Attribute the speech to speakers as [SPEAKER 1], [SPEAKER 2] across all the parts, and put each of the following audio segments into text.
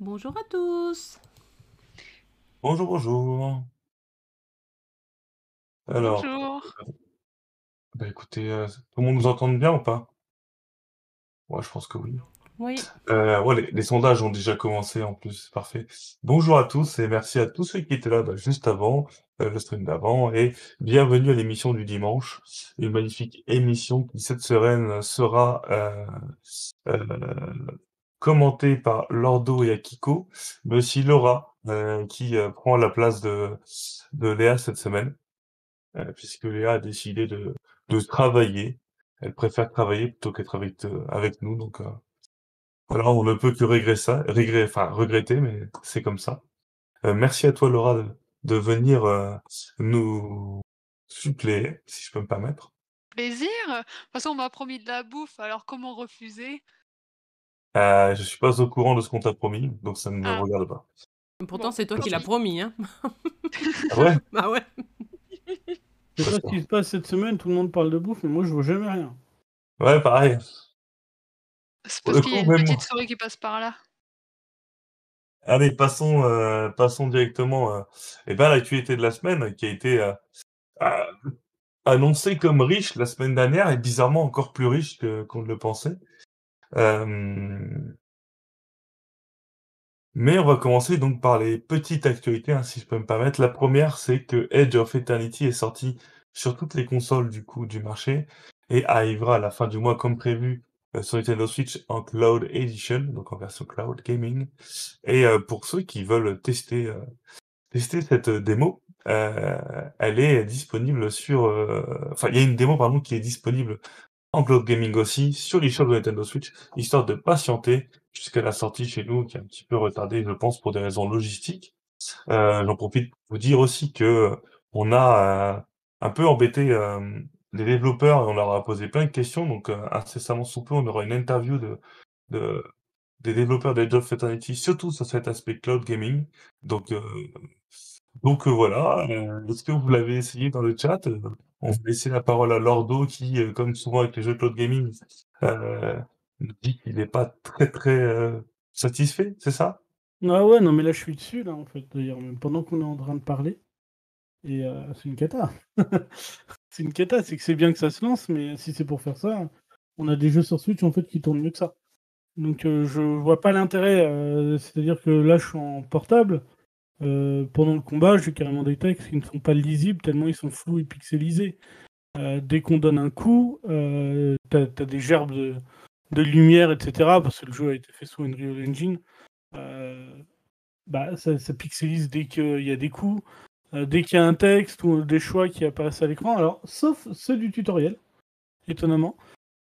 [SPEAKER 1] Bonjour à tous.
[SPEAKER 2] Bonjour, bonjour. Alors,
[SPEAKER 3] Bonjour.
[SPEAKER 2] bah écoutez, heu, tout le monde nous entend bien ou pas? Ouais, je pense que oui.
[SPEAKER 1] Oui.
[SPEAKER 2] Heu, ouais, les les sondages ont déjà commencé en plus, c'est parfait. Bonjour à tous et merci à tous ceux qui étaient là, bah, juste avant, le stream d'avant et bienvenue à l'émission du dimanche. Une magnifique émission qui cette semaine sera, commentée par Lordo et Akiko, mais aussi Laura, heu, qui, heu, prend la place de de Léa cette semaine. Heu, puisque Léa a décidé de de travailler. Elle préfère travailler plutôt qu'être avec, avec nous donc voilà, on ne peut que régrer ça régrer enfin regretter, mais c'est comme ça. Merci à toi Laura de de venir, nous suppléer, si je peux me permettre.
[SPEAKER 3] Plaisir. De toute façon, on m'a promis de la bouffe, alors comment refuser?
[SPEAKER 2] Heu, je suis pas au courant de ce qu'on t'a promis, donc ça ne me
[SPEAKER 3] Ah.
[SPEAKER 2] regarde pas.
[SPEAKER 1] Pourtant, c'est toi qui l'as promis, hein.
[SPEAKER 2] Ah ouais?
[SPEAKER 1] Bah ouais.
[SPEAKER 4] Je sais pas ce qui se passe cette semaine, tout le monde parle de bouffe, mais moi je vois jamais rien.
[SPEAKER 2] Ouais, pareil.
[SPEAKER 3] C'est parce qu'il y a une petite
[SPEAKER 2] moi.
[SPEAKER 3] souris qui passe par là.
[SPEAKER 2] Allez, passons, heu, passons directement, heu, et ben, à l'actualité de la semaine qui a été, heu, a annoncée comme riche la semaine dernière et bizarrement encore plus riche que qu'on ne le pensait. Mais on va commencer donc par les petites actualités, hein, si je peux me permettre. La 1re, c'est que Edge of Eternity est sorti sur toutes les consoles du coup du marché et arrivera à la fin du mois comme prévu, heu, sur Nintendo Switch en Cloud Edition, donc en version cloud gaming et heu, pour ceux qui veulent tester, heu, tester cette démo, elle est disponible sur, enfin il y a une démo pardon qui est disponible en cloud gaming aussi sur l'eShop de Nintendo Switch, histoire de patienter jusqu'à la sortie chez nous qui est un petit peu retardée, je pense, pour des raisons logistiques. Heu, j'en profite pour vous dire aussi qu'on a, heu, un peu embêté, hem, les développeurs et on leur a posé plein de questions donc heu, incessamment sous peu, on aura une interview de de des développeurs d'Edge of Eternity, surtout sur cet aspect cloud gaming donc heu donc voilà, est-ce que vous l'avez essayé dans le chat? On va laisser la parole à Lordo qui, heu, comme souvent avec les jeux cloud gaming, nous dit qu'il est pas très, très, heu, satisfait, c'est ça?
[SPEAKER 4] Ah ouais, non mais là je suis dessus là, en fait, d'ailleurs même pendant qu'on est en train de parler et heu, c'est une cata. C'est une cata, c'est que c'est bien que ça se lance, mais si c'est pour faire ça, on a des jeux sur Switch en fait qui tournent mieux que ça. Donc je vois pas l'intérêt, c'est-à-dire que là je suis en portable, heu, pendant le combat, j'ai carrément des textes qui ne sont pas lisibles tellement ils sont flous et pixelisés. Heu, dès qu'on donne un coup, heu, tu as des gerbes de lumière et cetera, parce que le jeu a été fait sous Unreal Engine. Heu, bah, ça pixelise dès qu'il y a des coups, dès qu'il y a un texte ou des choix qui apparaissent à l'écran, alors sauf ceux du tutoriel, étonnamment.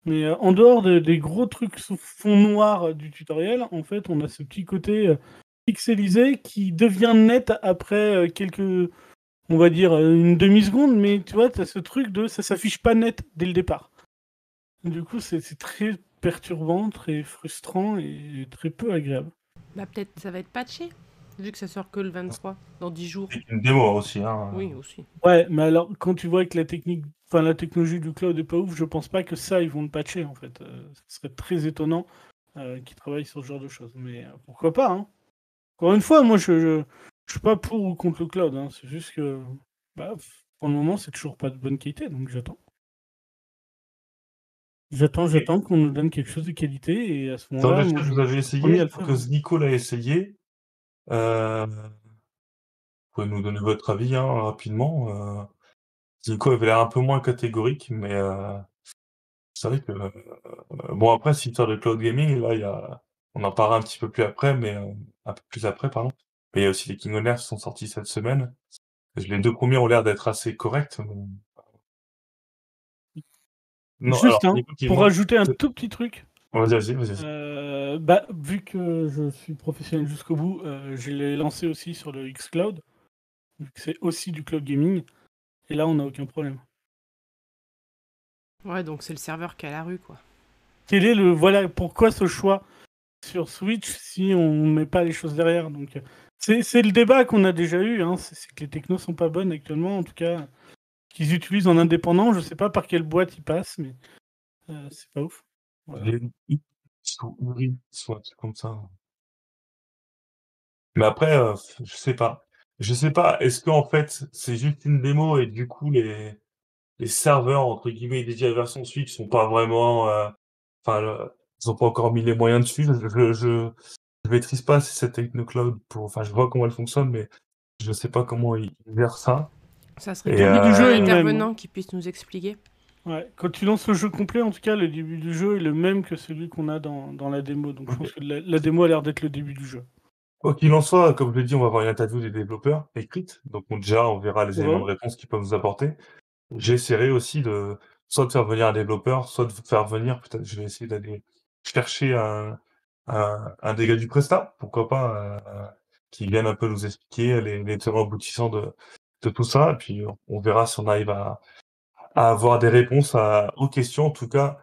[SPEAKER 4] Mais en dehors de des gros trucs sous fond noir du tutoriel, en fait, on a ce petit côté, pixelisé qui devient net après, heu, quelques on va dire, heu, une demi seconde, mais tu vois, tu as ce truc de ça s'affiche pas net dès le départ. Du coup, c'est très perturbant, très frustrant et très peu agréable.
[SPEAKER 1] Bah, peut-être ça va être patché, vu que ça sort que le 23, dans 10 jours.
[SPEAKER 2] C'est une démo aussi, hein,
[SPEAKER 1] Oui, aussi.
[SPEAKER 4] Ouais, mais alors quand tu vois que la technique enfin la technologie du cloud est pas ouf, je pense pas que ça, ils vont le patcher en fait, heu, ce serait très étonnant, qu'ils travaillent sur ce genre de choses, mais pourquoi pas, hein? Encore une fois, moi je je je suis pas pour ou contre le cloud, hein, c'est juste que, bah, pour le moment, c'est toujours pas de bonne qualité, donc j'attends. J'attends, j'attends qu'on nous donne quelque chose de qualité et à ce moment-là,
[SPEAKER 2] vous avez essayé?
[SPEAKER 4] 1er à
[SPEAKER 2] Je
[SPEAKER 4] le
[SPEAKER 2] crois
[SPEAKER 4] faire,
[SPEAKER 2] que
[SPEAKER 4] hein.
[SPEAKER 2] Znico l'a essayé. Heu, vous pouvez nous donner votre avis, hein, rapidement, Znico avait l'air un peu moins catégorique, mais heu, c'est vrai que, heu, bon après cette histoire de cloud gaming, là, il y a on en parlera un petit peu plus après, mais heu, un peu plus après, pardon, mais il y a aussi les King of Hearts qui sont sortis cette semaine. Les 2 premiers ont l'air d'être assez corrects, mais Non, alors
[SPEAKER 4] Juste, hein, pour rajouter un tout petit truc
[SPEAKER 2] vas-y, vas-y, vas-y,
[SPEAKER 4] heu, bah, vu que je suis professionnel jusqu'au bout, heu, je l'ai lancé aussi sur le xCloud, vu que c'est aussi du cloud gaming et là, on a aucun problème.
[SPEAKER 1] Ouais, donc c'est le serveur qui est à la rue, quoi.
[SPEAKER 4] Quel est le voilà, pourquoi ce choix sur Switch si on met pas les choses derrière? Donc c'est le débat qu'on a déjà eu, hein, c'est que les technos sont pas bonnes actuellement, en tout cas, qu'ils utilisent en indépendant, je sais pas par quelle boîte ils passent, mais heu, c'est pas ouf. Voilà.
[SPEAKER 2] Soit un truc comme ça. Mais après, heu, je sais pas. Je sais pas, est-ce qu'en fait, c'est juste une démo et du coup les les serveurs entre guillemets dédiés à la version Switch sont pas vraiment, heu, enfin, ils ont pas encore mis les moyens dessus. Je je je je maîtrise pas cette techno cloud pour enfin, je vois comment elle fonctionne, mais je sais pas comment ils gèrent ça.
[SPEAKER 1] Ça serait bien y
[SPEAKER 4] du jeu même,
[SPEAKER 1] intervenant qui puisse nous expliquer.
[SPEAKER 4] Ouais, quand tu lances le jeu complet, en tout cas, le début du jeu est le même que celui qu'on a dans, dans la démo. Donc je pense que la, la démo a l'air d'être le début du jeu.
[SPEAKER 2] Quoi qu'il en soit, comme je l'ai dit, on va avoir une interview des développeurs écrite, donc on déjà, on verra les éléments de
[SPEAKER 4] Ouais.
[SPEAKER 2] réponse qu'ils peuvent nous apporter. J'essaierai aussi de soit de faire venir un développeur, soit de faire venir peut-être je vais essayer d'aller chercher un un gars du Presta, pourquoi pas, heu, qui vienne un peu nous expliquer les les tenants aboutissants de de tout ça et puis on verra si on arrive à à avoir des réponses à aux questions. En tout cas,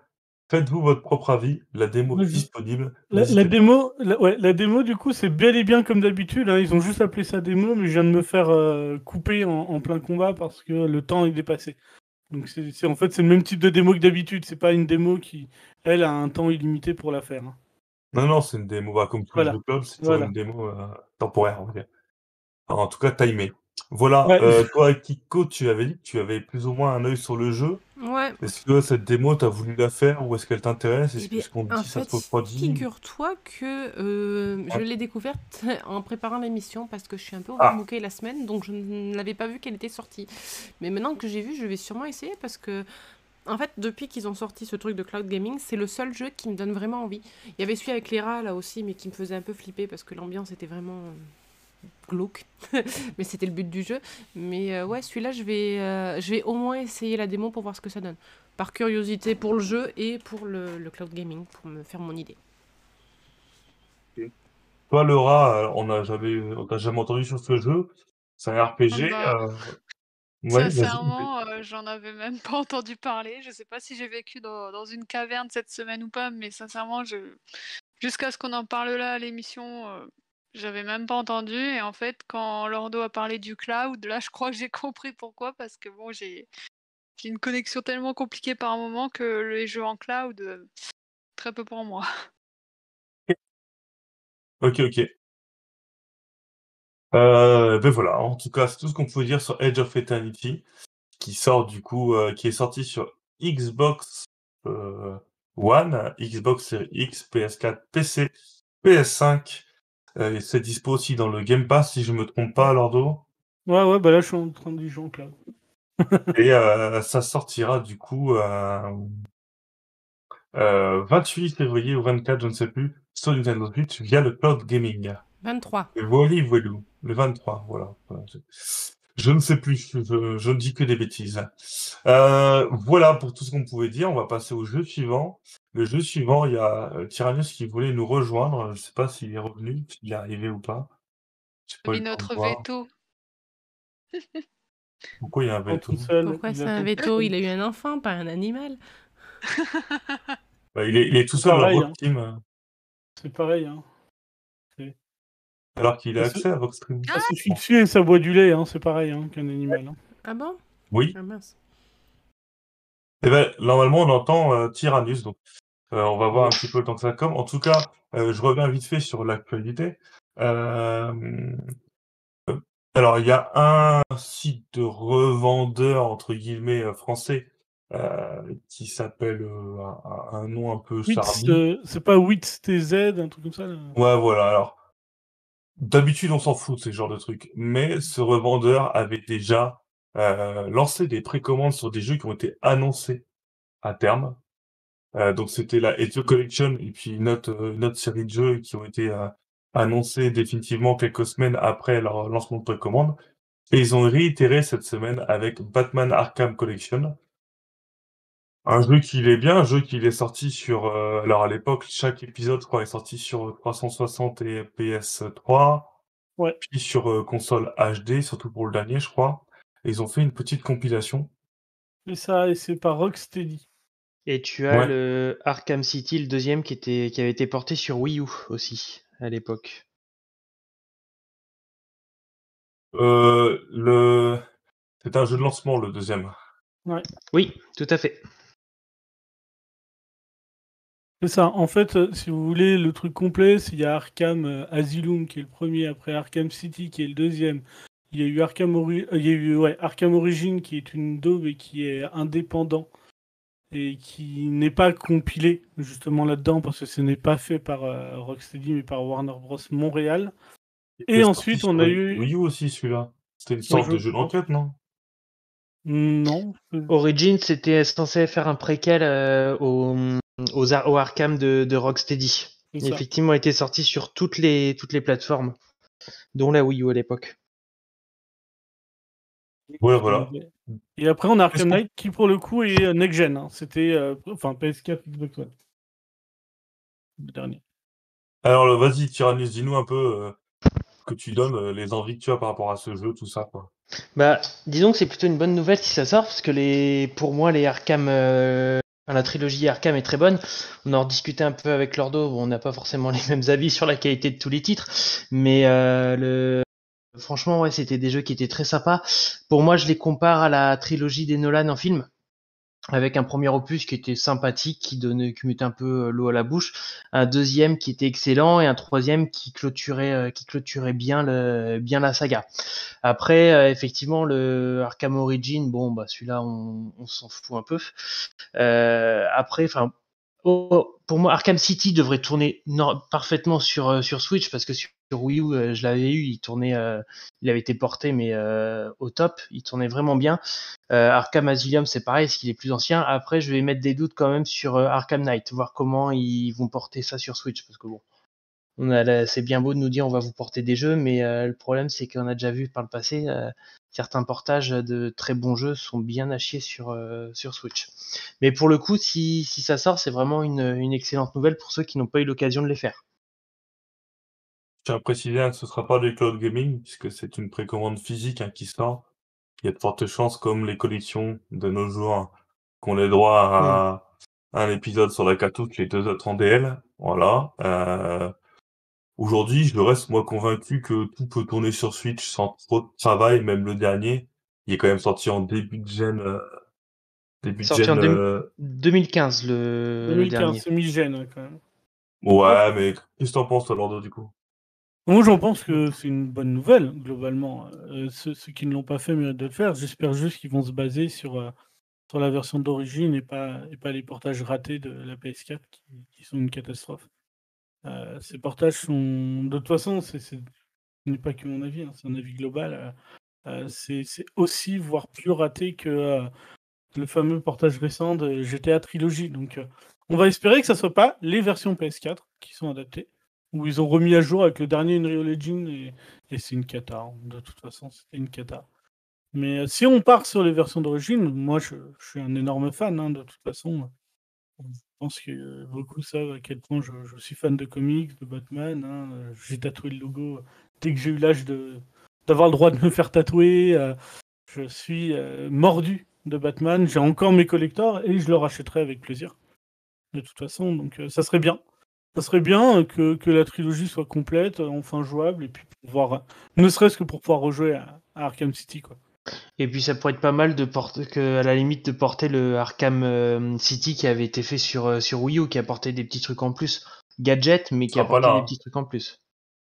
[SPEAKER 2] faites-vous votre propre avis, la démo est disponible,
[SPEAKER 4] La, démo, la, ouais, la démo, du coup, c'est bel et bien comme d'habitude. hein, Ils ont juste appelé ça démo, mais je viens de me faire euh, couper en, en plein combat parce que le temps est dépassé. Donc, c'est en fait, c'est le même type de démo que d'habitude. C'est pas une démo qui, elle, a un temps illimité pour la faire. hein.
[SPEAKER 2] Non, non, c'est une démo, bah, comme
[SPEAKER 4] Voilà.
[SPEAKER 2] les jeux cloud, c'est
[SPEAKER 4] Voilà.
[SPEAKER 2] une démo, heu, temporaire. Enfin, en tout cas timée. Voilà,
[SPEAKER 4] Ouais.
[SPEAKER 2] heu, toi Kiko, tu avais dit que tu avais plus ou moins un œil sur le jeu.
[SPEAKER 1] Ouais.
[SPEAKER 2] Est-ce que cette démo, tu as voulu la faire ou est-ce qu'elle t'intéresse?
[SPEAKER 1] Eh
[SPEAKER 2] Est-ce ce qu'on
[SPEAKER 1] en
[SPEAKER 2] dit, ça
[SPEAKER 1] fait,
[SPEAKER 2] te
[SPEAKER 1] figure-toi que euh, je
[SPEAKER 2] Ouais.
[SPEAKER 1] l'ai découverte en préparant l'émission parce que je suis un peu
[SPEAKER 2] Ah.
[SPEAKER 1] overbookée la semaine, donc je ne l'avais pas vu qu'elle était sortie. Mais maintenant que j'ai vu, je vais sûrement essayer parce que, en fait, depuis qu'ils ont sorti ce truc de cloud gaming, c'est le seul jeu qui me donne vraiment envie. Il y avait celui avec les rats là aussi, mais qui me faisait un peu flipper parce que l'ambiance était vraiment euh, glauque. mais c'était le but du jeu. Mais euh, ouais, celui-là, je vais, euh, je vais au moins essayer la démo pour voir ce que ça donne. Par curiosité pour le jeu et pour le, le cloud gaming, pour me faire mon idée.
[SPEAKER 2] Toi, Laura, heu, on n'a jamais on t'a jamais entendu sur ce jeu? C'est un RPG,
[SPEAKER 3] bah,
[SPEAKER 2] ouais, vas-y.
[SPEAKER 3] Sincèrement, euh, j'en avais même pas entendu parler. Je sais pas si j'ai vécu dans, dans une caverne cette semaine ou pas, mais sincèrement, je... jusqu'à ce qu'on en parle là à l'émission, euh, j'avais même pas entendu. Et en fait, quand Lordo a parlé du cloud, là, je crois que j'ai compris pourquoi, parce que bon, j'ai une connexion tellement compliquée par moment que les jeux en cloud, euh, très peu pour moi.
[SPEAKER 2] OK, OK. Heu, beh, voilà, en tout cas, c'est tout ce qu'on peut dire sur Edge of Eternity, qui sort du coup, heu, qui est sorti sur Xbox, One, Xbox Series X, PS4, PC, PS5, et c'est dispo aussi dans le Game Pass si je me trompe pas, Lordo?
[SPEAKER 4] Ouais, ouais, bah là, je suis en train de en cloud.
[SPEAKER 2] Et heu, ça sortira du coup, hem, heu, 28 février ou 24, je ne sais plus, sur Nintendo Switch via le cloud gaming.
[SPEAKER 1] 23.
[SPEAKER 2] Et Voili voilou, le 23, voilà. Voilà, je ne sais plus, je je ne dis que des bêtises. Heu, voilà pour tout ce qu'on pouvait dire. On va passer au jeu suivant. Le jeu suivant, il y a, heu, Tyrannus qui voulait nous rejoindre. Je sais pas s'il est revenu, s'il est arrivé ou pas. Pas
[SPEAKER 3] Et notre veto.
[SPEAKER 2] Pourquoi il y a un veto?
[SPEAKER 1] Pourquoi
[SPEAKER 4] il
[SPEAKER 1] c'est un veto? Il a eu un enfant, pas un animal.
[SPEAKER 2] Bah, il est il est tout seul dans Vox
[SPEAKER 4] hein. C'est pareil. Hein.
[SPEAKER 2] Alors qu'il a accès à Vox Stream.
[SPEAKER 4] Ah, si je suis dessus et ça boit du lait, hein, c'est pareil hein, qu'un animal. hein.
[SPEAKER 1] Ah bon?
[SPEAKER 2] Oui.
[SPEAKER 1] Ah mince.
[SPEAKER 2] Eh ben, normalement, on entend, heu, Tyrannus, donc heu, on va voir un petit peu le temps que ça comme. En tout cas, heu, je reviens vite fait sur l'actualité. Heu, alors il y a un site de «revendeur» entre guillemets, français, qui s'appelle, un nom un peu
[SPEAKER 4] euh, c'est pas Wits TZ, un truc comme ça là?
[SPEAKER 2] Ouais, voilà, alors d'habitude, on s'en fout de ces genres de trucs, mais ce revendeur avait déjà, heu, lancé des précommandes sur des jeux qui ont été annoncés à terme. Heu, donc c'était la Ezio Collection et puis une autre, heu, une autre série de jeux qui ont été, annoncés définitivement quelques semaines après leur lancement de précommande et ils ont réitéré cette semaine avec Batman Arkham Collection. Un jeu qui est bien, un jeu qui est sorti sur, heu, alors à l'époque, chaque épisode, je crois, est sorti sur 360 et PS3.
[SPEAKER 4] Ouais.
[SPEAKER 2] Puis sur, heu, console HD, surtout pour le dernier, je crois et ils ont fait une petite compilation.
[SPEAKER 4] Et ça, et c'est par Rocksteady.
[SPEAKER 5] Et tu as
[SPEAKER 2] Ouais.
[SPEAKER 5] le Arkham City, le deuxième, qui, était, qui avait été porté sur Wii U aussi, à l'époque.
[SPEAKER 2] Heu, le c'est un jeu de lancement, le deuxième.
[SPEAKER 5] Oui, tout à fait.
[SPEAKER 4] C'est ça. En fait, euh, si vous voulez le truc complet, il y a Arkham euh, Asylum qui est le premier, après Arkham City qui est le deuxième. Il y a eu Arkham, Ori- euh, il y a eu, ouais, Arkham Origin qui est une daube et qui est indépendant et qui n'est pas compilé justement là-dedans parce que ce n'est pas fait par euh, Rocksteady mais par Warner Bros. Montréal. Et
[SPEAKER 2] C'est
[SPEAKER 4] ensuite, on a eu-
[SPEAKER 2] Wii U aussi, celui-là? C'était une sorte
[SPEAKER 4] je
[SPEAKER 2] de jeu d'enquête, non?
[SPEAKER 4] Non.
[SPEAKER 5] Origin, c'était censé faire un préquel euh, au, aux Ar- au Arkham de, de Rocksteady. effectivement, il était sorti sur toutes les, toutes les plateformes, dont la Wii U à l'époque.
[SPEAKER 2] Ouais, voilà.
[SPEAKER 4] Et après, on a Arkham Knight qui, pour le coup, est euh, next-gen. hein. C'était euh, enfin PS4, Xbox One. Le dernier.
[SPEAKER 2] Alors, vas-y, Tyrannus, dis-nous un peu euh, que tu donnes euh, les envies que tu as par rapport à ce jeu, tout ça, quoi.
[SPEAKER 5] Bah, disons que c'est plutôt une bonne nouvelle si ça sort, parce que les, pour moi, les Arkham, euh, la trilogie Arkham est très bonne. On en discutait un peu avec Lordo, on n'a pas forcément les mêmes avis sur la qualité de tous les titres, mais euh, franchement, ouais, c'était des jeux qui étaient très sympas. Pour moi, je les compare à la trilogie des Nolan en film. Avec un premier opus qui était sympathique, qui donnait, qui mettait un peu euh, l'eau à la bouche, un deuxième qui était excellent et un troisième qui clôturait, euh, qui clôturait bien le, bien la saga. Après, euh, effectivement, le Arkham Origin, bon, bah celui-là, on, on s'en fout un peu. Euh, après, enfin, oh, pour moi, Arkham City devrait tourner parfaitement sur euh, sur Switch parce que sur, Wii U, euh, je l'avais eu, il tournait, euh, il avait été porté, mais au top, il tournait vraiment bien. Arkham Asylum, c'est pareil, parce qu'il est plus ancien. Après, je vais mettre des doutes quand même sur Arkham Knight, voir comment ils vont porter ça sur Switch, parce que bon. C'est bien beau de nous dire on va vous porter des jeux, mais euh, le problème c'est qu'on a déjà vu par le passé euh, certains portages de très bons jeux sont bien à chier sur euh, sur Switch. Mais pour le coup, si, si ça sort, c'est vraiment une, une excellente nouvelle pour ceux qui n'ont pas eu l'occasion de les faire.
[SPEAKER 2] Je tiens à préciser hein, que ce ne sera pas du cloud gaming, puisque c'est une précommande physique hein, qui sort. Il y a de fortes chances, comme les collections de nos jours, hein, qu'on ait droit à, à un épisode sur la cartouche, les deux autres en DL. Voilà. Aujourd'hui, je reste moi convaincu que tout peut tourner sur Switch sans trop de travail, même le dernier. Il est quand même sorti en début de gen. euh, début de
[SPEAKER 5] Sorti
[SPEAKER 2] gen,
[SPEAKER 5] en deux-
[SPEAKER 2] euh,
[SPEAKER 5] 2015 le, le
[SPEAKER 4] 2015,
[SPEAKER 5] dernier.
[SPEAKER 4] c'est mi-gène hein, quand même.
[SPEAKER 2] Ouais, mais qu'est-ce que t'en penses, toi, Lordo, du coup?
[SPEAKER 4] Moi, j'en pense que c'est une bonne nouvelle, globalement. Euh, ceux, ceux qui ne l'ont pas fait méritent de le faire. J'espère juste qu'ils vont se baser sur, euh, sur la version d'origine et pas, et pas les portages ratés de la PS4 qui, qui sont une catastrophe. Euh, ces portages sont. De toute façon, ce n'est pas que mon avis, hein, c'est un avis global. euh, euh, c'est, aussi, voire plus raté que le fameux portage récent de GTA Trilogy. Donc, on va espérer que ça soit pas les versions PS4 qui sont adaptées où ils ont remis à jour avec le dernier Unreal Engine et, c'est une cata. hein. De toute façon, c'était une cata. Mais si on part sur les versions d'origine, moi je, suis un énorme fan. hein, de toute façon, pense que euh, beaucoup savent à quel point je, je suis fan de comics, de Batman. hein, euh, J'ai tatoué le logo dès que j'ai eu l'âge d'avoir le droit de me faire tatouer. euh, je suis euh, mordu de Batman. J'ai encore mes collectors et je le rachèterai avec plaisir. De toute façon, donc euh, ça serait bien. Ça serait bien euh, que, la trilogie soit complète, euh, enfin jouable, et puis euh, ne serait-ce que pour pouvoir rejouer à, à Arkham City, quoi.
[SPEAKER 5] Et puis ça pourrait être pas mal de porter, que, à la limite de porter le Arkham euh, City qui avait été fait sur, euh, sur Wii U, qui apportait des petits trucs en plus, gadget, mais qui apportait
[SPEAKER 2] là,
[SPEAKER 5] des
[SPEAKER 2] hein.
[SPEAKER 5] petits trucs en plus.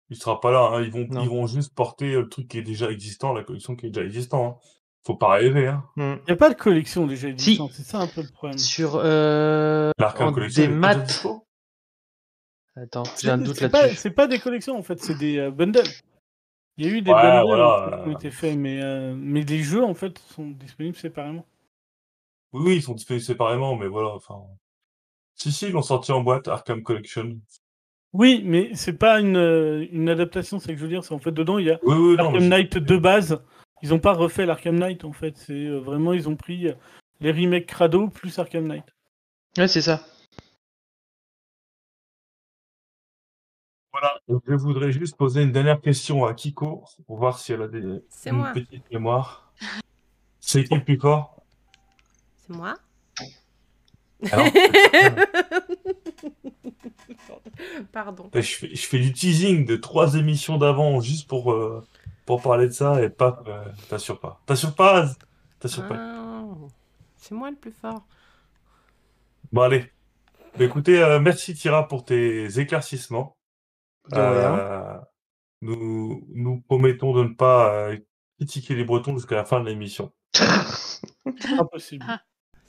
[SPEAKER 2] Il sera pas là, hein. Ils vont,
[SPEAKER 5] Non.
[SPEAKER 2] ils vont juste porter euh, le truc qui est déjà existant, la collection qui est déjà existant. hein. Faut pas rêver, hein.
[SPEAKER 5] Hmm.
[SPEAKER 4] Il n'y a pas de collection déjà existante, c'est ça un peu le problème.
[SPEAKER 5] Sur euh,
[SPEAKER 2] L'Arkham
[SPEAKER 5] en
[SPEAKER 2] Collection.
[SPEAKER 5] des maths. Attends, j'ai
[SPEAKER 4] C'est
[SPEAKER 5] un doute là-dessus.
[SPEAKER 4] c'est pas des collections en fait, c'est des euh, bundles. Il y a eu des
[SPEAKER 2] Ouais,
[SPEAKER 4] bundles
[SPEAKER 2] voilà,
[SPEAKER 4] en fait, qui ont
[SPEAKER 2] euh.
[SPEAKER 4] été faits, mais, euh, mais les jeux en fait sont disponibles séparément.
[SPEAKER 2] Oui, oui, ils sont disponibles séparément, mais voilà, enfin. Si, si, ils l'ont sorti en boîte, Arkham Collection.
[SPEAKER 4] Oui, mais c'est pas une, euh, une adaptation, c'est ce que je veux dire. C'est en fait dedans il y a
[SPEAKER 2] Oui, oui,
[SPEAKER 4] Arkham Knight de base. Ils ont pas refait l'Arkham Knight en fait. C'est euh, vraiment ils ont pris euh, les remakes Crado plus Arkham Knight.
[SPEAKER 5] Ouais, c'est ça.
[SPEAKER 2] Voilà. Je voudrais juste poser une dernière question à Kiko, pour voir si elle a des... Une
[SPEAKER 1] moi.
[SPEAKER 2] petite mémoire. C'est qui le plus fort?
[SPEAKER 1] C'est moi
[SPEAKER 2] Alors,
[SPEAKER 1] Pardon.
[SPEAKER 2] je, fais, je fais du teasing de trois émissions d'avant juste pour, euh, pour parler de ça et pas. euh, T'assures pas. T'assures pas T'assures pas.
[SPEAKER 1] Ah, c'est moi le plus fort.
[SPEAKER 2] Bon, allez. Bah, écoutez, euh, merci Tira pour tes éclaircissements.
[SPEAKER 5] De rien.
[SPEAKER 2] Euh, nous, nous promettons de ne pas euh, critiquer les Bretons jusqu'à la fin de l'émission.
[SPEAKER 4] Impossible.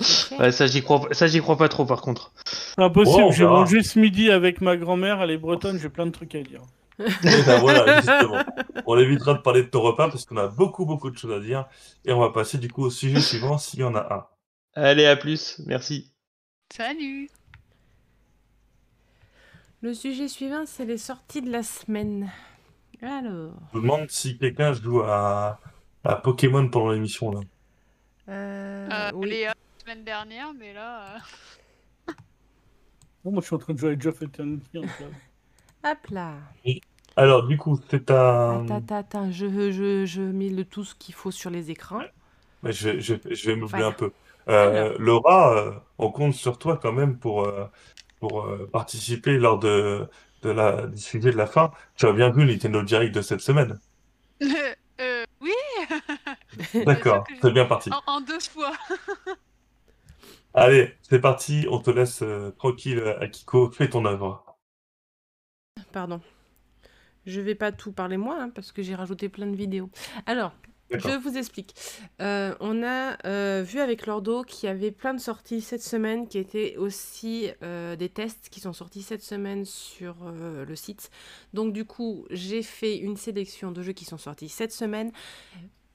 [SPEAKER 1] C'est
[SPEAKER 5] Ouais, ça j'y crois, ça j'y crois pas trop par contre.
[SPEAKER 4] Impossible.
[SPEAKER 2] Bon,
[SPEAKER 4] j'ai
[SPEAKER 2] verra.
[SPEAKER 4] mangé ce midi avec ma grand-mère, elle est bretonne, j'ai plein de trucs à dire.
[SPEAKER 2] Et ben voilà, justement. On évitera de parler de ton repas parce qu'on a beaucoup, beaucoup de choses à dire. Et on va passer du coup au sujet suivant s'il y en a un.
[SPEAKER 5] Allez, à plus, merci.
[SPEAKER 3] Salut
[SPEAKER 1] Le sujet suivant, c'est les sorties de la semaine. Alors,
[SPEAKER 2] Je vous demande si quelqu'un joue à, à Pokémon pendant l'émission là.
[SPEAKER 1] euh,
[SPEAKER 3] euh,
[SPEAKER 1] oui.
[SPEAKER 3] Léa, la semaine dernière, mais là... euh,
[SPEAKER 4] Bon, moi, je suis en train de jouer avec Geoff Eternity.
[SPEAKER 1] Hop là.
[SPEAKER 2] Alors du coup, c'est un...
[SPEAKER 1] Attends, attends, attends, je, je, je mets le tout ce qu'il faut sur les écrans.
[SPEAKER 2] Mais je, vais- je, je vais m'oublier
[SPEAKER 1] Voilà.
[SPEAKER 2] un peu. Euh, Laura, euh, on compte sur toi quand même pour, euh, pour euh, participer lors de, de la, du sujet de la fin. Tu as bien vu le Nintendo Direct de cette semaine.
[SPEAKER 3] euh, oui
[SPEAKER 2] D'accord, c'est bien parti.
[SPEAKER 3] en, en deux fois
[SPEAKER 2] Allez, c'est parti, on te laisse euh, tranquille, Akiko, fais ton œuvre.
[SPEAKER 1] Pardon. Je vais pas tout parler moi, hein, parce que j'ai rajouté plein de vidéos. Alors. Je vous explique. Euh, on a euh, vu avec Lordo qu'il y avait plein de sorties cette semaine, qui étaient aussi euh, des tests qui sont sortis cette semaine sur le site. Donc du coup, j'ai fait une sélection de jeux qui sont sortis cette semaine,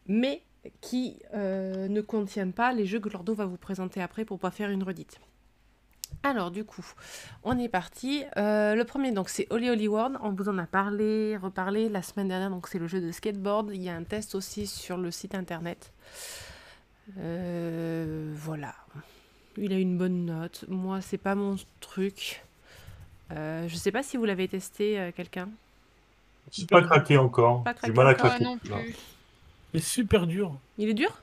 [SPEAKER 1] mais qui ne contiennent pas les jeux que Lordo va vous présenter après pour pas faire une redite. Alors du coup, on est parti. Euh, le premier, donc, c'est Holy Holy World. On vous en a parlé, reparlé la semaine dernière. Donc, c'est le jeu de skateboard. Il y a un test aussi sur le site internet. Euh, voilà. Il a une bonne note. Moi, c'est pas mon truc. Euh, je sais pas si vous l'avez testé, euh, quelqu'un.
[SPEAKER 2] Je suis pas craqué encore.
[SPEAKER 1] Pas
[SPEAKER 2] J'ai
[SPEAKER 1] craqué
[SPEAKER 2] mal à craquer.
[SPEAKER 3] plus.
[SPEAKER 4] C'est super dur.
[SPEAKER 1] Il est dur?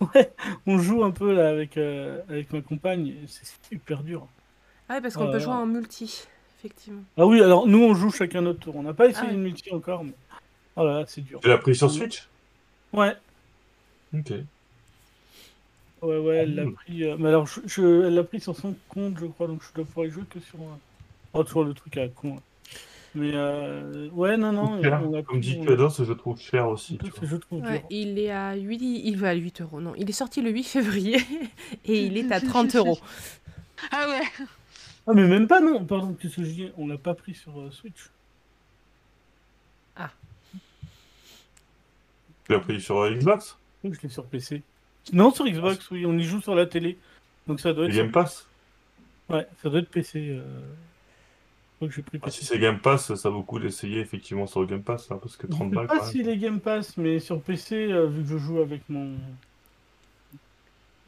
[SPEAKER 4] On joue un peu là avec, euh, avec ma compagne, c'est super dur.
[SPEAKER 1] Ah ouais, parce qu'on
[SPEAKER 4] Oh
[SPEAKER 1] peut jouer en multi, effectivement.
[SPEAKER 4] Ah oui, alors nous on joue chacun notre tour. On n'a pas essayé
[SPEAKER 1] Ah ouais.
[SPEAKER 4] une multi encore, mais. Oh là là, c'est dur.
[SPEAKER 2] Tu l'as pris sur Switch?
[SPEAKER 4] Ouais,
[SPEAKER 2] Ok.
[SPEAKER 4] ouais, ouais, elle l'a
[SPEAKER 2] Cool.
[SPEAKER 4] pris. euh, Mais alors, je, je- elle l'a pris sur son compte, je crois, donc je dois pouvoir y jouer que sur. euh, Oh, toujours le truc à con. Mais euh... ouais, non, non.
[SPEAKER 2] Cher.
[SPEAKER 4] on a
[SPEAKER 2] Comme dit
[SPEAKER 4] on a-
[SPEAKER 2] Kudos, je trouve cher aussi. tu vois.
[SPEAKER 1] Ouais, il est à 8, il va à 8 euros. Non, il est sorti le 8 février et il est à 30 euros.
[SPEAKER 3] Ah ouais
[SPEAKER 4] Ah, mais même pas, non, pardon, qu'est-ce que je dis On l'a pas pris sur euh, Switch.
[SPEAKER 2] Tu l'as pris sur euh, Xbox?
[SPEAKER 4] Donc je l'ai sur PC. Non, sur Xbox, oui, on y joue sur la télé. Donc ça doit être.
[SPEAKER 2] Game Pass?
[SPEAKER 4] Ouais, ça doit être PC. Je crois que j'ai pris
[SPEAKER 2] Ah. Si c'est Game Pass, ça vaut le coup d'essayer effectivement sur le Game Pass, hein, parce que
[SPEAKER 4] Je
[SPEAKER 2] 30
[SPEAKER 4] sais
[SPEAKER 2] balles
[SPEAKER 4] pas
[SPEAKER 2] quand
[SPEAKER 4] si
[SPEAKER 2] même.
[SPEAKER 4] les Game Pass, mais sur PC, euh, vu que je joue avec mon.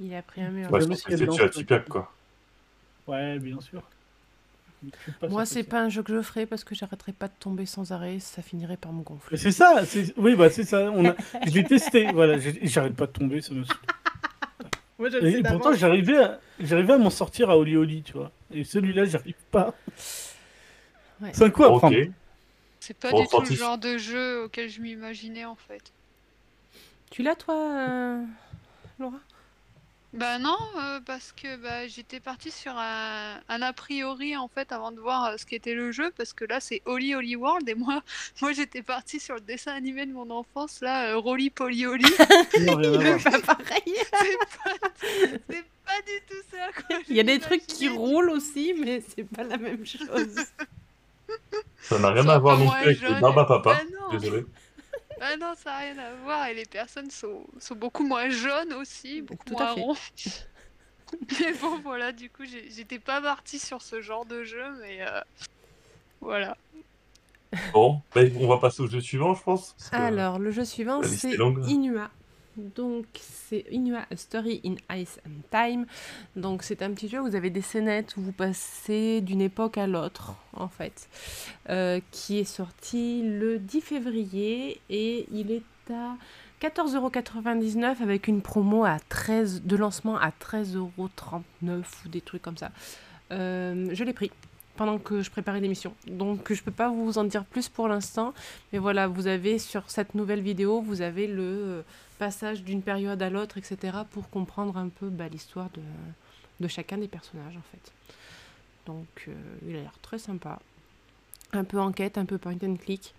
[SPEAKER 1] Il a pris un mur.
[SPEAKER 2] Ouais,
[SPEAKER 4] si
[SPEAKER 2] as
[SPEAKER 4] le-
[SPEAKER 2] Tipeee, quoi.
[SPEAKER 4] Ouais, bien sûr. Je pas
[SPEAKER 1] Moi, c'est pas un jeu que je ferai parce que j'arrêterai pas de tomber sans arrêt. Ça finirait par me gonfler.
[SPEAKER 4] c'est ça, c'est... oui, bah c'est ça. On a... je l'ai testé, voilà, j'arrête pas de tomber, ça me saoule.
[SPEAKER 1] Moi, je
[SPEAKER 4] Et pourtant, j'arrivais à... j'arrivais à m'en sortir à Oli Oli, tu vois. Et celui-là, j'arrive pas.
[SPEAKER 1] Ouais.
[SPEAKER 4] C'est un coup à
[SPEAKER 2] Ok.
[SPEAKER 4] prendre.
[SPEAKER 3] C'est pas
[SPEAKER 2] Bon,
[SPEAKER 3] du tout le genre de jeu auquel je m'imaginais en fait.
[SPEAKER 1] Tu l'as, toi, euh, Laura?
[SPEAKER 3] Bah non, euh, parce que bah, j'étais partie sur un, un a priori en fait avant de voir euh, ce qu'était le jeu, parce que là c'est Holly Holly World et moi, moi j'étais partie sur le dessin animé de mon enfance, là, euh, Rolly Polly
[SPEAKER 4] à voir.
[SPEAKER 1] Pas pareil.
[SPEAKER 3] c'est pas, c'est pas du tout ça quoi.
[SPEAKER 1] Il y a des trucs qui roulent aussi, mais c'est pas la même chose.
[SPEAKER 2] Ça n'a rien à voir non plus avec le
[SPEAKER 3] jeunes.
[SPEAKER 2] Barba Papa.
[SPEAKER 3] Bah non.
[SPEAKER 2] Désolé.
[SPEAKER 3] Ah non, ça n'a rien à voir et les personnes sont, sont beaucoup moins jaunes aussi, beaucoup
[SPEAKER 1] Tout à
[SPEAKER 3] moins
[SPEAKER 1] fait.
[SPEAKER 3] ronds. mais bon, voilà, du coup, j'étais pas partie sur ce genre de jeu, mais euh, voilà.
[SPEAKER 2] Bon, ben, on va passer au jeu suivant, je pense.
[SPEAKER 1] Alors, le jeu suivant, c'est. Inua. Donc, c'est Inua A Story in Ice and Time. Donc, c'est un petit jeu où vous avez des scénettes où vous passez d'une époque à l'autre, en fait, euh, qui est sorti le 10 février et il est à 14,99€ avec une promo à 13, de lancement à 13,39€ ou des trucs comme ça. Euh, je l'ai pris pendant que je préparais l'émission. Donc, je peux pas vous en dire plus pour l'instant. Mais voilà, vous avez sur cette nouvelle vidéo, vous avez le passage d'une période à l'autre, etc. pour comprendre un peu bah, l'histoire de, de chacun des personnages en fait. Donc euh, il a l'air très sympa. Un peu enquête, un peu point and click.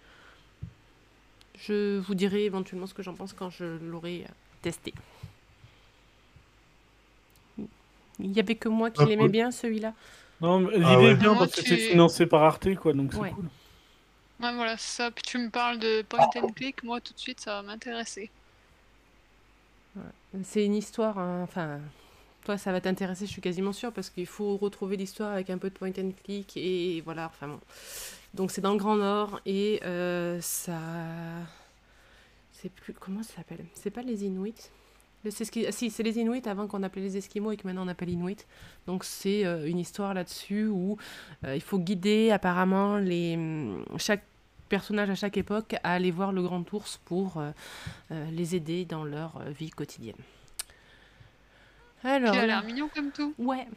[SPEAKER 1] Je vous dirai éventuellement ce que j'en pense quand je l'aurai testé. Il y avait que moi qui
[SPEAKER 2] Ah,
[SPEAKER 1] l'aimais
[SPEAKER 2] cool.
[SPEAKER 1] bien celui-là.
[SPEAKER 4] Non, mais l'idée
[SPEAKER 2] Ah ouais.
[SPEAKER 4] est bien parce que
[SPEAKER 3] tu-
[SPEAKER 4] c'est financé par Arte, quoi, donc c'est
[SPEAKER 1] Ouais.
[SPEAKER 4] cool.
[SPEAKER 3] Ouais, voilà, ça. Puis tu me parles de point and click, moi tout de suite ça va m'intéresser.
[SPEAKER 1] C'est une histoire, hein, enfin, toi ça va t'intéresser, je suis quasiment sûre, parce qu'il faut retrouver l'histoire avec un peu de point and click, et voilà, enfin bon. Donc c'est dans le Grand Nord, et euh, ça... C'est plus... Comment ça s'appelle? C'est pas les Inuits? C'est ah, Si, c'est les Inuits avant qu'on appelait les Esquimaux et que maintenant on appelle Inuits. Donc c'est euh, une histoire là-dessus où euh, il faut guider apparemment les... chaque personnage à chaque époque à aller voir le Grand Ours pour euh, euh, les aider dans leur euh, vie quotidienne. Alors,
[SPEAKER 3] il a l'air mignon comme tout.
[SPEAKER 1] ouais.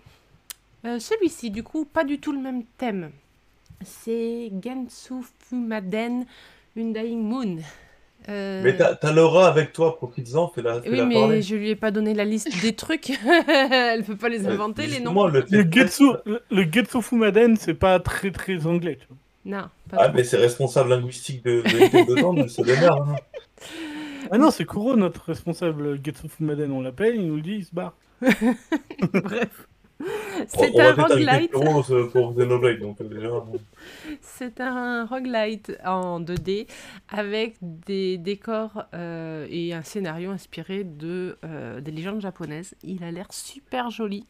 [SPEAKER 1] Euh, Celui-ci, du coup, pas du tout le même thème. C'est Gensu Fumaden Undying Moon. Euh,
[SPEAKER 2] Mais t'as Laura avec toi, profites-en, fais-la
[SPEAKER 1] oui, mais
[SPEAKER 2] parler.
[SPEAKER 1] je lui ai pas donné la liste des trucs. Elle peut pas les
[SPEAKER 2] Euh,
[SPEAKER 1] inventer, les noms.
[SPEAKER 2] le
[SPEAKER 4] Le Getsu, le, le Getsu Fumaden, c'est pas très très anglais, tu vois.
[SPEAKER 1] Non, pas
[SPEAKER 2] Ah, mais c'est responsable linguistique de, de Nintendo dedans, démerde. Hein.
[SPEAKER 4] Ah non, c'est Kuro, notre responsable Getsu Fumaden, on l'appelle, il nous le dit, il se barre.
[SPEAKER 1] Bref. C'est un roguelite.
[SPEAKER 2] Euh, pour Xenoblade, donc euh, déjà.
[SPEAKER 1] C'est un roguelite en 2D avec des décors euh, et un scénario inspiré de, euh, des légendes japonaises. Il a l'air super joli.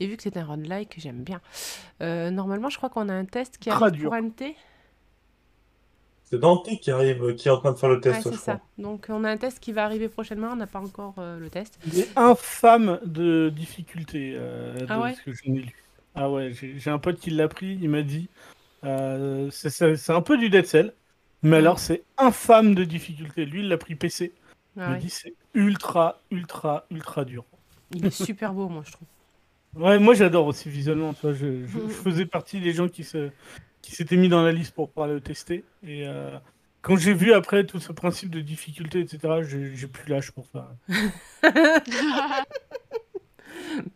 [SPEAKER 1] Et vu que c'est un roguelike, j'aime bien. Euh, normalement, je crois qu'on a un test qui
[SPEAKER 4] dur.
[SPEAKER 1] pour NT.
[SPEAKER 2] C'est Dante qui arrive, euh, qui est en train de faire le
[SPEAKER 1] Ouais,
[SPEAKER 2] test,
[SPEAKER 1] c'est ça.
[SPEAKER 2] crois.
[SPEAKER 1] Donc, on a un test qui va arriver prochainement. On n'a pas encore euh, le test.
[SPEAKER 4] Il est infâme de difficulté, euh, de
[SPEAKER 1] Ah ouais
[SPEAKER 4] ce que je n'ai lu. Ah ouais, j'ai j'ai un pote qui l'a pris, il m'a dit, euh, c'est- c'est c'est un peu du Dead Cell, mais alors c'est infâme de difficulté. Lui, il l'a pris PC, il
[SPEAKER 1] Ah
[SPEAKER 4] m'a
[SPEAKER 1] ouais.
[SPEAKER 4] dit c'est ultra, ultra, ultra dur.
[SPEAKER 1] Il est super beau, moi, je trouve.
[SPEAKER 4] Ouais, moi j'adore aussi visuellement, tu vois, je, je-
[SPEAKER 1] Mhm.
[SPEAKER 4] je faisais partie des gens qui se qui s'étaient mis dans la liste pour pouvoir le tester. Et euh, quand j'ai vu après tout ce principe de difficulté, etc., j'ai plus l'âge pour ça.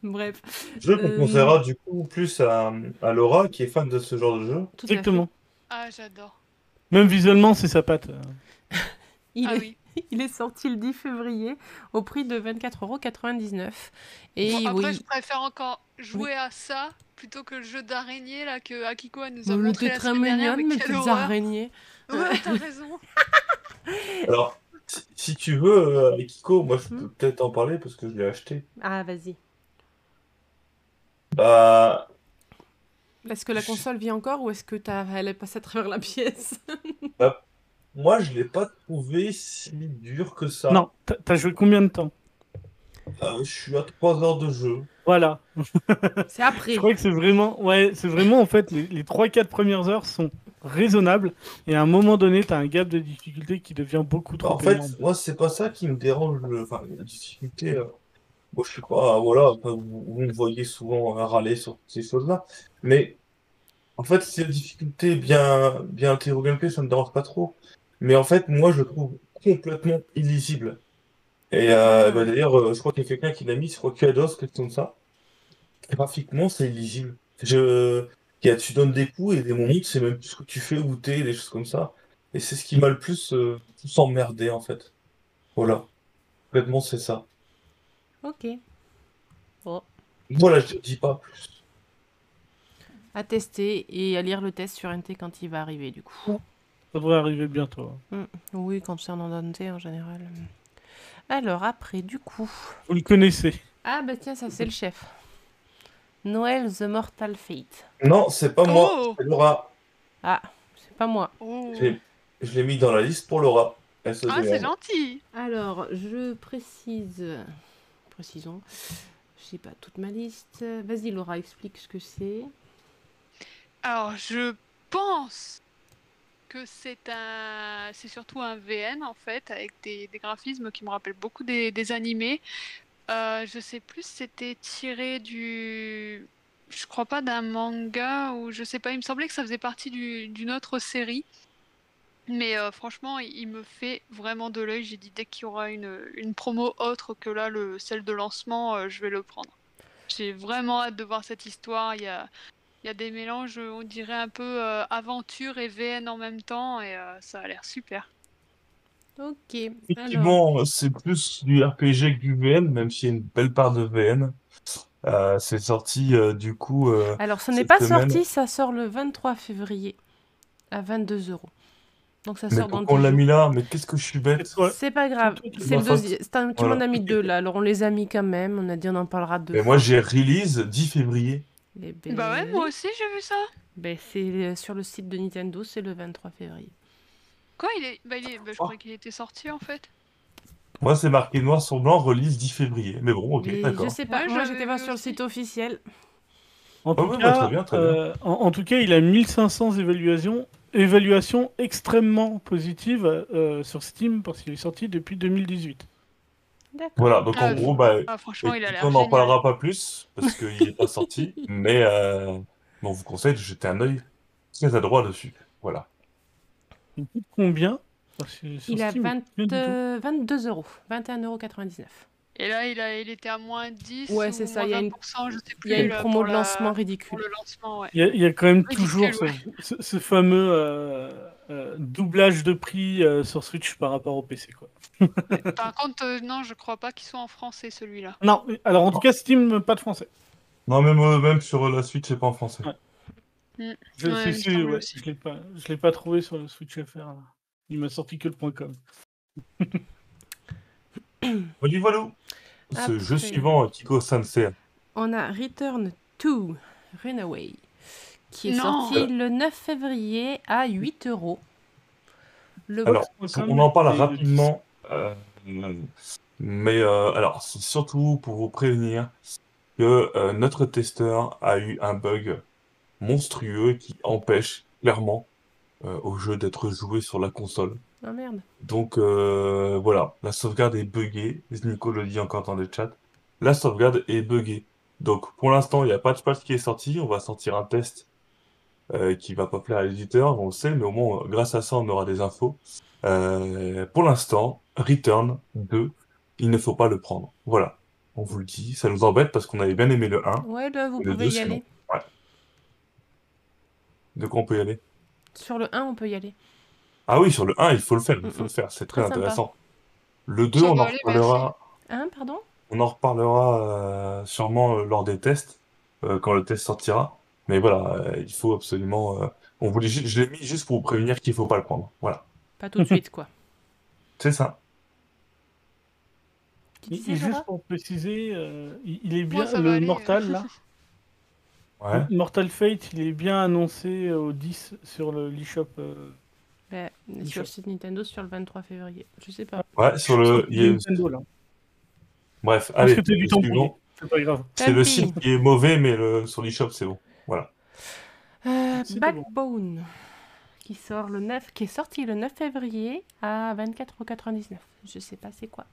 [SPEAKER 1] Bref,
[SPEAKER 2] Jeu qu'on
[SPEAKER 1] Euh,
[SPEAKER 2] conseillera du coup plus à, à Laura, qui est fan de ce genre de jeu.
[SPEAKER 1] tout.
[SPEAKER 4] Exactement.
[SPEAKER 3] ah, j'adore.
[SPEAKER 4] Même visuellement, c'est sa patte.
[SPEAKER 1] Il
[SPEAKER 3] Ah
[SPEAKER 1] est...
[SPEAKER 3] oui.
[SPEAKER 1] Il est sorti le 10 février au prix de 24,99€. Et
[SPEAKER 3] Bon, après,
[SPEAKER 1] oui,
[SPEAKER 3] je préfère encore jouer à ça plutôt que le jeu d'araignée là que Akiko elle nous a montré la
[SPEAKER 1] très
[SPEAKER 3] semaine dernière.
[SPEAKER 1] mignonne,
[SPEAKER 3] mais quelle
[SPEAKER 1] araignées.
[SPEAKER 3] Ouais, t'as raison.
[SPEAKER 2] Alors, si, si tu veux, euh, avec Kiko, moi je peux
[SPEAKER 1] Hmm.
[SPEAKER 2] peut-être en parler parce que je l'ai acheté.
[SPEAKER 1] Ah, vas-y.
[SPEAKER 2] Bah,
[SPEAKER 1] Est-ce que la console vit encore ou est-ce que t'as... elle est passée à travers la pièce?
[SPEAKER 2] Moi je l'ai pas trouvé si dur que ça.
[SPEAKER 4] Non, t'as- t'as joué combien de temps?
[SPEAKER 2] Euh, je suis à 3 heures de jeu.
[SPEAKER 4] Voilà.
[SPEAKER 1] C'est après.
[SPEAKER 4] Je crois que c'est vraiment, ouais, c'est vraiment en fait les, les 3-4 premières heures sont raisonnables et à un moment donné, t'as un gap de difficulté qui devient beaucoup trop
[SPEAKER 2] En fait,
[SPEAKER 4] énorme.
[SPEAKER 2] moi c'est pas ça qui me dérange. le- Enfin, la difficulté. euh, Moi je suis pas. Voilà, vous, vous me voyez souvent euh, râler sur ces choses-là. Mais en fait, si la difficulté est bien, bien intégrée au gameplay, ça me dérange pas trop. Mais en fait, moi je trouve complètement illisible. Et euh, bah, d'ailleurs, euh, je crois qu'il y a quelqu'un qui l'a mis, je crois qu'il y a DOS, quelque chose comme ça. Graphiquement, c'est illisible. Je... il y a- tu donnes des coups et des moments, tu sais même plus ce que tu fais, où t'es, des choses comme ça. Et c'est ce qui m'a le plus, euh, plus emmerdé, en fait. Voilà. Complètement, c'est ça.
[SPEAKER 1] Ok. Bon.
[SPEAKER 2] Voilà, je te dis pas plus.
[SPEAKER 1] À tester et à lire le test sur NT quand il va arriver, du coup.
[SPEAKER 4] Ça devrait arriver bientôt.
[SPEAKER 1] Oui, quand c'est en Dante en général. Alors, après, du coup.
[SPEAKER 4] Vous le connaissez.
[SPEAKER 1] Ah, bah tiens, ça, c'est le chef. Noël The Mortal Fate.
[SPEAKER 2] Non, c'est pas moi,
[SPEAKER 3] Oh.
[SPEAKER 2] c'est Laura.
[SPEAKER 1] Ah, c'est pas moi.
[SPEAKER 3] Oh.
[SPEAKER 2] Je l'ai- je l'ai mis dans la liste pour Laura.
[SPEAKER 3] Ah,
[SPEAKER 2] SEDM.
[SPEAKER 3] c'est gentil.
[SPEAKER 1] Alors, je précise. Précisons. J'ai pas toute ma liste. Vas-y, Laura, explique ce que c'est.
[SPEAKER 3] Alors, je pense que c'est un, c'est surtout un VN en fait, avec des, des graphismes qui me rappellent beaucoup des, des animés. Euh, je sais plus c'était tiré du, je crois pas d'un manga ou je sais pas. Il me semblait que ça faisait partie du- d'une autre série. Mais euh, franchement, il il me fait vraiment de l'œil. J'ai dit dès qu'il y aura une, une promo autre que là, le, celle de lancement, euh, je vais le prendre. J'ai vraiment hâte de voir cette histoire. Il y a, Il y a des mélanges, on dirait un peu euh, aventure et VN en même temps, et euh, ça a l'air super.
[SPEAKER 1] Ok. Alors,
[SPEAKER 2] Effectivement, c'est plus du RPG que du VN, même s'il y a une belle part de VN. Euh, c'est sorti euh, du coup. euh,
[SPEAKER 1] alors ce n'est pas
[SPEAKER 2] semaine-
[SPEAKER 1] sorti, ça sort le 23 février à 22 euros. Donc ça
[SPEAKER 2] Mais
[SPEAKER 1] sort dans
[SPEAKER 2] on
[SPEAKER 1] 10
[SPEAKER 2] l'a mis là? Mais qu'est-ce que je suis bête?
[SPEAKER 1] C'est pas grave. C'est le deuxième. Tout le
[SPEAKER 2] voilà.
[SPEAKER 1] monde a mis deux là, alors on les a mis quand même. On a dit on en parlera deux
[SPEAKER 2] Mais moi j'ai release 10 février.
[SPEAKER 1] Eh ben,
[SPEAKER 3] Bah ouais, moi aussi j'ai vu ça.
[SPEAKER 1] ben, c'est euh, sur le site de Nintendo, c'est le 23 février.
[SPEAKER 3] Quoi, il est... Bah, il est... bah, je
[SPEAKER 2] Oh.
[SPEAKER 3] croyais qu'il était sorti en fait.
[SPEAKER 2] Moi c'est marqué noir sur blanc, release 10 février. Mais bon, ok, d'accord.
[SPEAKER 1] je sais pas,
[SPEAKER 3] Ouais,
[SPEAKER 1] moi j'étais pas sur le site officiel.
[SPEAKER 4] En tout,
[SPEAKER 2] bah,
[SPEAKER 4] cas,
[SPEAKER 2] très bien, très bien.
[SPEAKER 4] en, en tout cas, il a 1500 évaluations, évaluations extrêmement positives euh, sur Steam parce qu'il est sorti depuis 2018.
[SPEAKER 2] Voilà, donc
[SPEAKER 3] Ah,
[SPEAKER 2] en gros, bah,
[SPEAKER 3] Ah, franchement, il a l'air
[SPEAKER 2] on n'en parlera pas plus parce qu'il n'est pas sorti. Mais euh, on vous conseille de jeter un œil très adroit dessus. Voilà.
[SPEAKER 4] Il coûte combien?
[SPEAKER 1] Il a
[SPEAKER 4] Steam,
[SPEAKER 1] 20,
[SPEAKER 4] rien du tout.
[SPEAKER 1] euh, 22 euros, 21,99 euros.
[SPEAKER 3] Et là, il, a... il était à moins 10
[SPEAKER 1] Ouais,
[SPEAKER 3] ou
[SPEAKER 1] c'est ça, il y a une-
[SPEAKER 3] 20%, je sais plus.
[SPEAKER 1] Il y a une
[SPEAKER 3] là,
[SPEAKER 1] promo
[SPEAKER 3] pour
[SPEAKER 1] de
[SPEAKER 3] la-
[SPEAKER 1] lancement ridicule.
[SPEAKER 3] Pour le lancement, ouais.
[SPEAKER 4] Il y, a, il y a quand même
[SPEAKER 3] Ridicule,
[SPEAKER 4] toujours ce,
[SPEAKER 3] ouais.
[SPEAKER 4] ce- ce fameux euh, euh, doublage de prix euh, sur Switch par rapport au PC. Quoi.
[SPEAKER 3] Par contre, euh, non, je crois pas qu'il soit en français celui-là.
[SPEAKER 4] Non, alors en tout cas, Steam, pas de français.
[SPEAKER 2] Non, même, euh, même sur la Switch, c'est pas en français.
[SPEAKER 4] Ouais. Je
[SPEAKER 3] Ouais,
[SPEAKER 4] si, je l'ai pas, je l'ai pas trouvé sur le Switch FR. là. Il m'a sorti que le point .com.
[SPEAKER 2] Voilà, voilà. Ce jeu suivant, Kiko Sansei.
[SPEAKER 1] On a Return to Runaway, qui est
[SPEAKER 3] Non.
[SPEAKER 1] sorti le 9 février à 8 euros. Le
[SPEAKER 2] Alors, on en parle rapidement. euh, mais euh, alors, c'est surtout pour vous prévenir que euh, notre testeur a eu un bug monstrueux qui empêche clairement euh, au jeu d'être joué sur la console.
[SPEAKER 1] Ah merde.
[SPEAKER 2] Donc euh, voilà, la sauvegarde est buggée. Nico le dit encore dans le chat. La sauvegarde est buggée. Donc pour l'instant, il n'y a pas de patch qui est sorti. On va sortir un test euh, qui va pas plaire à l'éditeur, on le sait, mais au moins grâce à ça, on aura des infos. Euh, pour l'instant, Return 2, il ne faut pas le prendre. Voilà, on vous le dit. Ça nous embête parce qu'on avait bien aimé le 1.
[SPEAKER 1] Ouais, là, vous
[SPEAKER 2] Le
[SPEAKER 1] pouvez y aller.
[SPEAKER 2] De quoi on peut y aller?
[SPEAKER 1] Sur le 1, on peut y aller.
[SPEAKER 2] Ah oui, sur le 1, il faut le faire, il
[SPEAKER 1] Mm,
[SPEAKER 2] faut
[SPEAKER 1] mm.
[SPEAKER 2] le faire. C'est très intéressant. Le 2,
[SPEAKER 3] Ça
[SPEAKER 2] on en reparlera.
[SPEAKER 1] Hein, pardon?
[SPEAKER 2] On en reparlera euh, sûrement euh, lors des tests, euh, quand le test sortira. Mais voilà, euh, il faut absolument. euh, on voulait, je l'ai mis juste pour vous prévenir qu'il faut pas le prendre. Voilà,
[SPEAKER 1] Pas tout de suite, quoi.
[SPEAKER 2] c'est ça.
[SPEAKER 1] Tu disais,
[SPEAKER 4] juste pour préciser, euh, il, il est bien le
[SPEAKER 3] aller,
[SPEAKER 4] Mortal
[SPEAKER 3] euh.
[SPEAKER 4] là.
[SPEAKER 2] Ouais.
[SPEAKER 4] Mortal Fate, il est bien annoncé au 10 sur le l'eShop. euh,
[SPEAKER 1] Bah, Sur le site Nintendo, sur le 23 février. Je sais pas.
[SPEAKER 2] Ouais, sur le. il y a-
[SPEAKER 4] Nintendo là.
[SPEAKER 2] Bref,
[SPEAKER 4] Parce
[SPEAKER 2] allez,
[SPEAKER 4] C'est pas grave.
[SPEAKER 2] C'est le site qui est mauvais, mais le, sur l'eShop, c'est bon. Voilà.
[SPEAKER 1] Euh,
[SPEAKER 4] bon.
[SPEAKER 1] Backbone, qui sort le 9, qui est sorti le 9 février à 24,99€. Je sais pas c'est quoi.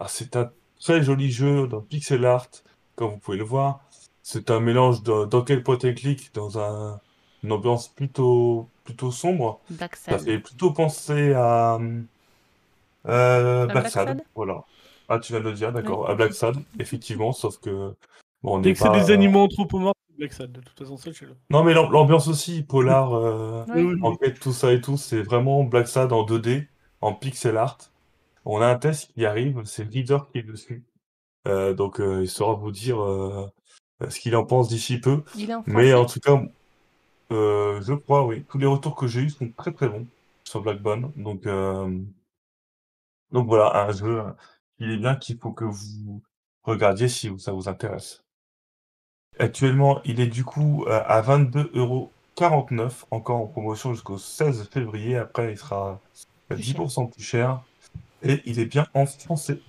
[SPEAKER 2] Ah, c'est un très joli jeu dans pixel art, comme vous pouvez le voir. C'est un mélange de- d'enquête point and click dans un, une ambiance plutôt, plutôt sombre.
[SPEAKER 1] Black
[SPEAKER 2] Ça
[SPEAKER 1] Sad.
[SPEAKER 2] fait plutôt penser à euh, Black
[SPEAKER 1] Black
[SPEAKER 2] Sad.
[SPEAKER 1] Sad
[SPEAKER 2] Voilà. Ah, tu viens de le dire, d'accord. À Black Sad, effectivement, sauf que bon, on
[SPEAKER 4] Dès que c'est des animaux anthropomorphes, Black Sad, de toute façon, c'est chez.
[SPEAKER 2] Non, mais l'am- l'ambiance aussi, polar, euh,
[SPEAKER 4] oui.
[SPEAKER 2] enquête, tout ça et tout, c'est vraiment Black Sad en 2D, en pixel art. On a un test qui arrive, c'est le leader qui est dessus. Euh, donc, euh, il saura vous dire euh, ce qu'il en pense d'ici peu.
[SPEAKER 1] Il est en
[SPEAKER 2] Mais en tout cas, euh, je crois, oui. Tous les retours que j'ai eus sont très très bons sur Blackbone. Donc, euh, donc voilà, un jeu il est bien qu'il faut que vous regardiez si ça vous intéresse. Actuellement, il est du coup euh, à 22,49€, encore en promotion jusqu'au 16 février. Après, il sera à
[SPEAKER 1] Plus cher.
[SPEAKER 2] 10% plus cher. Et il est bien en français.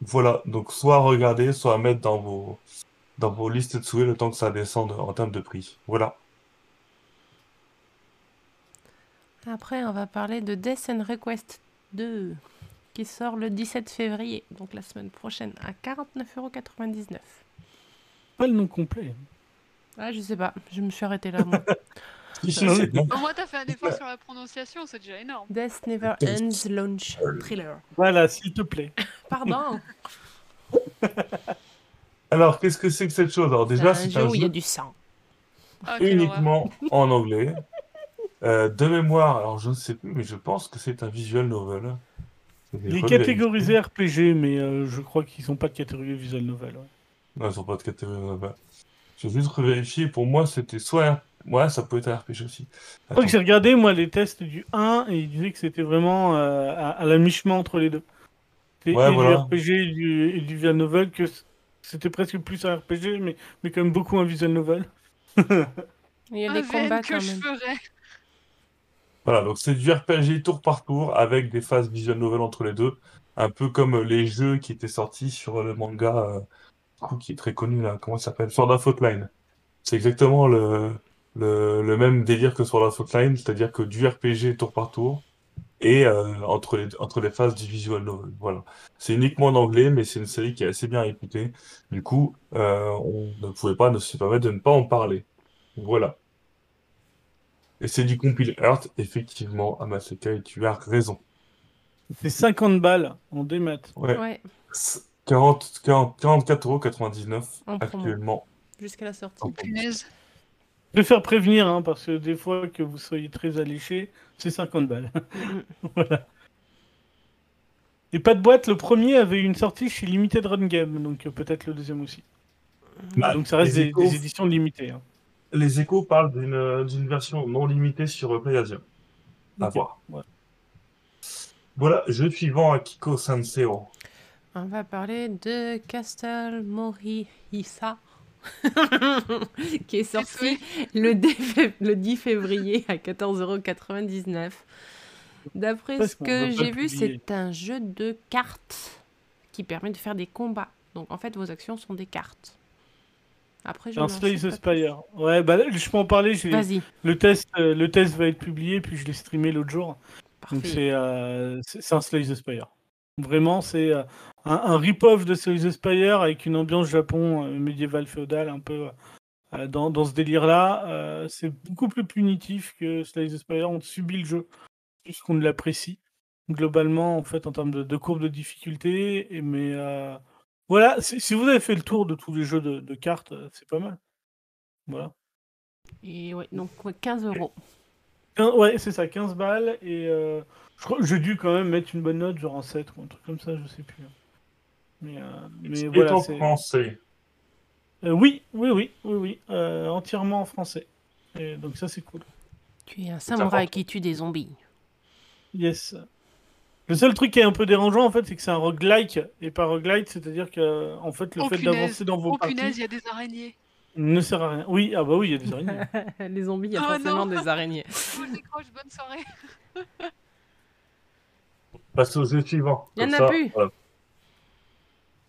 [SPEAKER 2] Voilà, donc soit à regarder, soit à mettre dans vos, dans vos listes de souhaits le temps que ça descende en termes de prix. Voilà.
[SPEAKER 1] Après, on va parler de Death and Request 2, qui sort le 17 février, donc la semaine prochaine, à 49,99€.
[SPEAKER 4] Pas le nom complet.
[SPEAKER 1] Ah, je sais pas, je me suis arrêtée là, moi.
[SPEAKER 3] Au moins, t'as fait un effort sur la prononciation, c'est déjà énorme.
[SPEAKER 1] Death Never Ends Launch Thriller.
[SPEAKER 4] Voilà, s'il te plaît.
[SPEAKER 1] Pardon
[SPEAKER 2] Alors, qu'est-ce que c'est que cette chose? Alors,
[SPEAKER 1] C'est
[SPEAKER 2] déjà,
[SPEAKER 1] un
[SPEAKER 2] c'est
[SPEAKER 1] jeu
[SPEAKER 2] un
[SPEAKER 1] où il y a
[SPEAKER 2] jeu
[SPEAKER 1] du sang.
[SPEAKER 3] Ah,
[SPEAKER 2] uniquement en anglais. Euh, de mémoire, alors je ne sais plus, mais je pense que c'est un visual novel.
[SPEAKER 4] Il est catégorisé RPG, mais euh, je crois qu'ils sont pas de catégorie visual novel. ouais.
[SPEAKER 2] Non, ils sont pas de catégorie vais juste revérifier. Pour moi, c'était soit un... Ouais, ça peut être un RPG aussi.
[SPEAKER 4] Je crois que j'ai regardé, moi, les tests du 1 et il disait que c'était vraiment euh, à, à la mi-chemin entre les deux. C'était
[SPEAKER 2] Ouais,
[SPEAKER 4] et du. RPG et du, et du visual novel, que c- c'était presque plus un RPG, mais, mais quand même beaucoup un visual novel.
[SPEAKER 1] Il y a
[SPEAKER 3] VN
[SPEAKER 1] combats
[SPEAKER 3] que
[SPEAKER 1] quand
[SPEAKER 3] je
[SPEAKER 1] même.
[SPEAKER 3] ferais.
[SPEAKER 2] Voilà, donc c'est du RPG tour par tour avec des phases visual novel entre les deux. Un peu comme les jeux qui étaient sortis sur le manga euh, qui est très connu là. Comment ça s'appelle? Sword Art Online. C'est exactement le, le, le même délire que Sword Art Online, c'est-à-dire que du RPG tour par tour et euh, entre les, entre les phases du visual novel. Voilà. C'est uniquement en anglais, mais c'est une série qui est assez bien réputée. Du coup, euh, on ne pouvait pas ne se permettre de ne pas en parler. Voilà. Et c'est du compile Earth, effectivement, Amaseka, et tu as raison.
[SPEAKER 4] C'est 50 balles en démat.
[SPEAKER 2] Ouais.
[SPEAKER 1] Ouais,
[SPEAKER 2] 40, 40, 44,99€
[SPEAKER 1] En promo.
[SPEAKER 2] actuellement.
[SPEAKER 1] jusqu'à la sortie.
[SPEAKER 3] Punaise.
[SPEAKER 4] Je préfère prévenir, hein, parce que des fois que vous soyez très alléché, c'est 50 balles.
[SPEAKER 1] Mhm.
[SPEAKER 4] voilà. Et pas de boîte, le premier avait une sortie chez Limited Run Game, donc euh, peut-être le deuxième aussi.
[SPEAKER 2] Bah,
[SPEAKER 4] donc ça reste
[SPEAKER 2] les
[SPEAKER 4] des,
[SPEAKER 2] échos-
[SPEAKER 4] des éditions limitées. hein.
[SPEAKER 2] Les échos parlent d'une d'une version non limitée sur PlayAsia. À
[SPEAKER 4] Ok,
[SPEAKER 2] voir.
[SPEAKER 4] ouais.
[SPEAKER 2] Voilà, jeu suivant à Kiko Sanseo.
[SPEAKER 1] On va parler de Castle Morihisa, qui est sorti le 10 fév- le 10 février à 14,99€. D'après ce que j'ai vu, c'est un jeu de cartes qui permet de faire des combats. Donc en fait, vos actions sont des cartes. Après, je
[SPEAKER 4] Un Slay Spire. Ouais, bah je peux en parler.
[SPEAKER 1] Vas-y,
[SPEAKER 4] Le test, euh, le test va être publié, puis je l'ai streamé l'autre jour. Donc
[SPEAKER 1] parfait.
[SPEAKER 4] c'est euh, c'est un Slay the Spire. Vraiment, c'est euh, un, un rip-off de the Spire avec une ambiance Japon euh, médiéval féodal un peu euh, dans, dans ce délire-là. Euh, c'est beaucoup plus punitif que Slay the Spire. On subit le jeu puisqu'on l'apprécie. Globalement, en fait, en termes de, de courbe de difficulté. Et, mais euh, voilà, si, vous avez fait le tour de tous les jeux de, de cartes, c'est pas mal. Voilà.
[SPEAKER 1] Et ouais, donc ouais, 15 euros.
[SPEAKER 4] Ouais, c'est ça, 15 balles. Et euh, j'ai dû quand même mettre une bonne note, genre un 7 ou un truc comme ça, je sais plus. Mais, euh, mais voilà,
[SPEAKER 2] en français.
[SPEAKER 4] Euh, oui, oui, oui, oui, oui, euh, entièrement en français. Et donc ça, c'est cool.
[SPEAKER 1] Tu es un samouraï qui tue des zombies.
[SPEAKER 4] Yes. Le seul truc qui est un peu dérangeant, en fait, c'est que c'est un roguelike et pas roguelite, c'est-à-dire que, en fait, le
[SPEAKER 3] Oh
[SPEAKER 4] fait d'avancer dans vos
[SPEAKER 3] oh
[SPEAKER 4] parties
[SPEAKER 3] punaise, il y a des araignées.
[SPEAKER 4] ne sert à rien. Oui, ah bah oui, il y a des araignées.
[SPEAKER 1] les zombies, il y a
[SPEAKER 3] Oh
[SPEAKER 1] forcément
[SPEAKER 3] non.
[SPEAKER 1] des araignées.
[SPEAKER 3] Je décroche, bonne soirée.
[SPEAKER 2] Passe au jeu suivant.
[SPEAKER 1] Il y en a
[SPEAKER 2] ça,
[SPEAKER 1] plus.
[SPEAKER 2] voilà.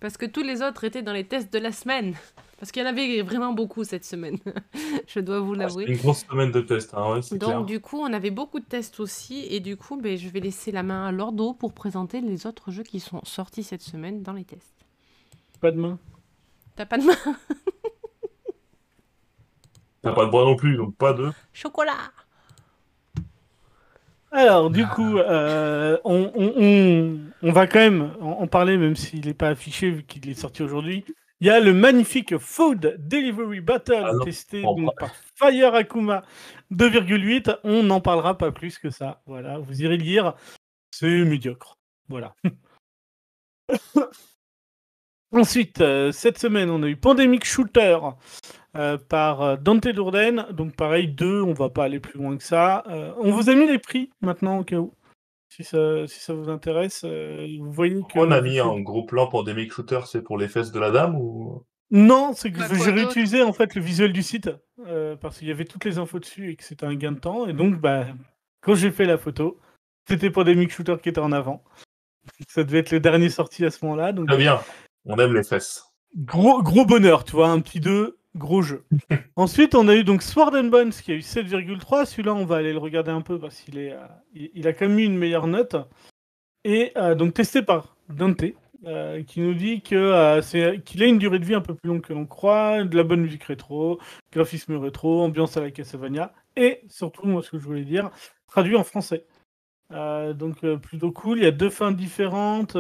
[SPEAKER 1] Parce que tous les autres étaient dans les tests de la semaine. Parce qu'il y en avait vraiment beaucoup cette semaine. Je dois vous
[SPEAKER 2] Ah,
[SPEAKER 1] l'avouer.
[SPEAKER 2] une grosse semaine de tests, hein, ouais, c'est
[SPEAKER 1] Donc
[SPEAKER 2] clair.
[SPEAKER 1] du coup, on avait beaucoup de tests aussi. Et du coup, ben, je vais laisser la main à Lordo pour présenter les autres jeux qui sont sortis cette semaine dans les tests.
[SPEAKER 4] pas de main.
[SPEAKER 1] T'as pas de main?
[SPEAKER 2] T'as pas de bras non plus, donc pas de.
[SPEAKER 1] Chocolat
[SPEAKER 4] Alors, du coup, euh, on, on- on- on va quand même en, en parler, même s'il n'est pas affiché, vu qu'il est sorti aujourd'hui. Il y a le magnifique Food Delivery Battle,
[SPEAKER 2] Ah
[SPEAKER 4] testé donc par Fire Akuma 2,8. On n'en parlera pas plus que ça. Voilà, vous irez lire. C'est médiocre. Voilà. Ensuite, euh, cette semaine, on a eu Pandemic Shooter euh, par euh, Dante Dourden. Donc pareil, deux, on va pas aller plus loin que ça. Euh, on vous a mis les prix maintenant au cas où. Si ça, si ça vous intéresse, euh, vous voyez que...
[SPEAKER 2] On a mis en gros plan pour des shooter, c'est pour les fesses de la dame ou?
[SPEAKER 4] Non, c'est que
[SPEAKER 3] Bah,
[SPEAKER 4] j'ai réutilisé en fait le visuel du site euh, parce qu'il y avait toutes les infos dessus et que c'était un gain de temps. Et donc, bah, quand j'ai fait la photo, c'était Pandemic Shooter qui était en avant. Ça devait être le dernier sorti à ce moment-là. Donc,
[SPEAKER 2] Très bien, on aime les fesses.
[SPEAKER 4] Gros, gros bonheur, tu vois, un petit 2, gros jeu. Ensuite, on a eu donc Sword and Bones qui a eu 7,3. Celui-là, on va aller le regarder un peu parce qu'il est, euh, il, a quand même eu une meilleure note. Et euh, donc testé par Dante, euh, qui nous dit que c'est qu'il a une durée de vie un peu plus longue que l'on croit, de la bonne musique rétro, graphisme rétro, ambiance à la Castlevania, et surtout, moi, ce que je voulais dire, traduit en français. Donc plutôt cool. Il y a deux fins différentes.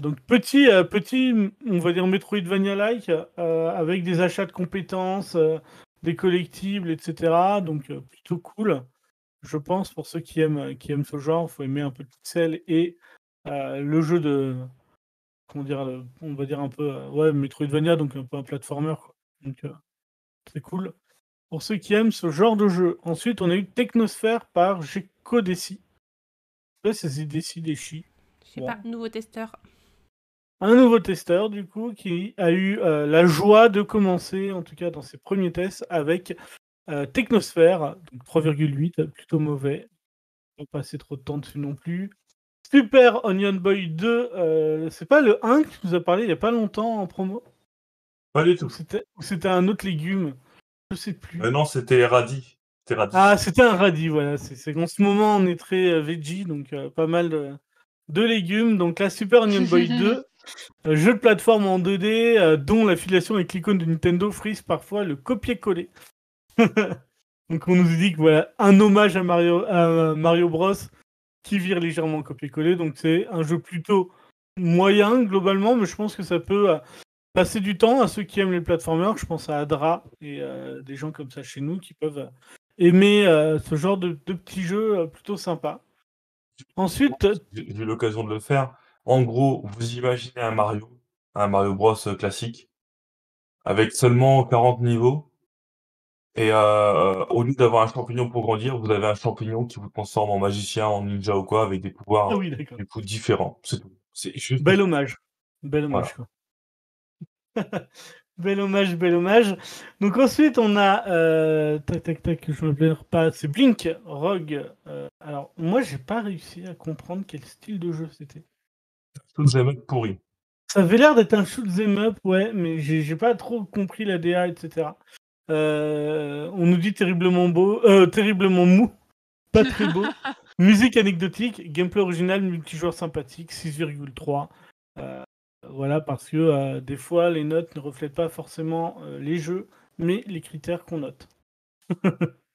[SPEAKER 4] Donc petit, euh, petit, on va dire Metroidvania-like, euh, avec des achats de compétences, euh, des collectibles, etc. Donc plutôt cool. Je pense pour ceux qui aiment, qui aiment ce genre, faut aimer un peu le pixel et le jeu de, comment dire, on va dire un peu, ouais, Metroidvania, donc un peu un platformer. quoi. Donc c'est cool. Pour ceux qui aiment ce genre de jeu. Ensuite, on a eu Technosphère par Gecko Desi. Là, c'est Desi Deshi.
[SPEAKER 1] Je sais pas, nouveau testeur.
[SPEAKER 4] Un nouveau testeur du coup qui a eu euh, la joie de commencer, en tout cas dans ses premiers tests, avec euh, Technosphère, donc 3,8, plutôt mauvais. Pas passer trop de temps dessus non plus. Super Onion Boy 2, euh, c'est pas le 1 que tu nous as parlé il y a pas longtemps en promo?
[SPEAKER 2] Pas du
[SPEAKER 4] Ou
[SPEAKER 2] tout.
[SPEAKER 4] c'était ou c'était un autre légume? Je sais plus.
[SPEAKER 2] Euh, non, c'était radis.
[SPEAKER 4] Ah, c'était un radis, voilà. C'est c'est qu'en ce moment, on est très euh, veggie, donc euh, pas mal de, de légumes. Donc là, Super Onion Boy 2, euh, jeu de plateforme en 2D, euh, dont l'affiliation avec l'icône de Nintendo frise parfois le copier-coller. donc on nous dit que voilà, un hommage à Mario, Bros qui vire légèrement le copier-coller. Donc c'est un jeu plutôt moyen globalement, mais je pense que ça peut euh, passer du temps à ceux qui aiment les platformers. Je pense à Adra et euh, des gens comme ça chez nous qui peuvent euh, aimer euh, ce genre de, de petits jeux euh, plutôt sympas. Ensuite, euh,
[SPEAKER 2] j'ai eu l'occasion de le faire. En gros, vous imaginez un Mario, un Mario Bros euh, classique, avec seulement 40 niveaux. Et euh, au lieu d'avoir un champignon pour grandir, vous avez un champignon qui vous transforme en magicien, en ninja ou quoi, avec des pouvoirs
[SPEAKER 4] ah oui,
[SPEAKER 2] différents. C'est tout. C'est juste.
[SPEAKER 4] Bel hommage. Bel hommage, quoi. bel hommage, bel hommage. Donc ensuite, on a... euh, tac, tac, tac, je me plaire pas. C'est Blink, Rogue. euh, alors, moi, j'ai pas réussi à comprendre quel style de jeu c'était.
[SPEAKER 2] Mecs pourris.
[SPEAKER 4] Ça avait l'air d'être un shoot 'em up, ouais, mais j'ai j'ai pas trop compris la DA, etc. Euh, on nous dit terriblement beau, euh, terriblement mou, pas très beau. Musique anecdotique, gameplay original, multijoueur sympathique, 6,3. Euh, voilà, parce que euh, des fois, les notes ne reflètent pas forcément euh, les jeux, mais les critères qu'on note.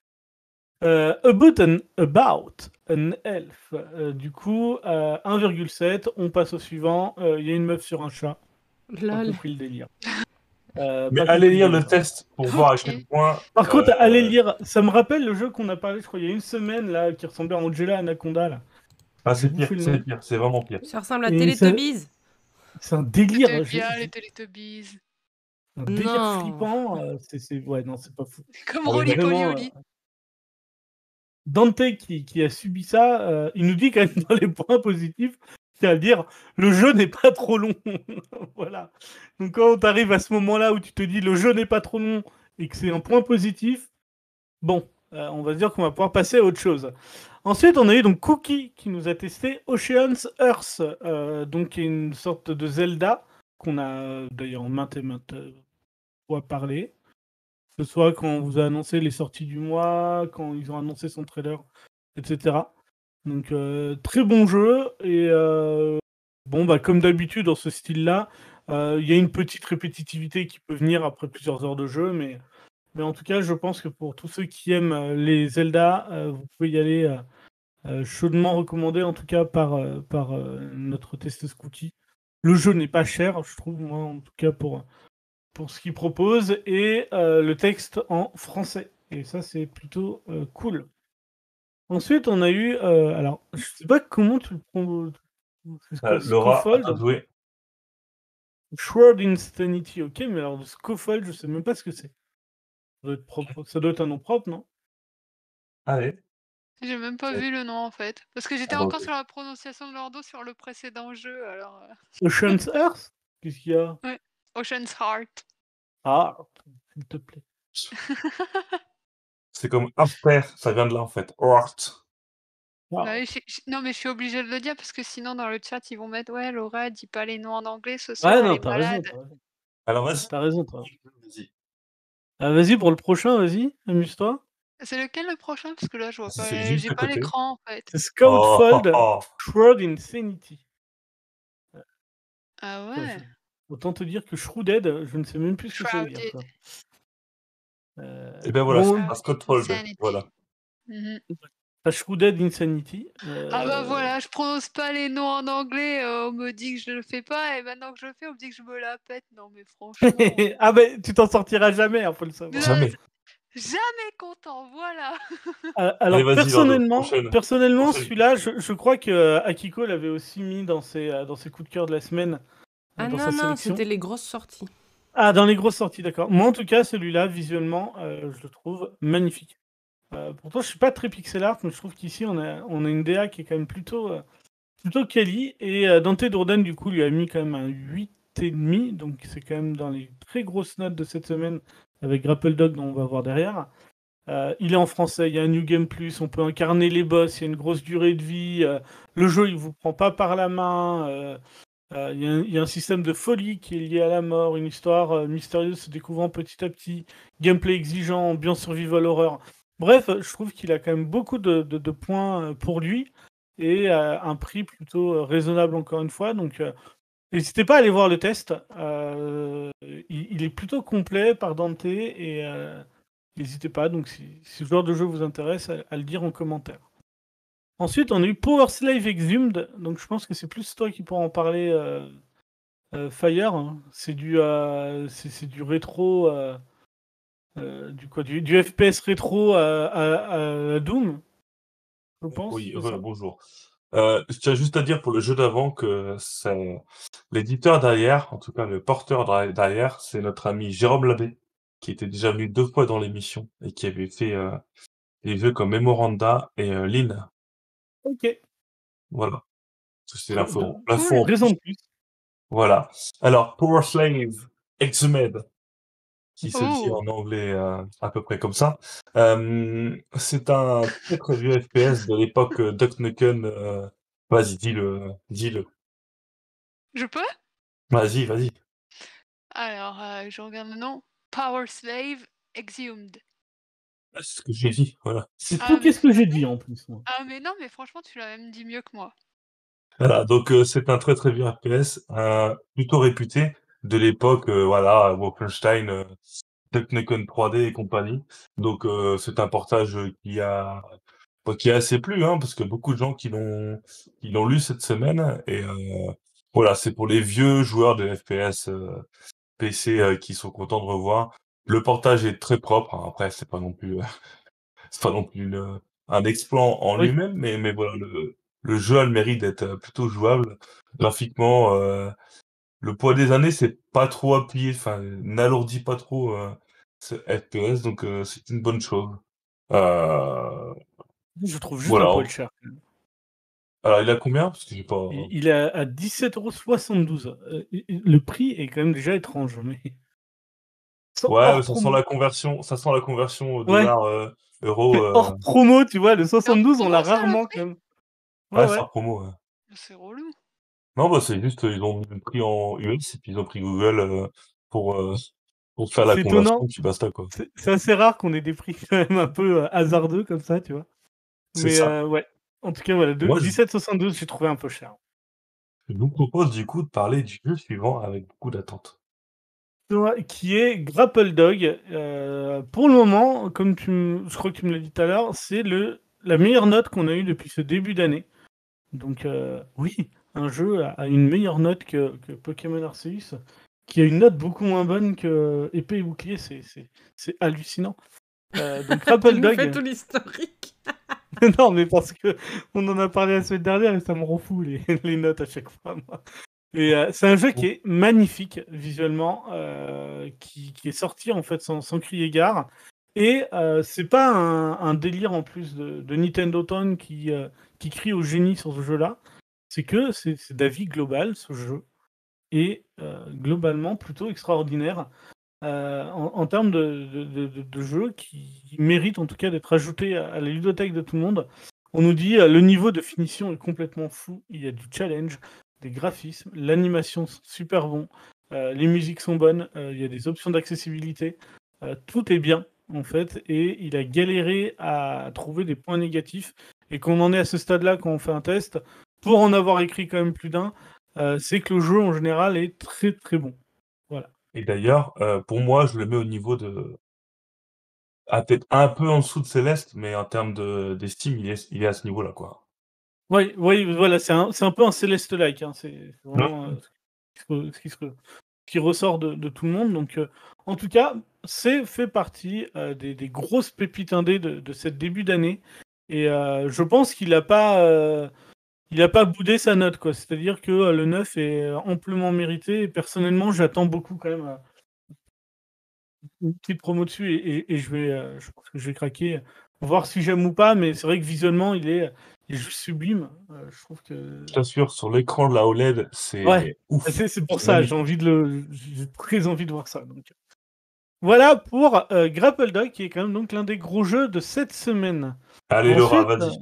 [SPEAKER 4] Euh, about, an, about an elf. Euh, du coup, euh, 1,7. On passe au suivant. Euh, Il y a une meuf sur un chat.
[SPEAKER 1] Lol.
[SPEAKER 4] compris le délire. Euh,
[SPEAKER 2] Mais allez lire
[SPEAKER 4] le
[SPEAKER 2] test pour voir à quel point.
[SPEAKER 4] Par contre,
[SPEAKER 2] euh,
[SPEAKER 4] allez lire. Ça me rappelle le jeu qu'on a parlé, je crois, il y a une semaine, là, qui ressemblait à Angela Anaconda, là.
[SPEAKER 2] Ah, c'est pire, c'est pire, c'est vraiment pire.
[SPEAKER 1] Ça ressemble à Teletubbies.
[SPEAKER 4] C'est un délire.
[SPEAKER 3] C'était
[SPEAKER 4] j'ai-
[SPEAKER 3] bien les Teletubbies.
[SPEAKER 4] Un délire
[SPEAKER 1] Non.
[SPEAKER 4] flippant. euh, c'est. Ouais, non, c'est pas fou.
[SPEAKER 3] Comme Rolly
[SPEAKER 4] Vraiment,
[SPEAKER 3] Polioli.
[SPEAKER 4] Dante qui, qui a subi ça, euh, il nous dit quand même dans les points positifs, c'est-à-dire le jeu n'est pas trop long. voilà. Donc quand tu arrives à ce moment-là où tu te dis le jeu n'est pas trop long et que c'est un point positif, bon, euh, on va se dire qu'on va pouvoir passer à autre chose. Ensuite, on a eu donc Cookie qui nous a testé Ocean's Earth, euh, donc une sorte de Zelda qu'on a d'ailleurs maintes et maintes fois parlé. Que ce soit quand on vous a annoncé les sorties du mois, quand ils ont annoncé son trailer, etc. Donc euh, très bon jeu et euh, bon bah comme d'habitude dans ce style-là, euh, il y a une petite répétitivité qui peut venir après plusieurs heures de jeu, mais mais en tout cas je pense que pour tous ceux qui aiment les Zelda, vous pouvez y aller chaudement recommandé en tout cas par notre testeuse cookie. Le jeu n'est pas cher, je trouve moi en tout cas pour pour ce qu'il propose et euh, le texte en français. Et ça, c'est plutôt euh, cool. Ensuite, on a eu. euh, alors, je sais pas comment tu le prends.
[SPEAKER 2] Euh, Laura a
[SPEAKER 4] Scofold
[SPEAKER 2] joué.
[SPEAKER 4] Sword Insanity, ok, mais alors, Scofold, je sais même pas ce que c'est. Ça doit être, propre- ça doit être un nom propre, non?
[SPEAKER 2] Allez.
[SPEAKER 3] J'ai même pas
[SPEAKER 2] Ouais.
[SPEAKER 3] vu le nom en fait. Parce que j'étais
[SPEAKER 2] Ah
[SPEAKER 3] encore
[SPEAKER 2] ok.
[SPEAKER 3] sur la prononciation de Lordo sur le précédent jeu. Alors,
[SPEAKER 4] Ocean's Earth? Qu'est-ce qu'il y a?
[SPEAKER 3] Ocean's Heart.
[SPEAKER 4] Ah, s'il te plaît.
[SPEAKER 2] C'est comme After, ça vient de là en fait. Art.
[SPEAKER 4] Ah,
[SPEAKER 3] Bah oui, je- je- Non, mais je suis obligée de le dire parce que sinon, dans le chat, ils vont mettre Ouais, Laura, dis pas les noms en anglais ce soir.
[SPEAKER 4] Ouais, non, t'as raison.
[SPEAKER 3] malade.
[SPEAKER 4] T'as raison,
[SPEAKER 2] Alors vas-y.
[SPEAKER 4] T'as raison, toi.
[SPEAKER 2] Vas-y.
[SPEAKER 4] Ah, vas-y, pour le prochain, vas-y, amuse-toi.
[SPEAKER 3] C'est lequel le prochain? Parce que là, je vois
[SPEAKER 2] C'est
[SPEAKER 3] pas.
[SPEAKER 2] juste
[SPEAKER 3] J'ai pas
[SPEAKER 2] côté.
[SPEAKER 3] l'écran en fait.
[SPEAKER 4] C'est Scoutfold
[SPEAKER 2] Oh, oh, oh.
[SPEAKER 4] Insanity.
[SPEAKER 3] Ah
[SPEAKER 4] Ouais, Autant te dire que Shrouded, je ne sais même plus ce que ça veut dire. Quoi. Euh,
[SPEAKER 2] Et ben voilà,
[SPEAKER 4] bon,
[SPEAKER 2] c'est un Scott Fold.
[SPEAKER 3] Insanity.
[SPEAKER 2] Voilà.
[SPEAKER 4] T'as Shrouded Insanity. euh,
[SPEAKER 3] Ah bah voilà, je prononce pas les noms en anglais, euh, on me dit que je le fais pas, et maintenant que je le fais, on me dit que je me la pète. Non mais franchement,
[SPEAKER 4] ah bah tu t'en sortiras jamais, hein, faut le savoir.
[SPEAKER 2] Jamais.
[SPEAKER 3] jamais content, voilà.
[SPEAKER 4] Euh, Alors
[SPEAKER 2] Allez,
[SPEAKER 4] personnellement, personnellement celui-là, je, je crois que Akiko l'avait aussi mis dans ses, dans ses coups de cœur de la semaine.
[SPEAKER 1] Ah
[SPEAKER 4] dans
[SPEAKER 1] non,
[SPEAKER 4] sa
[SPEAKER 1] non, c'était les grosses sorties.
[SPEAKER 4] Ah, dans les grosses sorties, d'accord. Moi, en tout cas, celui-là, visuellement, euh, je le trouve magnifique. Euh, pourtant, je suis pas très pixel art, mais je trouve qu'ici, on a, on a une DA qui est quand même plutôt, euh, plutôt quali. Et euh, Dante Dourdan, du coup, lui a mis quand même un 8,5. Donc, c'est quand même dans les très grosses notes de cette semaine, avec Grapple Dog, dont on va voir derrière. Euh, il est en français, il y a un New Game Plus, on peut incarner les boss, il y a une grosse durée de vie. euh, le jeu, il vous prend pas par la main. euh, euh, Il y, a un- système de folie qui est lié à la mort, une histoire euh, mystérieuse se découvrant petit à petit, gameplay exigeant, ambiance survival horror. Bref, euh, je trouve qu'il a quand même beaucoup de, points pour lui et un prix plutôt raisonnable encore une fois. Donc, n'hésitez pas à aller voir le test. Il, est plutôt complet par Dante et n'hésitez pas. Donc, si, ce genre de jeu vous intéresse, à le dire en commentaire. Ensuite, on a eu Power Slave Exhumed. Donc, je pense que c'est plus toi qui pourras en parler, euh, euh, Fire. hein. C'est du, euh, c'est du rétro, du quoi, du, du FPS rétro à, à- à Doom. Je pense.
[SPEAKER 2] Oui, bonjour. Je tiens juste à dire pour le jeu d'avant que c'est l'éditeur derrière, en tout cas le porteur derrière, c'est notre ami Jérôme Labbé, qui était déjà venu deux fois dans l'émission et qui avait fait des jeux comme Memoranda et Lynn.
[SPEAKER 4] Ok.
[SPEAKER 2] Voilà. C'est
[SPEAKER 4] Cool.
[SPEAKER 2] l'info. L'info en
[SPEAKER 4] Raison de plus.
[SPEAKER 2] Voilà. Alors, Power Slave Exhumed, qui se dit
[SPEAKER 3] Oh.
[SPEAKER 2] en anglais euh, à peu près comme ça. Euh, c'est un très vieux FPS de l'époque euh, Duck euh, Vas-y, dis-le, dis-le.
[SPEAKER 3] Je peux?
[SPEAKER 2] Vas-y, vas-y.
[SPEAKER 3] Alors, je regarde le nom. Power Slave Exhumed.
[SPEAKER 2] Ah, C'est ce que j'ai dit, voilà.
[SPEAKER 4] C'est
[SPEAKER 3] Ah,
[SPEAKER 4] tout
[SPEAKER 3] mais
[SPEAKER 4] qu'est-ce que j'ai dit en plus. moi.
[SPEAKER 3] Ah mais non, mais franchement, tu l'as même dit mieux que moi.
[SPEAKER 2] Voilà, donc euh, c'est un très très vieux FPS, euh, plutôt réputé de l'époque, euh, voilà, Wolfenstein, euh, Nukem 3D et compagnie. Donc euh, c'est un portage qui a bah, qui a assez plu, hein, parce que beaucoup de gens qui l'ont qui l'ont lu cette semaine et euh, voilà, c'est pour les vieux joueurs de FPS euh, PC euh, qui sont contents de revoir. Le portage est très propre. hein, après, c'est pas non plus euh, c'est pas non plus le- un exploit en
[SPEAKER 4] Oui.
[SPEAKER 2] lui-même, mais mais voilà, le le jeu a le mérite d'être euh, plutôt jouable. Graphiquement, euh, le poids des années, c'est pas trop appuyé, enfin, n'alourdit pas trop euh, ce FPS, donc euh, c'est une bonne chose. Euh,
[SPEAKER 4] Je trouve juste
[SPEAKER 2] Voilà.
[SPEAKER 4] un poil cher.
[SPEAKER 2] alors, il a combien? Parce que j'ai pas.
[SPEAKER 4] Il, il est à, à 17,72€. Euh, et- et le prix est quand même déjà étrange. Mais...
[SPEAKER 2] Ouais, ça sent la conversion, ça sent la conversion au
[SPEAKER 4] Ouais.
[SPEAKER 2] dollar, euh, euro. Euh,
[SPEAKER 4] hors promo, tu vois, le 72, on l'a rarement quand même.
[SPEAKER 2] ouais,
[SPEAKER 4] Ouais,
[SPEAKER 2] c'est
[SPEAKER 4] ouais.
[SPEAKER 2] hors promo. ouais.
[SPEAKER 3] C'est relou.
[SPEAKER 2] Non, bah c'est juste, ils ont mis le prix en US et puis ils ont pris Google euh, pour euh, pour faire la conversion,
[SPEAKER 4] étonnant.
[SPEAKER 2] puis basta quoi.
[SPEAKER 4] C'est assez rare qu'on ait des prix quand même un peu euh, hasardeux comme ça, tu vois. Mais
[SPEAKER 2] ça.
[SPEAKER 4] euh, ouais. En tout cas, voilà, de-
[SPEAKER 2] Moi, je-
[SPEAKER 4] 17,72, j'ai trouvé un peu cher.
[SPEAKER 2] Je vous propose du coup de parler du jeu suivant avec beaucoup d'attente.
[SPEAKER 4] Qui est Grapple Dog. Euh, pour le moment, comme tu m- je crois que tu me l'as dit tout à l'heure, c'est le la meilleure note qu'on a eue depuis ce début d'année. Donc euh, oui, un jeu a, une meilleure note que, que Pokémon Arceus, qui a une note beaucoup moins bonne que Épée et Bouclier, c'est- c'est c'est hallucinant. Euh, donc Grapple Dog.
[SPEAKER 1] fais tout l'historique.
[SPEAKER 4] non, mais parce que on en a parlé la semaine dernière et ça me rend fou les, les notes à chaque fois. Moi. Et euh, c'est un jeu qui est magnifique visuellement, euh, qui, qui est sorti en fait sans, sans crier gare. Et euh, c'est pas un, un délire en plus de, de Nintendo Town qui, euh, qui crie au génie sur ce jeu-là. C'est que c'est d'avis global ce jeu est globalement plutôt extraordinaire en, en termes de, de, jeu qui mérite en tout cas d'être ajouté à, à la ludothèque de tout le monde. On nous dit le niveau de finition est complètement fou, il y a du challenge, des graphismes, l'animation super bon, euh, les musiques sont bonnes, euh, il y a des options d'accessibilité, euh, tout est bien en fait, et il a galéré à trouver des points négatifs, et qu'on en est à ce stade-là quand on fait un test, pour en avoir écrit quand même plus d'un, c'est que le jeu en général est très très bon.
[SPEAKER 2] Et d'ailleurs, pour moi, je le mets au niveau de ah, peut-être un peu en dessous de Céleste, mais en termes de d'estime, il est il est à ce niveau-là, quoi.
[SPEAKER 4] Oui, oui, voilà, c'est un, c'est un peu un Céleste-like. Hein, c'est vraiment euh, ce, qui se- ce qui se- qui ressort de, de tout le monde. Donc, euh, en tout cas, c'est fait partie euh, des, des grosses pépites indées de, de cette début d'année. Et euh, je pense qu'il n'a pas, il a pas boudé sa note, quoi. C'est-à-dire que le 9 est amplement mérité. Et personnellement, j'attends beaucoup quand même. une petite promo dessus et, et- et je vais, je pense que je vais craquer, voir si j'aime ou pas. Mais c'est vrai que visuellement, il est, est juste sublime. Euh, je trouve que
[SPEAKER 2] Je t'assure, sur l'écran de la OLED, c'est
[SPEAKER 4] Ouais.
[SPEAKER 2] ouf.
[SPEAKER 4] c'est c'est pour ça. J'ai envie de le, j'ai très envie de voir ça. Donc voilà pour euh, Grapple Dog, qui est quand même donc l'un des gros jeux de cette semaine.
[SPEAKER 2] Allez, Laura, vas-y.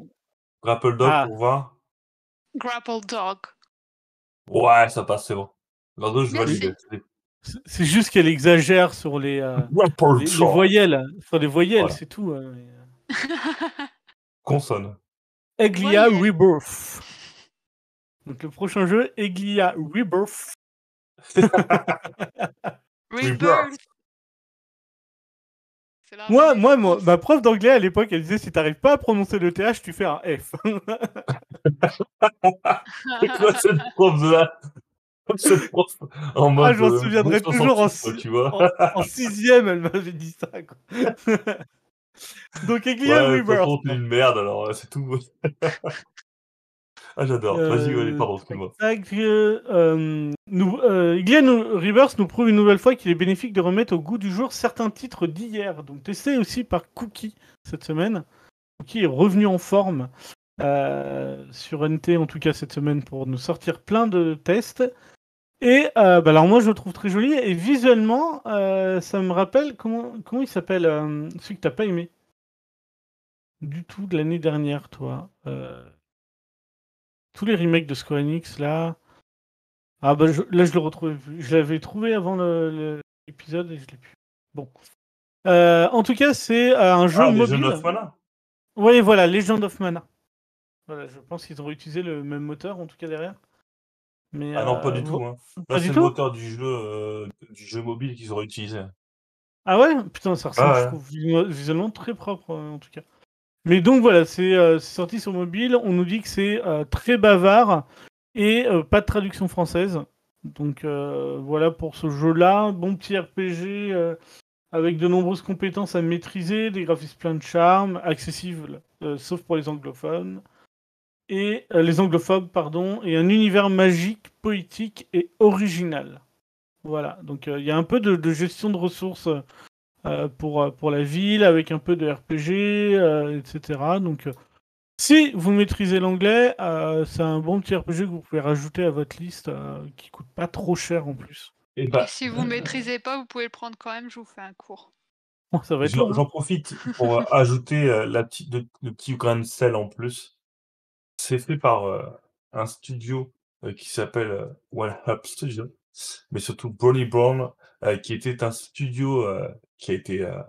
[SPEAKER 2] Grapple Dog
[SPEAKER 4] ah.
[SPEAKER 2] pour voir.
[SPEAKER 3] Grapple Dog.
[SPEAKER 2] Ouais, ça passe, c'est bon. L'autre, je valide. C'est-
[SPEAKER 4] juste qu'elle exagère sur les, euh, les, les voyelles, sur les voyelles,
[SPEAKER 2] Voilà.
[SPEAKER 4] c'est tout. hein, mais, euh.
[SPEAKER 2] Consonne.
[SPEAKER 4] Eglia
[SPEAKER 3] Voyelles.
[SPEAKER 4] Rebirth. Donc le prochain jeu, Eglia Rebirth.
[SPEAKER 3] Rebirth.
[SPEAKER 4] Moi, moi, ma prof d'anglais à l'époque, elle disait si t'arrives pas à prononcer le TH, tu fais un F.
[SPEAKER 2] C'est quoi cette prof là? Cette prof en mode.
[SPEAKER 4] Ah, je m'en
[SPEAKER 2] euh,
[SPEAKER 4] souviendrai toujours en,
[SPEAKER 2] 66, quoi, tu vois.
[SPEAKER 4] en, en sixième, elle m'avait dit ça. quoi. Donc, Eglia
[SPEAKER 2] Ouais,
[SPEAKER 4] Rebirth.
[SPEAKER 2] une merde, alors euh, c'est tout. ah, j'adore. Vas-y, allez,
[SPEAKER 4] Euh,
[SPEAKER 2] pardon, excuse-moi.
[SPEAKER 4] euh, euh, nous, euh, nous- Rebirth nous prouve une nouvelle fois qu'il est bénéfique de remettre au goût du jour certains titres d'hier. Donc, testé aussi par Cookie cette semaine. Cookie est revenu en forme euh, sur NT, en tout cas cette semaine, pour nous sortir plein de tests. Et euh, bah alors moi je le trouve très joli. Et visuellement euh, ça me rappelle comment comment il s'appelle euh, celui que t'as pas aimé? Du tout de l'année dernière toi. Euh, tous les remakes de Square Enix là. Ah bah je- là je le retrouve je l'avais trouvé avant le- le- l'épisode et je l'ai plus. Bon. En tout cas c'est un jeu
[SPEAKER 2] Ah,
[SPEAKER 4] mobile.
[SPEAKER 2] Jeux of Mana.
[SPEAKER 4] oui voilà Legend of Mana. Voilà je pense qu'ils ont réutilisé le même moteur en tout cas derrière mais
[SPEAKER 2] Ah non, pas du
[SPEAKER 4] euh,
[SPEAKER 2] tout. Hein. Là, c'est le moteur du jeu, euh, du jeu mobile qu'ils auraient utilisé.
[SPEAKER 4] Ah ouais? Putain, ça ressemble,
[SPEAKER 2] Ah ouais.
[SPEAKER 4] je trouve, visu- visuellement très propre, euh, en tout cas. Mais donc voilà, c'est euh, sorti sur mobile. On nous dit que c'est euh, très bavard et euh, pas de traduction française. Donc voilà pour ce jeu-là. Bon petit RPG avec de nombreuses compétences à maîtriser, des graphismes pleins de charme, accessible euh, sauf pour les anglophones. Et euh, les anglophobes, pardon, et un univers magique, poétique et original. Voilà, donc euh, il y a un peu de, de gestion de ressources euh, pour, euh, pour la ville, avec un peu de RPG, euh, etc. Donc, euh, si vous maîtrisez l'anglais, euh, c'est un bon petit RPG que vous pouvez rajouter à votre liste, euh, qui coûte pas trop cher en plus.
[SPEAKER 2] Et
[SPEAKER 3] Et
[SPEAKER 2] bah,
[SPEAKER 3] si vous maîtrisez pas, vous pouvez le prendre quand même, je vous fais un cours.
[SPEAKER 2] J'en
[SPEAKER 4] hein.
[SPEAKER 2] j'en profite pour ajouter euh, la petite, le, le petit grain de sel en plus. C'est fait par euh, un studio euh, qui s'appelle euh, One Up Studio, mais surtout Brony Brown, euh, qui était un studio euh, qui a été euh,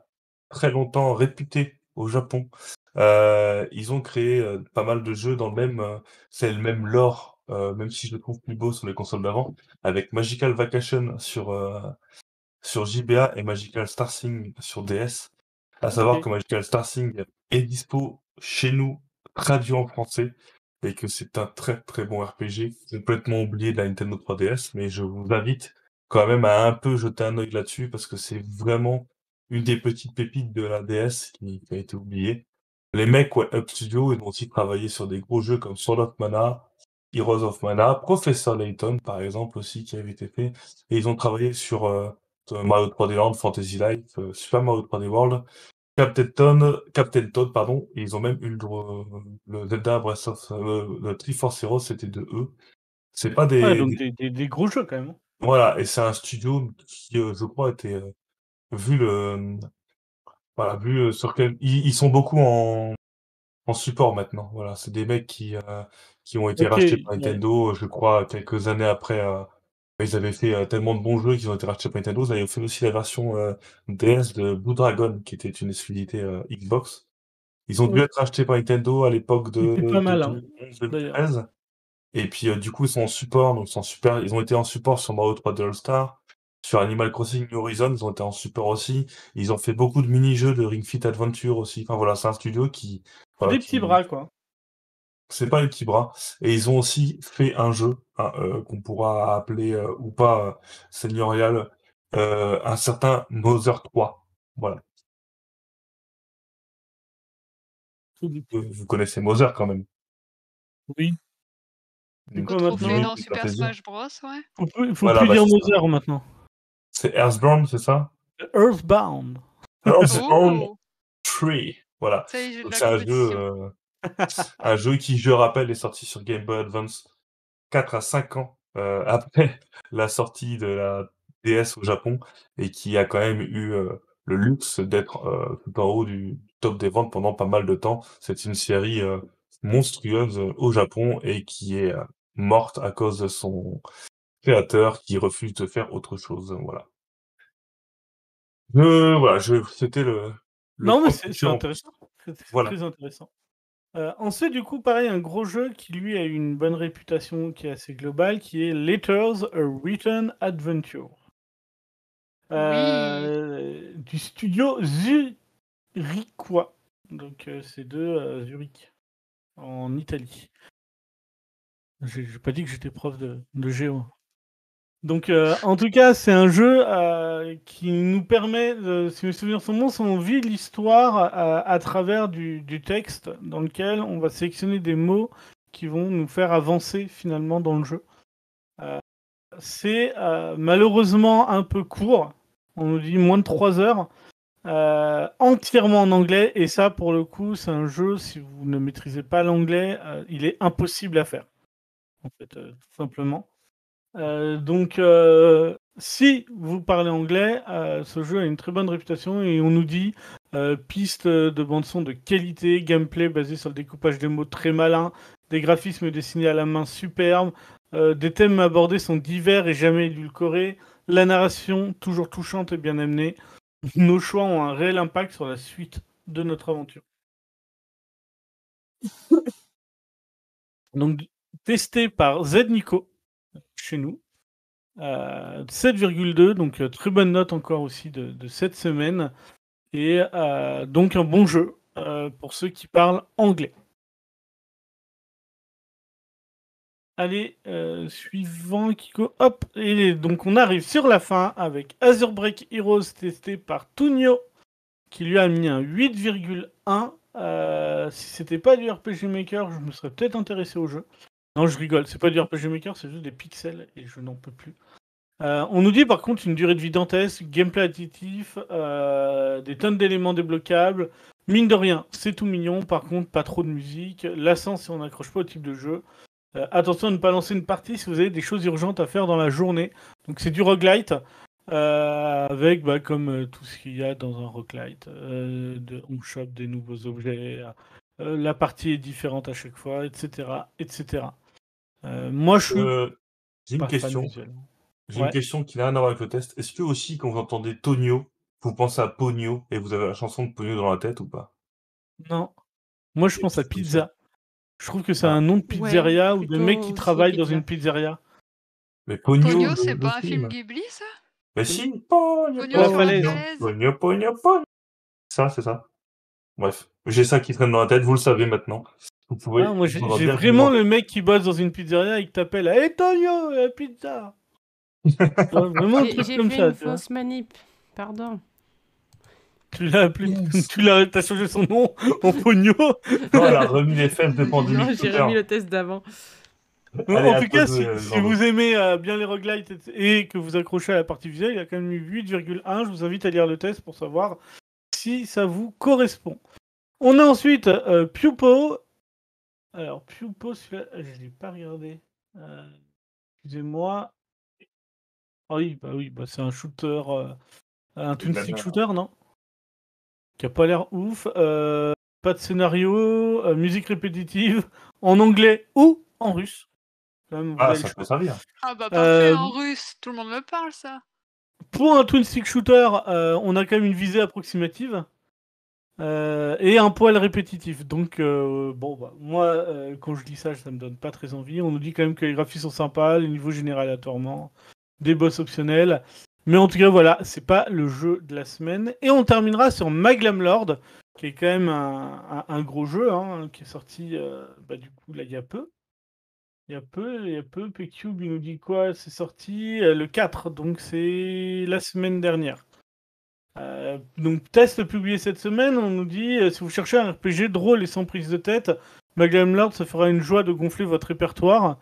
[SPEAKER 2] très longtemps réputé au Japon. Euh, ils ont créé euh, pas mal de jeux dans le même, euh, c'est le même lore, euh, même si je le trouve plus beau sur les consoles d'avant, avec Magical Vacation sur euh, sur JBA et Magical Star Sing sur DS. À savoir que Magical Star Sing est dispo chez nous, traduit en français, et que c'est un très très bon RPG, complètement oublié de la Nintendo 3DS, mais je vous invite quand même à un peu jeter un œil là-dessus, parce que c'est vraiment une des petites pépites de la DS qui, qui a été oubliée. Les mecs, ouais, Up Studio, ils ont aussi travaillé sur des gros jeux comme Sword of Mana, Heroes of Mana, Professor Layton, par exemple, aussi, qui avait été fait. Et ils ont travaillé sur euh, Mario 3D Land, Fantasy Life, euh, Super Mario 3D World, Captain Captain Toad, pardon, et ils ont même eu le, droit- le Zelda Breath of euh, le Triforce Heroes, c'était de eux. C'est pas des,
[SPEAKER 4] Ouais, donc
[SPEAKER 2] des-
[SPEAKER 4] des, des- des gros jeux quand même. hein.
[SPEAKER 2] voilà, et c'est un studio qui, euh, je crois, était euh, vu le voilà, vu euh, sur quel ils, ils sont beaucoup en en support maintenant. Voilà, c'est des mecs qui euh, qui ont été
[SPEAKER 4] Ok,
[SPEAKER 2] rachetés par
[SPEAKER 4] ouais.
[SPEAKER 2] Nintendo, je crois, quelques années après. euh, ils avaient fait euh, tellement de bons jeux qu'ils ont été rachetés par Nintendo. Ils avaient fait aussi la version euh, DS de Blue Dragon, qui était une exclusivité euh, Xbox. Ils ont dû
[SPEAKER 4] Oui.
[SPEAKER 2] être rachetés par Nintendo à l'époque de,
[SPEAKER 4] pas
[SPEAKER 2] de
[SPEAKER 4] mal, hein,
[SPEAKER 2] 2011-2013. Et puis, du coup, ils sont en support, donc ils sont super, ils ont été en support sur Mario 3D All-Star. sur Animal Crossing New Horizons, ils ont été en support aussi. Ils ont fait beaucoup de mini-jeux de Ring Fit Adventure aussi. Enfin voilà, c'est un studio qui. voilà,
[SPEAKER 4] Des
[SPEAKER 2] qui-
[SPEAKER 4] petits bras, quoi.
[SPEAKER 2] C'est pas les petits bras. Et ils ont aussi fait un jeu hein, euh, qu'on pourra appeler euh, ou pas euh, seigneurial, euh, un certain Mother 3. Voilà. Vous connaissez Mother quand même.
[SPEAKER 4] Oui. Maintenant
[SPEAKER 3] dans
[SPEAKER 2] fait
[SPEAKER 3] Super. Smash Bros, ouais.
[SPEAKER 4] Faut plus, faut
[SPEAKER 2] Voilà,
[SPEAKER 4] plus
[SPEAKER 2] bah,
[SPEAKER 4] dire. Mother maintenant.
[SPEAKER 2] C'est Earthbound, c'est ça?
[SPEAKER 4] Earthbound.
[SPEAKER 2] Earthbound
[SPEAKER 3] Oh
[SPEAKER 2] 3. Voilà. C'est un jeu, euh, un jeu qui, je rappelle, est sorti sur Game Boy Advance 4 à 5 ans euh, après la sortie de la DS au Japon et qui a quand même eu euh, le luxe d'être euh, tout en haut du top des ventes pendant pas mal de temps. C'est une série euh, monstrueuse au Japon et qui est morte à cause de son créateur qui refuse de faire autre chose. Voilà. Voilà, c'était le, le
[SPEAKER 4] Non, mais c'est intéressant. C'est c'est
[SPEAKER 2] Voilà.
[SPEAKER 4] très intéressant. Euh, ensuite, du coup, pareil, un gros jeu qui lui a une bonne réputation, qui est assez globale, qui est Letters a Written Adventure. Euh, Du studio Zurichois. Donc, euh, c'est de euh, Zurich, en Italie. J'ai j'ai pas dit que j'étais prof de, de géo. Donc, euh, en tout cas, c'est un jeu euh, qui nous permet, de, si mes souvenirs sont bons, on vit l'histoire à, à travers du, du texte dans lequel on va sélectionner des mots qui vont nous faire avancer finalement dans le jeu. Euh, c'est euh, malheureusement un peu court. On nous dit moins de 3 heures. euh, entièrement en anglais. Et ça, pour le coup, c'est un jeu, si vous ne maîtrisez pas l'anglais, euh, il est impossible à faire. En fait, euh, tout simplement. Euh, donc, euh, si vous parlez anglais, euh, ce jeu a une très bonne réputation et on nous dit piste de bande-son de qualité, gameplay basé sur le découpage des mots très malin, des graphismes dessinés à la main superbes, euh, des thèmes abordés sont divers et jamais édulcorés, la narration toujours touchante et bien amenée. Nos choix ont un réel impact sur la suite de notre aventure. Donc, testé par Z Nico chez nous. Euh, 7,2, donc euh, très bonne note encore aussi de, cette semaine. Et euh, donc un bon jeu euh, pour ceux qui parlent anglais. Allez, euh, suivant Kiko. Hop, et donc on arrive sur la fin avec Azure Break Heroes testé par Tunio, qui lui a mis un 8,1. Euh, si c'était pas du RPG Maker, je me serais peut-être intéressé au jeu. Non, je rigole, c'est pas du RPG Maker, c'est juste des pixels et je n'en peux plus. Euh, on nous dit par contre une durée de vie dantesque, gameplay additif, euh, des tonnes d'éléments débloquables. Mine de rien, c'est tout mignon, par contre, pas trop de musique. Lassant si on n'accroche pas au type de jeu. Euh, attention à ne pas lancer une partie si vous avez des choses urgentes à faire dans la journée. Donc c'est du roguelite, avec bah, comme tout ce qu'il y a dans un roguelite. On chope des nouveaux objets, la partie est différente à chaque fois, etc. etc. Euh, moi je suis
[SPEAKER 2] Euh, J'ai une question. J'ai
[SPEAKER 4] Ouais.
[SPEAKER 2] une question qui n'a rien à voir avec le test. Est-ce que aussi, quand vous entendez Tonio, vous pensez à Pogno et vous avez la chanson de Pogno dans la tête ou pas?
[SPEAKER 4] Non. Moi, je pense à pizza. Je trouve que c'est un nom de pizzeria ou de mec qui travaille dans une pizzeria.
[SPEAKER 2] Mais Pogno,
[SPEAKER 3] Pogno, c'est pas un film Ghibli, ça?
[SPEAKER 2] Mais si, Pogno.
[SPEAKER 3] Pogno,
[SPEAKER 2] Pogno, Pogno. Ça, c'est ça. Bref, j'ai ça qui traîne dans la tête, vous le savez maintenant. Vous pouvez.
[SPEAKER 4] Ah, moi, j'ai vraiment le mec qui bosse dans une pizzeria et qui t'appelle Hey Tonio, la pizza Vraiment un
[SPEAKER 1] J'ai
[SPEAKER 4] truc
[SPEAKER 1] j'ai
[SPEAKER 4] comme
[SPEAKER 1] fait
[SPEAKER 4] ça.
[SPEAKER 1] une
[SPEAKER 4] tu vois.
[SPEAKER 1] fausse manip. Pardon.
[SPEAKER 4] Tu l'as appelé,
[SPEAKER 2] Yes.
[SPEAKER 4] tu l'as, t'as changé son nom en Pogno.
[SPEAKER 2] Non, elle a remis les fesses de Pandémie.
[SPEAKER 1] Non, j'ai remis le test d'avant.
[SPEAKER 2] Allez,
[SPEAKER 4] en
[SPEAKER 2] à
[SPEAKER 4] tout cas,
[SPEAKER 2] de-
[SPEAKER 4] si, vous aimez euh, bien les roguelites et, et que vous accrochez à la partie visuelle, il a quand même eu 8,1. Je vous invite à lire le test pour savoir si ça vous correspond. On a ensuite euh, Pupo. Alors, Pupo, celui-là, je ne l'ai pas regardé. Euh, Excusez-moi. Ah oui, bah oui, bah c'est un shooter, euh, un twin stick shooter, non? Qui a pas l'air ouf. euh, pas de scénario, euh, musique répétitive, en anglais ou en russe. Même,
[SPEAKER 2] Ah, ça peut servir.
[SPEAKER 3] Ah bah parfait,
[SPEAKER 4] Euh,
[SPEAKER 3] en russe, tout le monde me parle, ça.
[SPEAKER 4] Pour un twin stick shooter, euh, on a quand même une visée approximative euh, et un poil répétitif. Donc, euh, bon, bah, moi, euh, quand je dis ça, ça me donne pas très envie. On nous dit quand même que les graphismes sont sympas, les niveaux générés aléatoirement, des boss optionnels. Mais en tout cas, voilà, c'est pas le jeu de la semaine. Et on terminera sur Maglam Lord, qui est quand même un, gros jeu, hein, qui est sorti bah, du coup là il y a peu. Il y a peu, il y a peu. PCube, il nous dit quoi? C'est sorti le 4, donc c'est la semaine dernière. Euh, donc test publié cette semaine, on nous dit euh, si vous cherchez un RPG drôle et sans prise de tête, Maglam Lord se fera une joie de gonfler votre répertoire.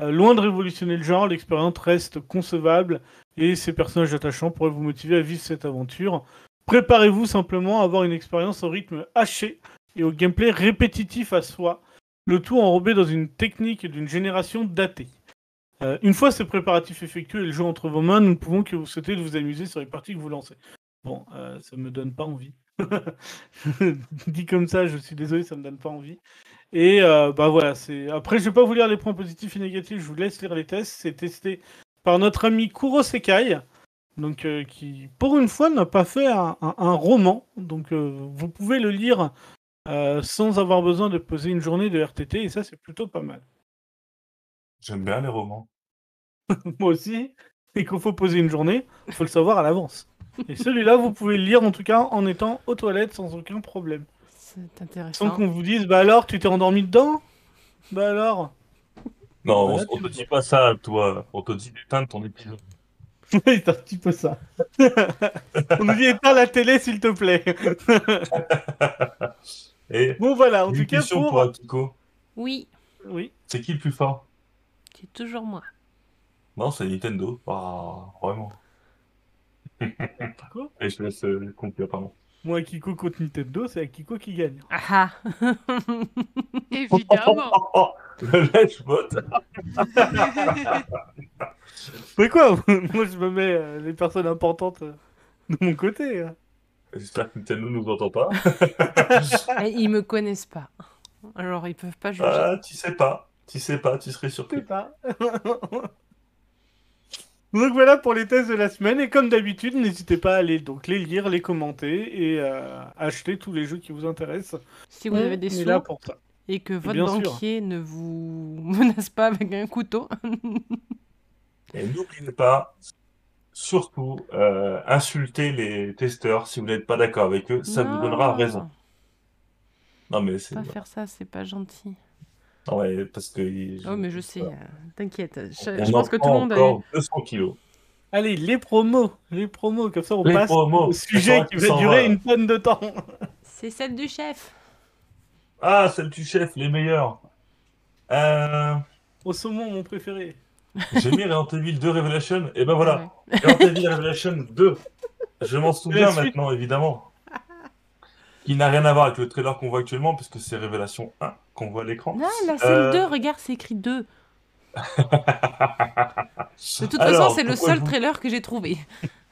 [SPEAKER 4] Euh, loin de révolutionner le genre, l'expérience reste concevable et ces personnages attachants pourraient vous motiver à vivre cette aventure. Préparez-vous simplement à avoir une expérience au rythme haché et au gameplay répétitif à soi, le tout enrobé dans une technique d'une génération datée. Une fois ce préparatif effectué et le jeu entre vos mains, nous ne pouvons que vous souhaiter de vous amuser sur les parties que vous lancez. Bon, euh, ça me donne pas envie. Dit comme ça, je suis désolé, ça me donne pas envie. Et euh, bah voilà, c'est. Après, je vais pas vous lire les points positifs et négatifs, je vous laisse lire les tests. C'est testé par notre ami Kuro Sekai, donc euh, qui, pour une fois, n'a pas fait un, un- un roman. Donc, euh, vous pouvez le lire sans avoir besoin de poser une journée de RTT, et ça, c'est plutôt pas mal.
[SPEAKER 2] J'aime bien les romans.
[SPEAKER 4] Moi aussi. Et qu'il faut poser une journée, il faut le savoir à l'avance. Et celui-là, vous pouvez le lire en tout cas en étant aux toilettes sans aucun problème.
[SPEAKER 1] C'est
[SPEAKER 4] Sans
[SPEAKER 1] intéressant.
[SPEAKER 4] qu'on vous dise, bah alors, tu t'es endormi dedans? Bah alors?
[SPEAKER 2] Non, on, te dit pas ça, toi. On te dit d'éteindre ton épisode.
[SPEAKER 4] Oui, c'est un petit peu ça. On nous dit éteins la télé, s'il te plaît.
[SPEAKER 2] Et
[SPEAKER 4] bon, voilà, en tout cas,
[SPEAKER 2] question
[SPEAKER 4] pour...
[SPEAKER 2] pour Akiko.
[SPEAKER 1] Oui,
[SPEAKER 4] Oui.
[SPEAKER 2] C'est qui le plus fort?
[SPEAKER 1] C'est toujours moi.
[SPEAKER 2] Non, c'est Nintendo. Ah, vraiment.
[SPEAKER 4] Quoi
[SPEAKER 2] Et je te laisse euh, conclure, pardon.
[SPEAKER 4] Moi, Kiko contre Nintendo, c'est Akiko qui gagne.
[SPEAKER 1] Ah ah.
[SPEAKER 3] Évidemment.
[SPEAKER 2] le lèche-bot.
[SPEAKER 4] Mais quoi Moi, je me mets euh, les personnes importantes euh, de mon côté. hein.
[SPEAKER 2] J'espère que Nintendo nous entend pas.
[SPEAKER 1] Eh, Ils me connaissent pas. Alors ils peuvent pas juger.
[SPEAKER 2] Ah, tu sais pas. Tu sais pas, tu serais
[SPEAKER 4] Je sais
[SPEAKER 2] surpris.
[SPEAKER 4] pas. Donc voilà pour les tests de la semaine. Et comme d'habitude, n'hésitez pas à aller donc les lire, les commenter et euh, acheter tous les jeux qui vous intéressent.
[SPEAKER 1] si vous avez des sous
[SPEAKER 4] là pour ça.
[SPEAKER 1] et que votre
[SPEAKER 4] sûr.
[SPEAKER 1] banquier ne vous menace pas avec un couteau.
[SPEAKER 2] Et n'oubliez pas, surtout, euh, insultez les testeurs si vous n'êtes pas d'accord avec eux. Ça vous donnera raison. Non, mais c'est.
[SPEAKER 1] Pas faire ça, c'est pas gentil.
[SPEAKER 2] Non, ouais, parce que.
[SPEAKER 1] Oh mais je sais, euh, t'inquiète. Je, pense que tout le monde a
[SPEAKER 2] encore 200 kilos.
[SPEAKER 4] Allez, les promos. Les promos, comme ça on
[SPEAKER 2] Les
[SPEAKER 4] passe
[SPEAKER 2] promos.
[SPEAKER 4] au sujet qui va durer une tonne de temps.
[SPEAKER 1] C'est celle du chef.
[SPEAKER 2] Ah, celle du chef, les meilleurs. Euh,
[SPEAKER 4] Au saumon, mon préféré.
[SPEAKER 2] J'ai mis Resident Evil 2 Revelation. Et ben voilà.
[SPEAKER 1] Ouais.
[SPEAKER 2] Revelation 2. Je m'en souviens maintenant, évidemment. Qui n'a rien à voir avec le trailer qu'on voit actuellement, puisque c'est Révélation 1 qu'on voit à l'écran.
[SPEAKER 1] Ah, là, c'est
[SPEAKER 2] Euh.
[SPEAKER 1] le 2, regarde, c'est écrit 2. De toute
[SPEAKER 2] Alors,
[SPEAKER 1] façon, c'est le seul
[SPEAKER 2] vous-
[SPEAKER 1] trailer que j'ai trouvé.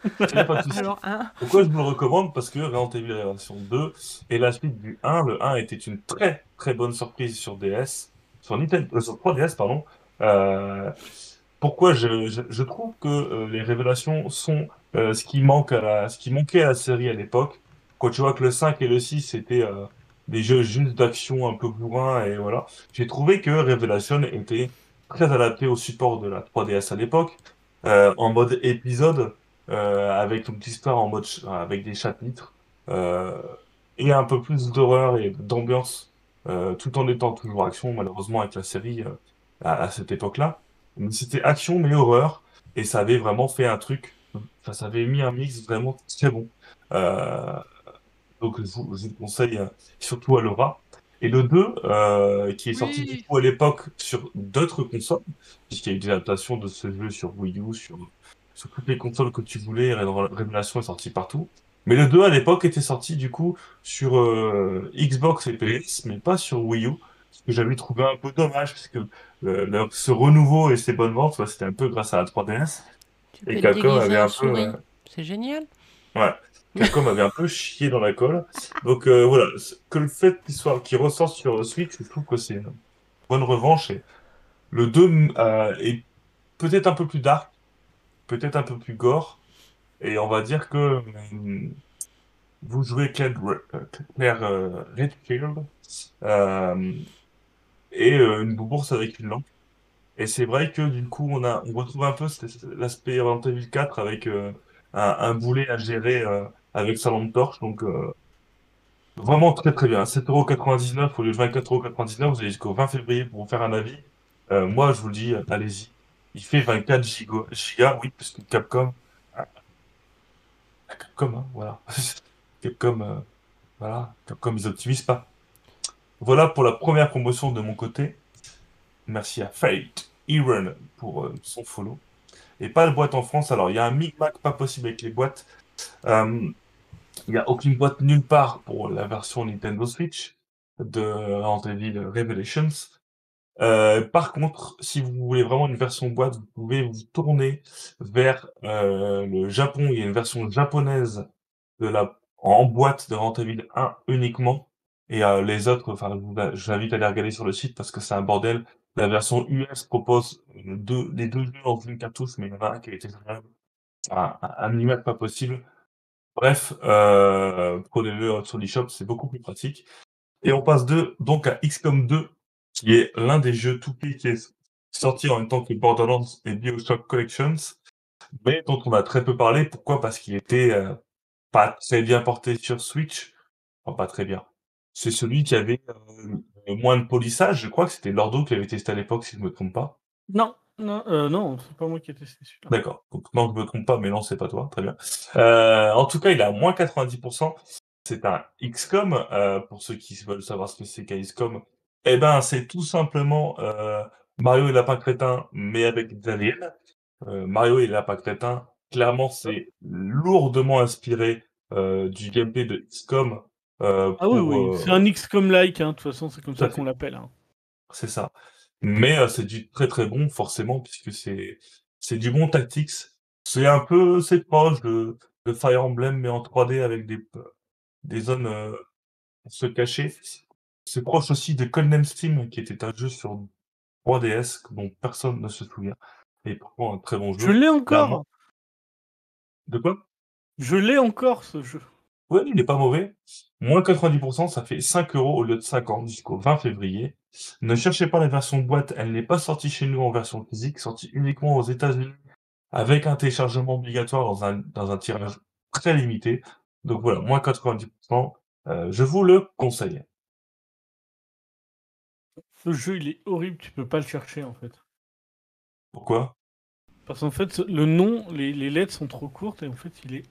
[SPEAKER 2] Pas de.
[SPEAKER 1] Alors, hein,
[SPEAKER 2] Pourquoi je vous le recommande? Parce que Resident Evil Révélation 2 est la suite du 1. Le 1 était une très très bonne surprise sur DS, sur Nintendo, euh, sur 3DS pardon. Euh, pourquoi je, je, je trouve que euh, les révélations sont euh, ce qui manque à la, ce qui manquait à la série à l'époque. Quand tu vois que le 5 et le 6 c'était euh, des jeux juste d'action un peu bourrin et voilà, j'ai trouvé que Révélation était très adapté au support de la 3DS à l'époque, euh, en mode épisode euh, avec une petite histoire en mode avec des chapitres euh, et un peu plus d'horreur et d'ambiance euh, tout en étant toujours action malheureusement avec la série euh, à, à cette époque-là. Mais c'était action mais horreur et ça avait vraiment fait un truc enfin, ça avait mis un mix vraiment très bon. Euh, donc je vous, je vous le conseille surtout à Laura et le 2 euh, qui est sorti du coup à l'époque sur d'autres consoles puisqu'il y a eu des adaptations de ce jeu sur Wii U sur sur toutes les consoles que tu voulais, Ré- Révélation est sorti partout. Mais le 2 à l'époque était sorti du coup sur euh, Xbox et PS, mais pas sur Wii U, ce que j'avais trouvé un peu dommage, parce que euh, le- ce renouveau et ces bonnes ventes, ouais, c'était un peu grâce à la 3DS.
[SPEAKER 1] tu peux
[SPEAKER 2] Et
[SPEAKER 1] déguiser
[SPEAKER 2] avait un peu, euh,
[SPEAKER 1] C'est génial.
[SPEAKER 2] Ouais, Capcom avait un peu chié dans la colle. Donc euh, voilà, que le fait qu'il soit, qu'il ressorte sur Switch, je trouve que c'est une bonne revanche. Le 2 euh, est peut-être un peu plus dark, peut-être un peu plus gore, et on va dire que euh, vous jouez Claire, Claire Redfield et une bourse avec une lampe. Et c'est vrai que du coup, on a, on retrouve un peu l'aspect Resident Evil 4 avec un, boulet à gérer avec sa lampe torche. Donc, euh, vraiment très très bien. 7,99€ au lieu de 24,99€, vous avez jusqu'au 20 février pour vous faire un avis. Euh, moi, je vous le dis, allez-y. Il fait 24 giga, giga, oui, parce que Capcom, ah, Capcom, hein, voilà. Capcom, euh, voilà, Capcom, ils optimisent pas. Voilà pour la première promotion de mon côté. Merci à Fate Iron pour son follow. Et pas de boîte en France. Alors, il y a un micmac pas possible avec les boîtes. Euh, il n'y a aucune boîte nulle part pour la version Nintendo Switch de Evil Revelations. Euh, par contre, si vous voulez vraiment une version boîte, vous pouvez vous tourner vers euh, le Japon. Il y a une version japonaise de la en boîte de Resident Evil 1 uniquement. Et les autres, enfin, je vous- je vous invite à aller regarder sur le site parce que c'est un bordel. La version US propose deux, les deux jeux dans une cartouche, mais il y en a un qui a été un, un, pas possible. Bref, euh, prenez-le sur l'eShop, c'est beaucoup plus pratique. Et on passe de, donc à XCOM 2, qui est l'un des jeux tout qui est sorti en même temps que Borderlands et Bioshock Collections, mais dont on a très peu parlé. Pourquoi? Parce qu'il était euh, pas très bien porté sur Switch. Enfin, pas très bien. C'est celui qui avait euh, le moins de polissage. Je crois que c'était Lordo qui avait testé à l'époque, si je me trompe pas.
[SPEAKER 4] Non, non, euh, non, c'est pas moi qui ai testé celui-là.
[SPEAKER 2] D'accord. Donc non, je me trompe pas, mais non, c'est pas toi. Très bien. Euh, en tout cas, il a moins 90%. C'est un XCOM. Euh, pour ceux qui veulent savoir ce que c'est qu'un XCOM, eh ben, c'est tout simplement euh, Mario et Lapin Crétin, mais avec des aliens. Mario et Lapin Crétin, clairement, c'est lourdement inspiré du gameplay de XCOM.
[SPEAKER 4] Ah oui,
[SPEAKER 2] pour,
[SPEAKER 4] oui, c'est un XCOM-like, hein, de toute façon, c'est comme
[SPEAKER 2] tout à
[SPEAKER 4] ça qu'on l'appelle. hein.
[SPEAKER 2] C'est ça. Mais euh, c'est du très très bon forcément puisque c'est c'est du bon tactics. C'est un peu c'est proche de, de Fire Emblem mais en 3D avec des des zones euh, pour se cacher. C'est proche aussi de Codename Steam qui était un jeu sur 3DS dont personne ne se souvient. Et pourtant un très bon
[SPEAKER 4] Je
[SPEAKER 2] jeu.
[SPEAKER 4] l'ai encore
[SPEAKER 2] Clairement. De quoi?
[SPEAKER 4] Je l'ai encore, ce jeu.
[SPEAKER 2] Ouais, il n'est pas mauvais. Moins 90%, ça fait 5 euros au lieu de 50 jusqu'au 20 février. Ne cherchez pas la version boîte, elle n'est pas sortie chez nous en version physique, sortie uniquement aux États-Unis avec un téléchargement obligatoire dans un, dans un tirage très limité. Donc voilà, moins 90%, euh, je vous le conseille.
[SPEAKER 4] Ce jeu, il est horrible, tu peux pas le chercher, en fait.
[SPEAKER 2] Pourquoi?
[SPEAKER 4] Parce qu'en fait, le nom, les, les lettres sont trop courtes, et en fait, il est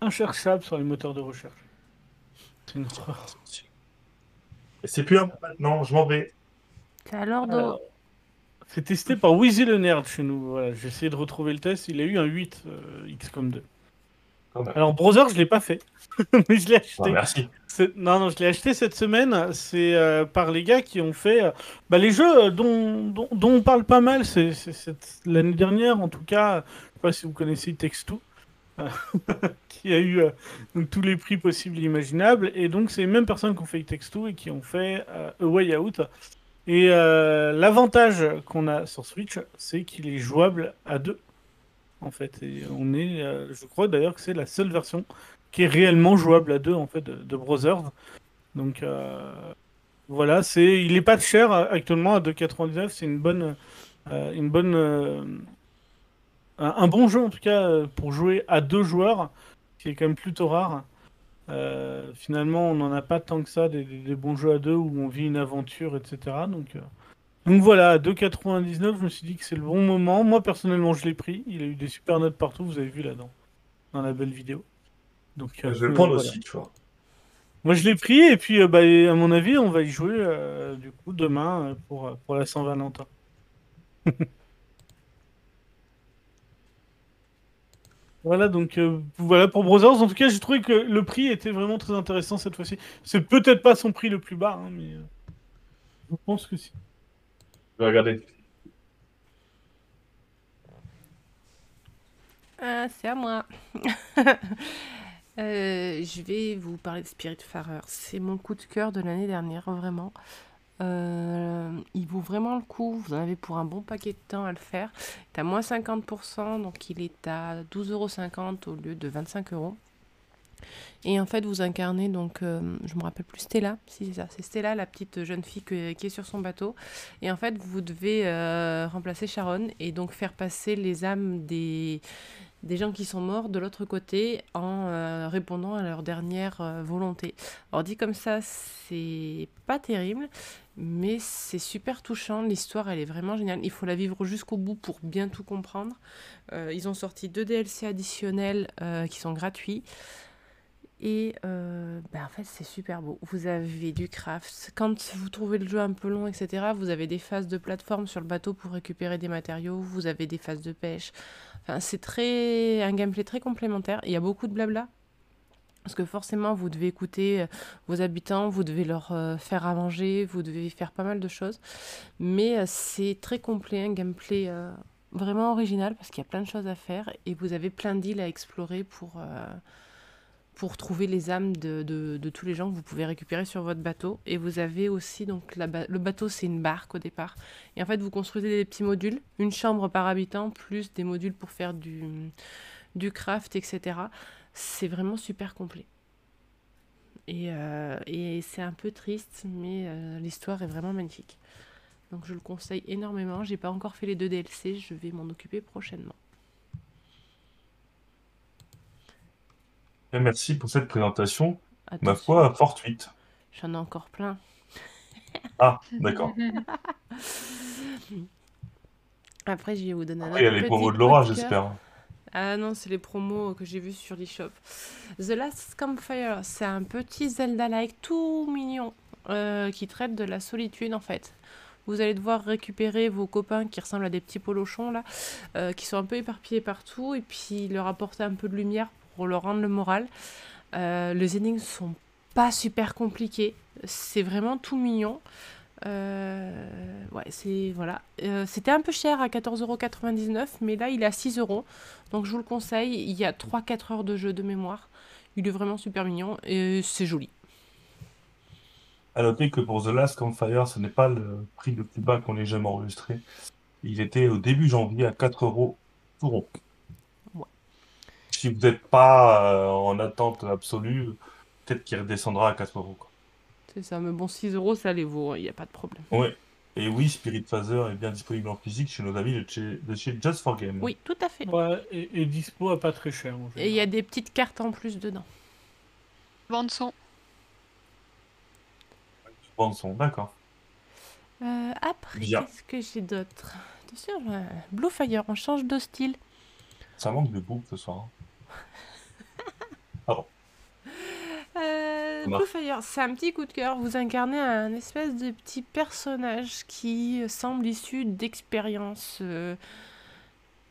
[SPEAKER 4] incherchable sur les moteurs de recherche. C'est une horreur.
[SPEAKER 2] C'est plus un maintenant, je m'en vais.
[SPEAKER 1] C'est à Lordo.
[SPEAKER 4] Alors, C'est testé par Wheezy le Nerd chez nous. Voilà, j'ai essayé de retrouver le test. Il a eu un 8 euh, XCOM 2.
[SPEAKER 2] Quand même.
[SPEAKER 4] Alors Brother, je l'ai pas fait, mais je l'ai acheté.
[SPEAKER 2] Ah, merci.
[SPEAKER 4] Non, non, je l'ai acheté cette semaine. C'est euh, par les gars qui ont fait euh, bah, les jeux euh, dont, dont, dont on parle pas mal. C'est l'année dernière, en tout cas. Je sais pas si vous connaissez Text 2, euh, qui a eu euh, tous les prix possibles et imaginables. Et donc, c'est les mêmes personnes qui ont fait Text 2 et qui ont fait euh, Way Out. Et euh, l'avantage qu'on a sur Switch, c'est qu'il est jouable à deux. En fait, on est, euh, je crois d'ailleurs que c'est la seule version qui est réellement jouable à deux en fait de, de Brothers. Donc voilà, c'est, il est pas cher actuellement à 2,99. C'est une bonne, une bonne, un, un bon jeu en tout cas euh, pour jouer à deux joueurs, qui est quand même plutôt rare. Euh, finalement, on n'en a pas tant que ça des, bons jeux à deux où on vit une aventure, etc. Donc euh, donc voilà, à 2,99, je me suis dit que c'est le bon moment. Moi personnellement, je l'ai pris. Il a eu des super notes partout. Vous avez vu là dans, la belle vidéo. Donc
[SPEAKER 2] Je vais le prendre
[SPEAKER 4] voilà.
[SPEAKER 2] aussi, tu vois.
[SPEAKER 4] Moi, je l'ai pris et puis, euh, bah, à mon avis, on va y jouer du coup demain pour, pour la Saint-Valentin. Voilà, donc euh, voilà pour Brothers. En tout cas, j'ai trouvé que le prix était vraiment très intéressant cette fois-ci. C'est peut-être pas son prix le plus bas, hein, mais euh, je pense que si.
[SPEAKER 2] Je vais regarder.
[SPEAKER 1] Ah, c'est à moi. Euh, je vais vous parler de Spiritfarer. C'est mon coup de cœur de l'année dernière, vraiment. Euh, il vaut vraiment le coup. Vous en avez pour un bon paquet de temps à le faire. Il est à moins 50%, donc il est à 12,50€ au lieu de 25€. Et en fait, vous incarnez, donc, euh, je me rappelle plus, Stella, si c'est ça, c'est Stella, la petite jeune fille qui est sur son bateau. Et en fait, vous devez euh, remplacer Sharon et donc faire passer les âmes des, des gens qui sont morts de l'autre côté en euh, répondant à leur dernière volonté. Alors dit comme ça, c'est pas terrible, mais c'est super touchant. L'histoire, elle est vraiment géniale. Il faut la vivre jusqu'au bout pour bien tout comprendre. Euh, ils ont sorti deux DLC additionnels qui sont gratuits. Et ben en fait, c'est super beau. Vous avez du craft. Quand vous trouvez le jeu un peu long, etc., vous avez des phases de plateforme sur le bateau pour récupérer des matériaux. Vous avez des phases de pêche c'est très un gameplay très complémentaire. Il y a beaucoup de blabla. Parce que forcément, vous devez écouter euh, vos habitants, vous devez leur euh, faire à manger, vous devez faire pas mal de choses. Mais euh, c'est très complet, un gameplay vraiment original parce qu'il y a plein de choses à faire et vous avez plein d'îles à explorer pour, pour trouver les âmes de, de, tous les gens que vous pouvez récupérer sur votre bateau. Et vous avez aussi, donc le bateau c'est une barque au départ. Et en fait vous construisez des petits modules, une chambre par habitant, plus des modules pour faire du, du craft, etc. C'est vraiment super complet. Et, euh, et c'est un peu triste, mais euh, l'histoire est vraiment magnifique. Donc je le conseille énormément. J'ai pas encore fait les deux DLC, je vais m'en occuper prochainement.
[SPEAKER 2] merci pour cette présentation. Ma foi, fortuite.
[SPEAKER 1] J'en ai encore plein.
[SPEAKER 2] Ah, d'accord.
[SPEAKER 1] Après, je vais vous donner un
[SPEAKER 2] Après, il y a les promos de Laura, j'espère.
[SPEAKER 1] Ah non, c'est les promos que j'ai vus sur l'eShop. The Last Campfire, c'est un petit Zelda-like tout mignon euh, qui traite de la solitude en fait. Vous allez devoir récupérer vos copains qui ressemblent à des petits polochons là, euh, qui sont un peu éparpillés partout, et puis leur apporter un peu de lumière pour leur rendre le moral. Euh, les énigmes sont pas super compliquées, c'est vraiment tout mignon. Euh, ouais, c'est voilà. Euh, c'était un peu cher à 14,99€, mais là il est à 6€. Donc je vous le conseille. Il y a 3-4 heures de jeu de mémoire. Il est vraiment super mignon et c'est joli.
[SPEAKER 2] À noter que pour The Last Campfire, ce n'est pas le prix le plus bas qu'on ait jamais enregistré. Il était au début janvier à 4 euros tout rond si vous n'êtes pas euh, en attente absolue, peut-être qu'il redescendra à 4 euros.
[SPEAKER 1] C'est ça, mais bon, 6 euros, ça les vaut, il n'y a pas de problème.
[SPEAKER 2] Oui. Et oui, Spirit Phaser est bien disponible en physique chez nos amis de chez, Just for Game.
[SPEAKER 1] Oui, tout à fait.
[SPEAKER 4] Ouais, et, dispo à pas très cher.
[SPEAKER 1] Et il y a des petites cartes en plus dedans.
[SPEAKER 3] Bande son.
[SPEAKER 2] Bande son, d'accord.
[SPEAKER 1] Euh, après, qu'est-ce que j'ai d'autre? Attention, Blue Fire, on change de style.
[SPEAKER 2] Ça manque de bouffe ce soir. Hein.
[SPEAKER 1] Euh, Fire, c'est un petit coup de cœur. Vous incarnez un espèce de petit personnage qui semble issu d'expériences euh,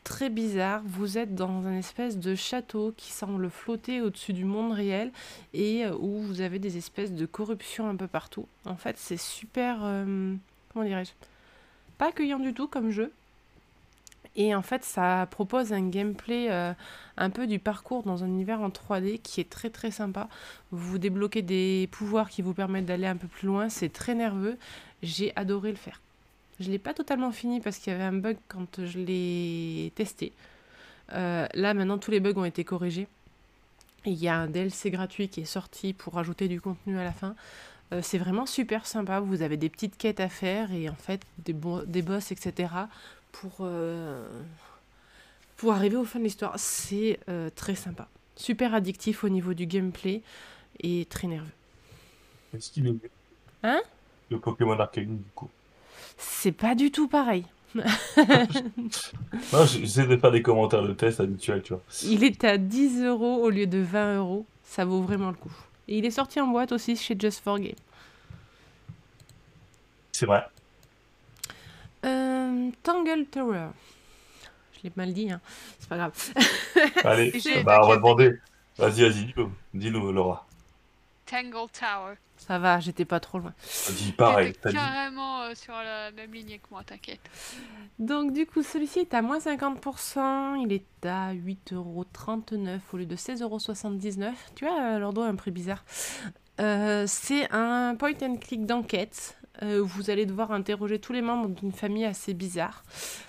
[SPEAKER 1] très bizarres. Vous êtes dans un espèce de château qui semble flotter au-dessus du monde réel et euh, où vous avez des espèces de corruption un peu partout. En fait, c'est super. Comment dirais-je? Pas accueillant du tout comme jeu. Et en fait, ça propose un gameplay euh, un peu du parcours dans un univers en 3D qui est très très sympa. Vous débloquez des pouvoirs qui vous permettent d'aller un peu plus loin. C'est très nerveux. J'ai adoré le faire. Je ne l'ai pas totalement fini parce qu'il y avait un bug quand je l'ai testé. Euh, là, maintenant, tous les bugs ont été corrigés. Il y a un DLC gratuit qui est sorti pour ajouter du contenu à la fin. Euh, c'est vraiment super sympa. Vous avez des petites quêtes à faire et en fait des, des boss, etc pour, euh, pour arriver au fin de l'histoire. C'est euh, très sympa. Super addictif au niveau du gameplay et très nerveux.
[SPEAKER 2] Est-ce qu'il est
[SPEAKER 1] Hein
[SPEAKER 2] Le Pokémon Arcane, du coup?
[SPEAKER 1] C'est pas du tout pareil.
[SPEAKER 2] J'essaie de faire des commentaires de test habituels, tu vois.
[SPEAKER 1] Il est à 10 euros au lieu de 20 euros. Ça vaut vraiment le coup. Et il est sorti en boîte aussi chez Just for Game.
[SPEAKER 2] C'est vrai.
[SPEAKER 1] Euh, Tangle Tower. Je l'ai mal dit, hein. c'est pas grave.
[SPEAKER 2] Allez, bah, on va demander. Vas-y, vas-y, dis-nous, dis-nous, Laura.
[SPEAKER 3] Tangle Tower.
[SPEAKER 1] Ça va, j'étais pas trop loin.
[SPEAKER 2] Dis pareil.
[SPEAKER 3] T'es carrément euh, sur la même ligne que moi, t'inquiète.
[SPEAKER 1] Donc du coup, celui-ci est à moins 50%, il est à 8,39€ au lieu de 16,79€. Tu vois, leur doigt un prix bizarre. Euh, c'est un point and click d'enquête euh, vous allez devoir interroger tous les membres d'une famille assez bizarre.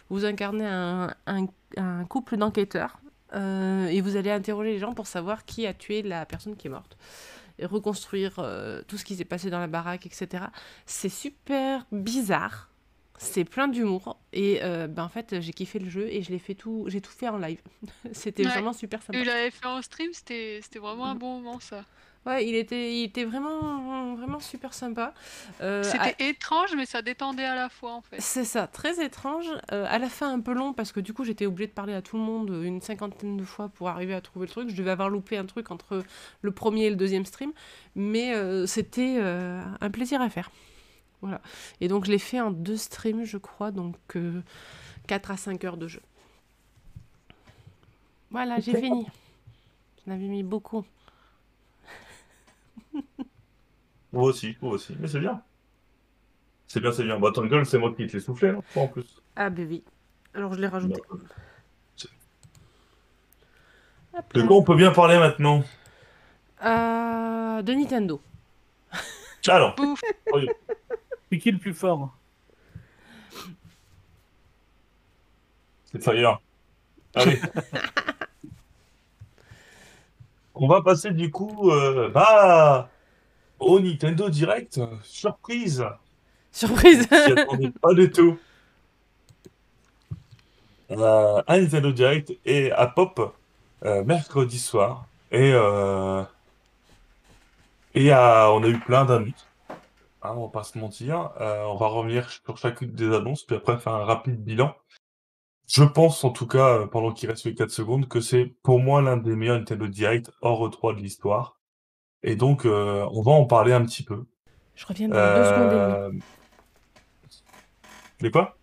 [SPEAKER 1] Vous incarnez un, un, couple d'enquêteurs euh, et vous allez interroger les gens pour savoir qui a tué la personne qui est morte et reconstruire euh, tout ce qui s'est passé dans la baraque, etc. C'est super bizarre. C'est plein d'humour et euh, ben en fait j'ai kiffé le jeu et je l'ai fait tout, j'ai tout fait en live. C'était
[SPEAKER 3] Ouais.
[SPEAKER 1] vraiment super sympa.
[SPEAKER 3] Tu l'avais fait en stream, c'était vraiment un
[SPEAKER 1] Mhm.
[SPEAKER 3] bon moment ça.
[SPEAKER 1] Ouais, il était, il était vraiment, vraiment super sympa. Euh, à-
[SPEAKER 3] C'était étrange, mais ça détendait à la fois en fait.
[SPEAKER 1] C'est ça, très étrange. Euh, à la fin, un peu long parce que du coup, j'étais obligée de parler à tout le monde une cinquantaine de fois pour arriver à trouver le truc. Je devais avoir loupé un truc entre le premier et le deuxième stream, mais euh, c'était euh, un plaisir à faire. Voilà. Et donc, je l'ai fait en deux streams, je crois, donc euh, 4 à 5 heures de jeu. Voilà, j'ai fini. J'en avais mis beaucoup.
[SPEAKER 2] Moi aussi, moi aussi. Mais c'est bien. C'est bien, c'est bien. Bah, Tangle, c'est moi qui te l'ai soufflé, hein, toi, en plus.
[SPEAKER 1] Ah, ben oui. Alors, je l'ai rajouté. Hop
[SPEAKER 2] De
[SPEAKER 1] là.
[SPEAKER 2] quoi on peut bien parler maintenant?
[SPEAKER 1] Euh, de Nintendo.
[SPEAKER 2] Alors,
[SPEAKER 3] Bouf.
[SPEAKER 4] C'est qui le plus fort?
[SPEAKER 2] C'est Fire. Allez. on va passer du coup euh, bah, au Nintendo Direct. Surprise
[SPEAKER 1] Surprise
[SPEAKER 2] attendait pas du tout. Euh, un Nintendo Direct et à Pop euh, mercredi soir. Et, euh, et on a eu plein d'annonces. Hein, on va pas se mentir. On va revenir sur chacune des annonces, puis après faire un rapide bilan. Je pense en tout cas, euh, pendant qu'il reste les 4 secondes, que c'est pour moi l'un des meilleurs Nintendo Direct hors E3 de l'histoire. Et donc, euh, on va en parler un petit peu.
[SPEAKER 1] Je reviens dans deux secondes demie.
[SPEAKER 2] Euh... Mais quoi?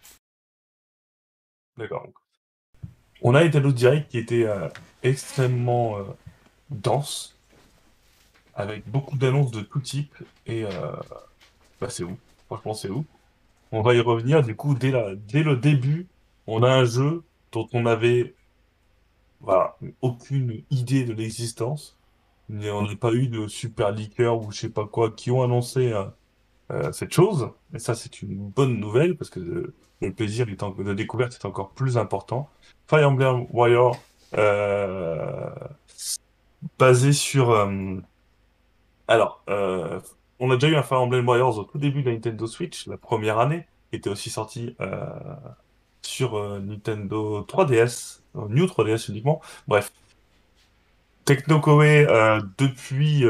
[SPEAKER 2] D'accord. On a un Nintendo Direct qui était euh, extrêmement euh, dense, avec beaucoup d'annonces de tout type, et euh, bah, c'est où? Franchement, c'est où? On va y revenir, du coup, dès, la... dès le début, on a un jeu dont on avait voilà, aucune idée de l'existence. Mais on n'a pas eu de super leaker ou je sais pas quoi qui ont annoncé euh, euh, cette chose. Et ça, c'est une bonne nouvelle parce que le plaisir est en- de découverte est encore plus important. Fire Emblem Warrior, euh, basé sur. euh, alors, euh, on a déjà eu un Fire Emblem Warriors au tout début de la Nintendo Switch, la première année, qui était aussi sorti euh, sur euh, Nintendo 3DS, euh, New 3DS uniquement. Bref. Tecno Koei, euh, depuis,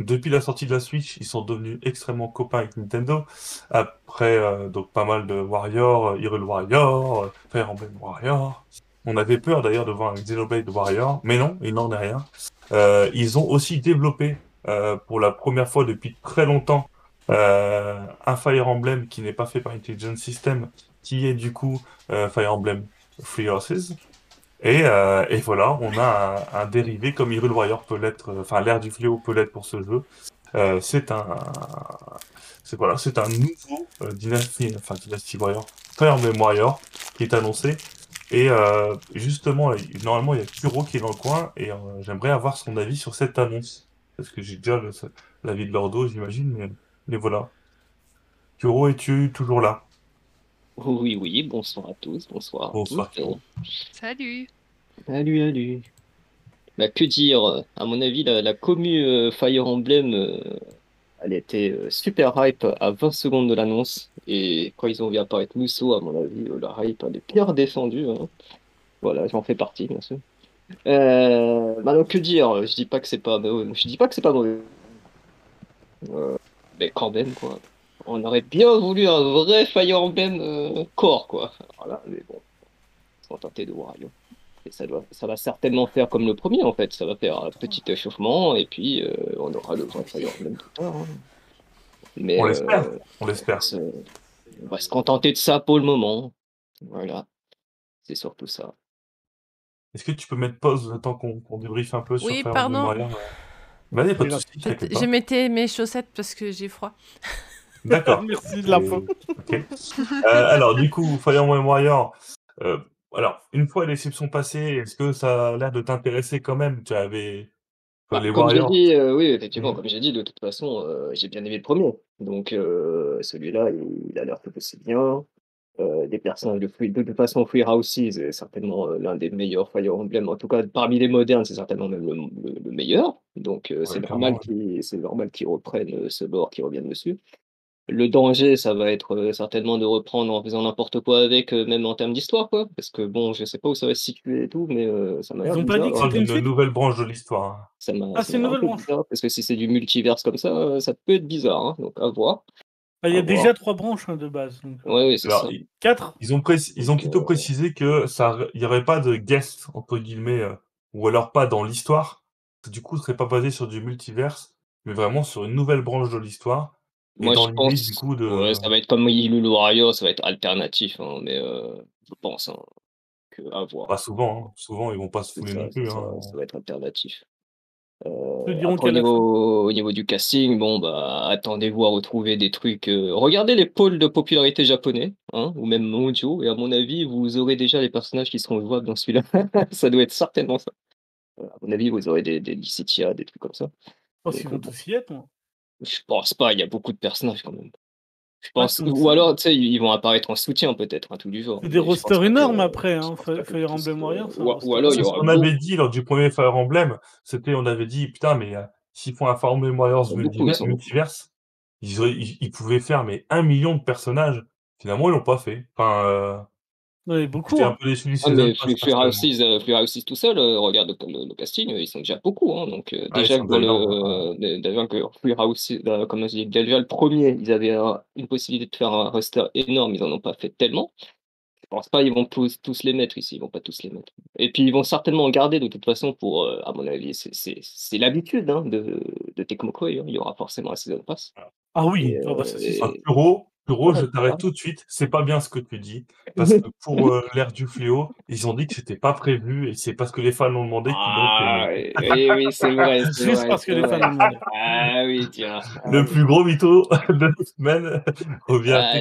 [SPEAKER 2] depuis la sortie de la Switch, ils sont devenus extrêmement copains avec Nintendo. Après, donc pas mal de Warrior, Hyrule Warrior, Fire Emblem Warrior. On avait peur d'ailleurs de voir un Xenoblade Warrior, mais non, il n'en est rien. Ils ont aussi développé, pour la première fois depuis très longtemps, un Fire Emblem qui n'est pas fait par Intelligent System, qui est du coup euh, Fire Emblem Free Horses. Et, euh, et voilà, on a un, dérivé comme Hyrule Warrior peut l'être, euh, enfin l'ère du fléau peut l'être pour ce jeu. C'est un, voilà, un nouveau Dynasty, enfin Dynasty Warrior, Fire Emblem Warrior qui est annoncé. Et justement, normalement il y a Kuro qui est dans le coin et j'aimerais avoir son avis sur cette annonce parce que j'ai déjà l'avis de Lordo, j'imagine, mais, mais voilà. Kuro, es-tu toujours là?
[SPEAKER 6] Oui, oui, bonsoir à tous, bonsoir à
[SPEAKER 2] Bonsoir,
[SPEAKER 6] tous.
[SPEAKER 3] Salut.
[SPEAKER 6] Salut, salut. Bah, que dire? À mon avis, la, la commu euh, Fire Emblem, euh, elle était euh, super hype à 20 secondes de l'annonce. Et quand ils ont vu apparaître Musso, à mon avis, euh, la hype elle est bien redescendue. hein. Voilà, j'en fais partie, bien sûr. Euh, bah, donc, que dire? Je dis pas que c'est pas, je dis pas que c'est pas mauvais. Euh, mais quand même, quoi. On aurait bien voulu un vrai Fire Emblem euh, core, quoi. Voilà, mais bon, se sont tentés de Wario. Et ça doit, ça va certainement faire comme le premier, en fait. Ça va faire un petit échauffement, et puis euh, on aura le vrai Fire Emblem plus tard. hein. Mais
[SPEAKER 2] On
[SPEAKER 6] euh,
[SPEAKER 2] l'espère, on
[SPEAKER 6] on
[SPEAKER 2] l'espère.
[SPEAKER 6] va se, on va se contenter de ça pour le moment. Voilà, c'est surtout ça.
[SPEAKER 2] Est-ce que tu peux mettre pause le temps qu'on qu'on débriefe un peu sur
[SPEAKER 1] Oui,
[SPEAKER 2] Fire
[SPEAKER 1] pardon.
[SPEAKER 2] Emblem Warrior? Vas-y, pas de
[SPEAKER 4] Oui, là,
[SPEAKER 2] soucis, t'inquiète pas.
[SPEAKER 1] Je mettais mes chaussettes parce que j'ai froid.
[SPEAKER 2] D'accord.
[SPEAKER 4] Merci de l'info.
[SPEAKER 2] Ok. Euh, alors, du coup, Fire Emblem Warrior, euh, alors, une fois les sont passées, est-ce que ça a l'air de t'intéresser quand même? Tu avais enfin,
[SPEAKER 6] Bah,
[SPEAKER 2] les
[SPEAKER 6] comme j'ai dit, euh, oui, effectivement,
[SPEAKER 2] Mhm.
[SPEAKER 6] comme j'ai dit, de toute façon, euh, j'ai bien aimé le premier. Donc, euh, celui-là, il, il a l'air tout aussi bien. Euh, des personnages de, Free- de toute façon, Free Houses est certainement euh, l'un des meilleurs Fire Emblem. En tout cas, parmi les modernes, c'est certainement même le, le- le meilleur. Donc, euh, c'est
[SPEAKER 2] Ouais,
[SPEAKER 6] normal
[SPEAKER 2] clairement, ouais.
[SPEAKER 6] qu'ils c'est normal qu'ils reprennent ce lore, qu'ils reviennent dessus. Le danger, ça va être euh, certainement de reprendre en faisant n'importe quoi avec, euh, même en termes d'histoire, quoi. Parce que bon, je sais pas où ça va se situer et tout, mais euh, ça m'a
[SPEAKER 4] Ils
[SPEAKER 6] l'air
[SPEAKER 4] ont pas dit que c'était une
[SPEAKER 2] nouvelle branche de l'histoire. hein.
[SPEAKER 6] Ça m'a
[SPEAKER 4] Ah, c'est une nouvelle branche.
[SPEAKER 6] bizarre, parce que si c'est du multiverse comme ça, euh, ça peut être bizarre, hein, donc à voir.
[SPEAKER 4] Ah, Il y a
[SPEAKER 6] À
[SPEAKER 4] déjà
[SPEAKER 6] voir.
[SPEAKER 4] trois branches hein, de base. Donc,
[SPEAKER 6] Ouais, ouais, c'est
[SPEAKER 2] Alors,
[SPEAKER 6] ça.
[SPEAKER 2] ils,
[SPEAKER 4] quatre
[SPEAKER 2] ils ont, ils plutôt
[SPEAKER 6] euh,
[SPEAKER 2] précisé que ça, il y aurait pas de guest, entre guillemets, euh, ou alors pas dans l'histoire. Du coup, ce serait pas basé sur du multiverse, mais vraiment sur une nouvelle branche de l'histoire. Et
[SPEAKER 6] moi,
[SPEAKER 2] dans
[SPEAKER 6] je
[SPEAKER 2] du
[SPEAKER 6] pense,
[SPEAKER 2] coup, de...
[SPEAKER 6] ouais, ça va être comme Hyrule Warrior, ça va être alternatif, hein, mais euh, je pense hein, que à voir.
[SPEAKER 2] Pas souvent, hein. Souvent, ils vont pas se fouler
[SPEAKER 6] ça,
[SPEAKER 2] non plus.
[SPEAKER 6] ça,
[SPEAKER 2] hein.
[SPEAKER 6] ça va être alternatif.
[SPEAKER 4] Ils
[SPEAKER 6] Euh, après, au niveau, au niveau du casting, bon, bah, attendez-vous à retrouver des trucs. euh, Regardez les pôles de popularité japonais, hein, ou même mondiaux, et à mon avis, vous aurez déjà les personnages qui seront jouables dans celui-là. ça doit être certainement ça. À mon avis, vous aurez des, des Licetia, des trucs comme ça.
[SPEAKER 4] Qu'ils
[SPEAKER 6] Donc,
[SPEAKER 4] vont tous y être. moi.
[SPEAKER 6] Je pense pas, il y a beaucoup de personnages quand même. Je pense, ou alors, tu sais, ils vont apparaître en soutien peut-être, un truc du genre.
[SPEAKER 4] c'est des rosters
[SPEAKER 6] que,
[SPEAKER 4] énormes après. Hein. Fire Emblem
[SPEAKER 6] euh,
[SPEAKER 4] Warrior, c'est un
[SPEAKER 6] ou, alors il y
[SPEAKER 2] C'est ce
[SPEAKER 6] aura
[SPEAKER 2] qu'on avait dit lors du premier Fire Emblem. C'était, on avait dit, putain, mais euh, s'ils font un Fire Emblem Warriors multiverse, ils, ils, ils pouvaient faire mais un million de personnages. Finalement, ils l'ont pas fait. Enfin, euh,
[SPEAKER 4] Il y en a beaucoup.
[SPEAKER 2] j'étais un
[SPEAKER 4] Hein.
[SPEAKER 2] peu du
[SPEAKER 6] Ah, mais Free Free House
[SPEAKER 2] personnellement.
[SPEAKER 6] 6, euh, Free House 6 tout seul, euh, regarde le, le- le casting, euh, ils sont déjà beaucoup. Hein, donc, euh,
[SPEAKER 2] Ah,
[SPEAKER 6] déjà que
[SPEAKER 2] hein.
[SPEAKER 6] le, euh, déjà que Free House 6, euh, comme je dis, déjà le premier, ils avaient un- une possibilité de faire un roster énorme, ils en ont pas fait tellement. Je pense pas ils vont tous, tous les mettre ici, ils vont pas tous les mettre. Et puis ils vont certainement en garder de toute façon pour, euh, à mon avis, c'est l'habitude hein, de, de Tecmo Koei, hein, il y aura forcément un Season Pass.
[SPEAKER 4] Ah oui, ah bah
[SPEAKER 6] euh,
[SPEAKER 4] ça c'est.
[SPEAKER 2] Enfin,
[SPEAKER 6] et-
[SPEAKER 2] Puro, je t'arrête tout de suite. C'est pas bien ce que tu dis. Parce que pour euh, l'ère du fléau, ils ont dit que c'était pas prévu et c'est parce que les fans l'ont demandé qu'ils l'ont
[SPEAKER 6] Ah,
[SPEAKER 2] fait.
[SPEAKER 6] oui, oui, oui, c'est vrai, c'est
[SPEAKER 4] Juste
[SPEAKER 6] vrai,
[SPEAKER 4] parce que les fans l'ont demandé.
[SPEAKER 6] Ah oui, tiens. Ah
[SPEAKER 2] Le
[SPEAKER 6] oui.
[SPEAKER 2] plus gros mytho de la semaine revient à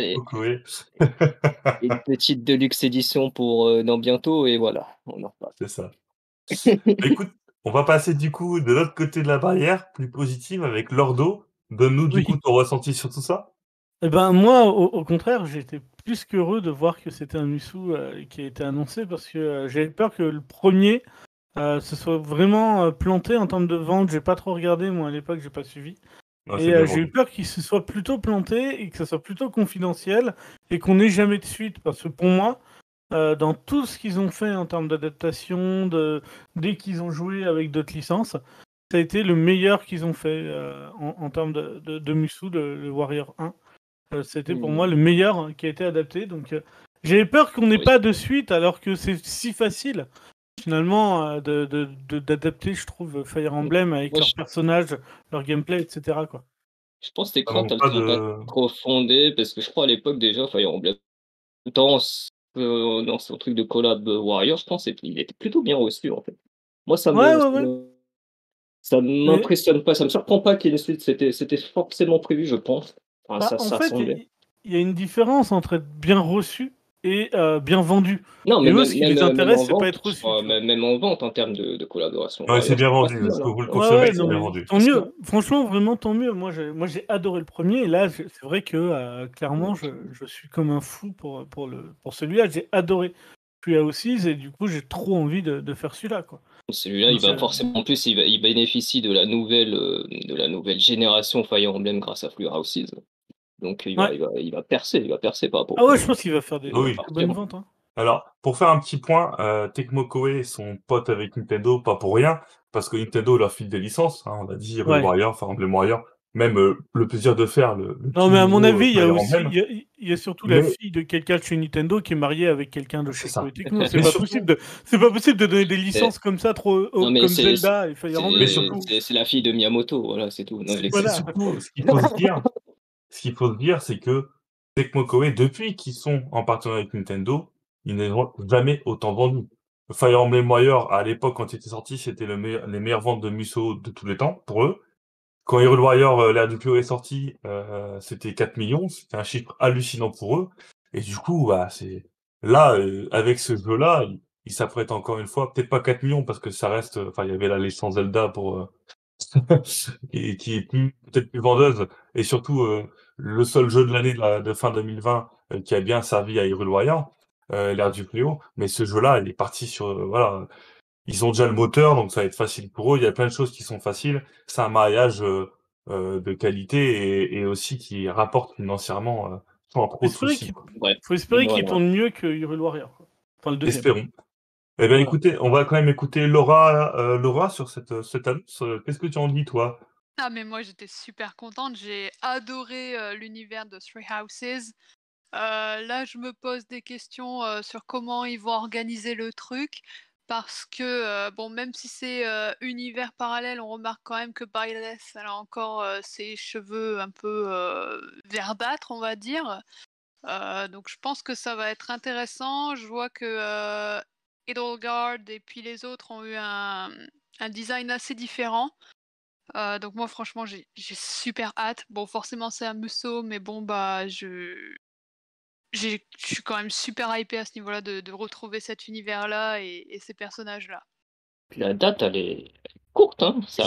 [SPEAKER 6] une petite deluxe édition pour euh, dans bientôt et voilà, on en reparle.
[SPEAKER 2] C'est ça. Bah, écoute, on va passer du coup de l'autre côté de la barrière, plus positive, avec Lordo. Donne-nous du
[SPEAKER 4] Oui.
[SPEAKER 2] coup ton ressenti sur tout ça.
[SPEAKER 4] Eh ben moi, au, au contraire, j'étais plus qu'heureux de voir que c'était un Musou euh, qui a été annoncé parce que euh, j'avais peur que le premier euh, se soit vraiment euh, planté en termes de vente. J'ai pas trop regardé moi à l'époque, j'ai pas suivi.
[SPEAKER 2] Ah,
[SPEAKER 4] et euh, j'ai eu peur qu'il se soit plutôt planté et que ça soit plutôt confidentiel et qu'on n'ait jamais de suite parce que pour moi, dans tout ce qu'ils ont fait en termes d'adaptation, de dès qu'ils ont joué avec d'autres licences, ça a été le meilleur qu'ils ont fait en, en termes de, de, de Musou, le, le Warrior 1. Euh, C'était pour
[SPEAKER 6] Hmm.
[SPEAKER 4] moi le meilleur qui a été adapté. Donc euh, j'avais peur qu'on n'ait
[SPEAKER 6] Oui.
[SPEAKER 4] pas de suite alors que c'est si facile finalement euh, de- de- de- d'adapter, je trouve, Fire Emblem avec
[SPEAKER 6] Moi,
[SPEAKER 4] leurs
[SPEAKER 6] je-
[SPEAKER 4] personnages, leur gameplay, etc. Quoi.
[SPEAKER 6] Je pense que elles
[SPEAKER 2] pas
[SPEAKER 6] sont pas
[SPEAKER 2] de...
[SPEAKER 6] trop fondées parce que je crois à l'époque déjà, Fire Emblem, dans, euh, dans son truc de collab Warrior, je pense qu'il était plutôt bien reçu en fait. Moi, ça me,
[SPEAKER 4] Ouais, ouais,
[SPEAKER 6] ça m'impressionne pas, ça me surprend pas qu'il y ait une suite, c'était c'était forcément prévu, je pense. Enfin,
[SPEAKER 4] Bah,
[SPEAKER 6] ça,
[SPEAKER 4] en
[SPEAKER 6] ça
[SPEAKER 4] fait, il y, a une différence entre être bien reçu et euh, bien vendu.
[SPEAKER 6] Non, mais
[SPEAKER 4] eux,
[SPEAKER 6] même,
[SPEAKER 4] ce qui
[SPEAKER 6] même,
[SPEAKER 4] les
[SPEAKER 6] même
[SPEAKER 4] intéresse, c'est pas être reçu.
[SPEAKER 6] crois, même, même en vente en termes de, de collaboration.
[SPEAKER 2] Ouais, c'est bien vendu. Parce que vous le
[SPEAKER 6] Ouais,
[SPEAKER 2] consommez,
[SPEAKER 4] ouais,
[SPEAKER 2] c'est
[SPEAKER 4] non,
[SPEAKER 2] bien vendu.
[SPEAKER 4] tant mieux. Franchement, vraiment, tant mieux. Moi, j'ai, moi, j'ai adoré le premier. Et là, c'est vrai que euh, clairement, je, je suis comme un fou pour, pour, le, pour celui-là. J'ai adoré. Puis à aussi, et du coup, j'ai trop envie de, de faire celui-là. Quoi.
[SPEAKER 6] Celui-là, il va
[SPEAKER 4] euh,
[SPEAKER 6] forcément, en plus, il, va, il bénéficie de la nouvelle, euh, de la nouvelle génération Fire Emblem grâce à Fleur Houses. Donc il va,
[SPEAKER 4] Ouais.
[SPEAKER 6] il va, il va percer, il va percer par rapport.
[SPEAKER 4] Ah ouais, je pense qu'il va faire des,
[SPEAKER 2] Oui.
[SPEAKER 4] bonnes ventes. hein.
[SPEAKER 2] Alors, pour faire un petit point, euh, Tecmo Koei sont potes avec Nintendo, pas pour rien, parce que Nintendo leur file des licences. Hein, on a dit Hyrule
[SPEAKER 4] Ouais.
[SPEAKER 2] Warrior, Fire Emblem Warrior, même euh, le plaisir de faire le, le
[SPEAKER 4] Non, mais à mon avis, il y a aussi,
[SPEAKER 2] Emblem.
[SPEAKER 4] il y a, il y a surtout la fille de quelqu'un de chez Nintendo qui est mariée avec quelqu'un de chez. Koei Tecmo. C'est pas
[SPEAKER 2] surtout-
[SPEAKER 4] possible de, c'est pas possible de donner des licences comme ça trop haut-
[SPEAKER 6] Non, mais
[SPEAKER 4] comme Zelda et Fire Emblem.
[SPEAKER 2] Mais surtout-
[SPEAKER 6] c'est- la fille de Miyamoto, voilà, c'est tout. Non,
[SPEAKER 4] Voilà.
[SPEAKER 2] c'est surtout, ce qu'il faut se dire, ce qu'il faut se dire, c'est que Tecmo Koei, depuis qu'ils sont en partenariat avec Nintendo, ils n'ont jamais autant vendu. Fire Emblem Warrior, à l'époque, quand il était sorti, c'était le meilleur, les meilleures ventes de Muso de tous les temps, pour eux. Quand Hyrule Warrior, euh, l'ère du plus est sorti, euh, c'était 4 millions, c'était un chiffre hallucinant pour eux. Et du coup, bah, c'est, là, euh, avec ce jeu-là, ils il s'apprêtent encore une fois, peut-être pas 4 millions, parce que ça reste, enfin, il y avait la licence Zelda pour, euh, qui, qui est peut-être plus vendeuse, et surtout, le seul jeu de l'année de, la- de fin 2020 euh, qui a bien servi à Hyrule Warrior, euh, l'ère du fléau. Mais ce jeu-là, il est parti sur, euh, voilà, ils ont déjà le moteur, donc ça va être facile pour eux. Il y a plein de choses qui sont faciles. C'est un mariage euh, euh, de qualité et, et aussi qui rapporte financièrement euh, sans trop
[SPEAKER 4] Espérer qu'il-.
[SPEAKER 6] Ouais.
[SPEAKER 4] Faut espérer qu'il
[SPEAKER 6] Voilà.
[SPEAKER 4] tourne mieux que Hyrule Warrior. quoi. Enfin, le deuxième.
[SPEAKER 2] Espérons. Eh bien, écoutez, on va quand même écouter Laura, euh, Laura sur cette, cette annonce. Qu'est-ce que tu en dis, toi?
[SPEAKER 3] Ah mais moi j'étais super contente, j'ai adoré l'univers de Three Houses. Là je me pose des questions sur comment ils vont organiser le truc parce que bon même si c'est univers parallèle, on remarque quand même que Byleth a encore ses cheveux un peu verdâtres on va dire. Donc je pense que ça va être intéressant. Je vois que Edelgard et puis les autres ont eu un design assez différent. Euh, donc moi franchement j'ai j'ai super hâte. Bon forcément c'est un Musso mais bon bah je je suis quand même super hypée à ce niveau-là de, de retrouver cet univers-là et, et ces personnages-là.
[SPEAKER 6] Puis la date, elle est, courte, hein. Ça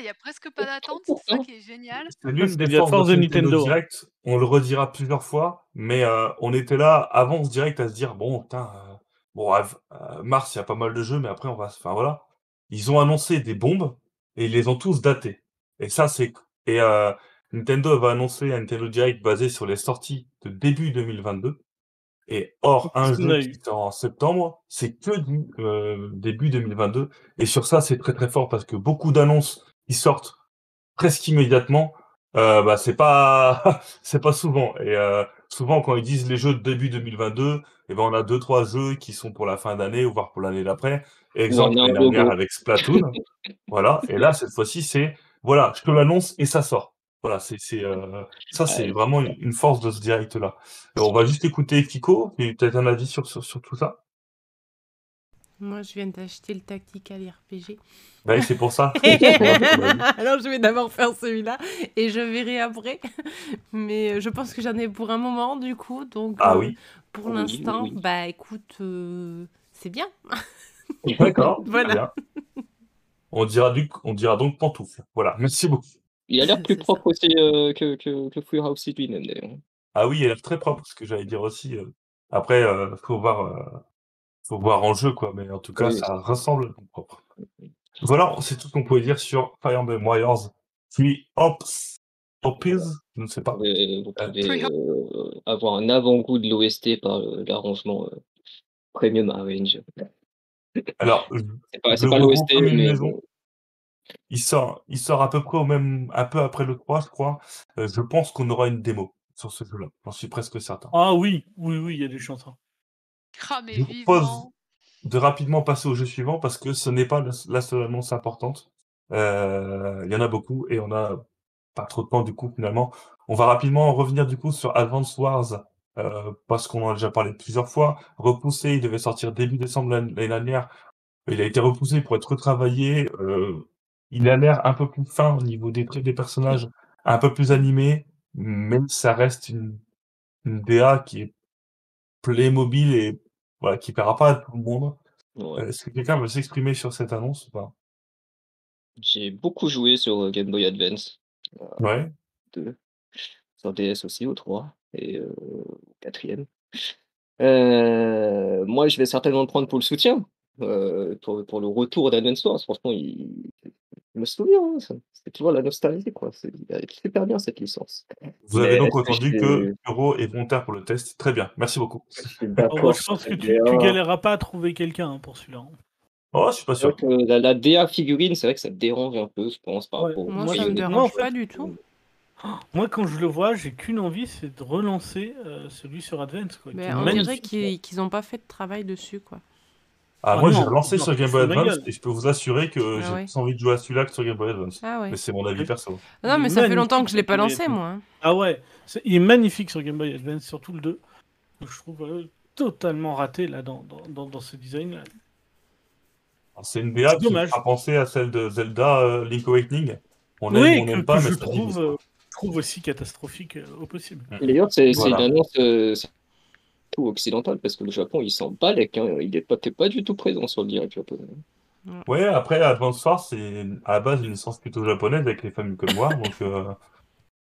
[SPEAKER 3] il y a presque pas d'attente, c'est ça qui est génial.
[SPEAKER 2] C'est l'une des forces,
[SPEAKER 4] force
[SPEAKER 2] de Nintendo
[SPEAKER 4] Nintendo, hein.
[SPEAKER 2] Direct. On le redira plusieurs fois, mais euh, on était là avant ce direct à se dire bon, putain, euh, bon, à- à mars, il y a pas mal de jeux, mais après, on va. se- Enfin, voilà. Ils ont annoncé des bombes et ils les ont tous datées. Et ça, c'est. Et euh, Nintendo va annoncer un Nintendo Direct basé sur les sorties de début 2022. Et or, un jeu qui
[SPEAKER 4] eu?
[SPEAKER 2] sort en septembre, c'est que du euh, début 2022. Et sur ça, c'est très très fort parce que beaucoup d'annonces qui sortent presque immédiatement, euh, bah c'est pas c'est pas souvent. Et euh, souvent quand ils disent les jeux de début 2022, et ben on a deux trois jeux qui sont pour la fin d'année ou voire pour l'année d'après. Exemple l'année dernière avec Splatoon, voilà. Et là cette fois-ci c'est voilà, je te l'annonce et ça sort. Voilà, c'est c'est euh, ça c'est
[SPEAKER 6] Ouais.
[SPEAKER 2] vraiment une, une force de ce direct là. on va juste écouter Kiko, qui a peut-être un avis sur, sur sur tout ça.
[SPEAKER 1] Moi, je viens d'acheter le Tactical RPG.
[SPEAKER 2] Bah, c'est pour ça.
[SPEAKER 1] Alors, je vais d'abord faire celui-là et je verrai après. Mais euh, je pense que j'en ai pour un moment, du coup. Donc,
[SPEAKER 2] Ah
[SPEAKER 1] euh,
[SPEAKER 2] oui.
[SPEAKER 1] pour
[SPEAKER 6] Oui,
[SPEAKER 1] l'instant,
[SPEAKER 6] oui.
[SPEAKER 1] bah écoute, euh, c'est bien.
[SPEAKER 2] D'accord.
[SPEAKER 1] Voilà.
[SPEAKER 2] bien. On dira du, on dira donc pantoufle. Voilà. Merci beaucoup.
[SPEAKER 6] Il a l'air plus propre aussi euh, que, que, que Free House lui-même d'ailleurs.
[SPEAKER 2] Ah oui, elle a l'air très propre, ce que j'allais dire aussi. euh. Après, euh, faut voir, euh, faut voir en jeu, quoi. Mais en tout cas,
[SPEAKER 6] Oui.
[SPEAKER 2] ça ressemble à propre. Voilà, c'est tout ce qu'on pouvait dire sur Fire Emblem Warriors. Puis Ops, Ops, je ne sais pas.
[SPEAKER 6] Vous pouvez euh, avoir un avant-goût de l'OST par euh, l'arrangement euh, Premium Arrange.
[SPEAKER 2] Alors,
[SPEAKER 6] C'est pas, l'OST, mais
[SPEAKER 2] maison. il sort, il sort à peu près au même, un peu après le 3, je crois. Euh, je pense qu'on aura une démo sur ce jeu-là. J'en suis presque certain.
[SPEAKER 4] Ah oui, oui, oui, il y a des chances. hein.
[SPEAKER 3] Ah mais
[SPEAKER 2] Je vous propose de rapidement passer au jeu suivant parce que ce n'est pas la la seule annonce importante. Euh, Il y en a beaucoup et on a pas trop de temps du coup finalement. On va rapidement revenir du coup sur Advance Wars euh, parce qu'on en a déjà parlé plusieurs fois. Repoussé, il devait sortir début décembre l'an- l'année dernière. Il a été repoussé pour être retravaillé. Euh, il a l'air un peu plus fin au niveau des traits des personnages, un peu plus animé, mais ça reste une, une DA qui est Playmobil et voilà, qui plaira pas à tout le monde.
[SPEAKER 6] Ouais.
[SPEAKER 2] Euh, Est-ce que quelqu'un veut s'exprimer sur cette annonce ou pas?
[SPEAKER 6] J'ai beaucoup joué sur euh, Game Boy Advance
[SPEAKER 2] Ouais.
[SPEAKER 6] 2, sur DS aussi au 3 et euh, au 4 Euh, moi, je vais certainement le prendre pour le soutien, euh, pour, pour le retour d'Advance Wars. Franchement, il, il me souvient, hein, c'est toujours la nostalgie, quoi. C'est super bien cette licence.
[SPEAKER 2] Vous avez donc
[SPEAKER 6] que
[SPEAKER 2] entendu que Euro est volontaire pour le test? Très bien, merci beaucoup.
[SPEAKER 6] je
[SPEAKER 4] Alors,
[SPEAKER 6] sur
[SPEAKER 4] pense que tu, tu galéreras pas à trouver quelqu'un hein, pour celui-là. hein.
[SPEAKER 2] Oh, je suis pas sûr.
[SPEAKER 6] la, la DA figurine, c'est vrai que ça dérange un peu, je pense, par
[SPEAKER 4] Ouais.
[SPEAKER 6] rapport au
[SPEAKER 1] Moi, ça me dérange pas du tout.
[SPEAKER 4] Moi, quand je le vois, j'ai qu'une envie, c'est de relancer euh, celui sur Advance. Quoi, qui
[SPEAKER 1] Mais
[SPEAKER 4] est
[SPEAKER 1] on
[SPEAKER 4] magnifique.
[SPEAKER 1] dirait qu'ils qu'ils ont pas fait de travail dessus, quoi.
[SPEAKER 2] Ah,
[SPEAKER 4] Ah
[SPEAKER 2] moi, j'ai relancé
[SPEAKER 4] non,
[SPEAKER 2] sur Game Boy
[SPEAKER 4] ma
[SPEAKER 2] Advance
[SPEAKER 4] gueule.
[SPEAKER 2] et je peux vous assurer que
[SPEAKER 1] Ah
[SPEAKER 2] j'ai
[SPEAKER 1] ouais.
[SPEAKER 2] plus envie de jouer à celui-là que sur Game Boy Advance.
[SPEAKER 1] Ah ouais.
[SPEAKER 2] Mais c'est mon avis
[SPEAKER 4] Oui.
[SPEAKER 2] perso.
[SPEAKER 1] Ah non, mais ça fait longtemps que je l'ai pas lancé, moi. hein.
[SPEAKER 4] Ah ouais, c'est- il est magnifique sur Game Boy Advance, surtout le 2. Je trouve euh, totalement raté là dans, dans, dans, dans ce design là.
[SPEAKER 2] Alors, C'est une
[SPEAKER 4] C'est
[SPEAKER 2] qui
[SPEAKER 4] dommage.
[SPEAKER 2] a pensé à celle de Zelda euh, Link Awakening. On aime ou on
[SPEAKER 4] que,
[SPEAKER 2] n'aime pas,
[SPEAKER 4] je
[SPEAKER 2] mais ça
[SPEAKER 4] trouve,
[SPEAKER 2] existe.
[SPEAKER 4] euh, je trouve aussi catastrophique euh, au possible.
[SPEAKER 6] D'ailleurs, c'est
[SPEAKER 2] Voilà.
[SPEAKER 6] une annonce euh, tout occidentale parce que le Japon, il s'en bat les hein. Il n'est pas, du tout présent sur le direct japonais.
[SPEAKER 2] Ouais, après, Advance Wars, c'est à la base une licence plutôt japonaise avec les familles comme moi. Donc, euh,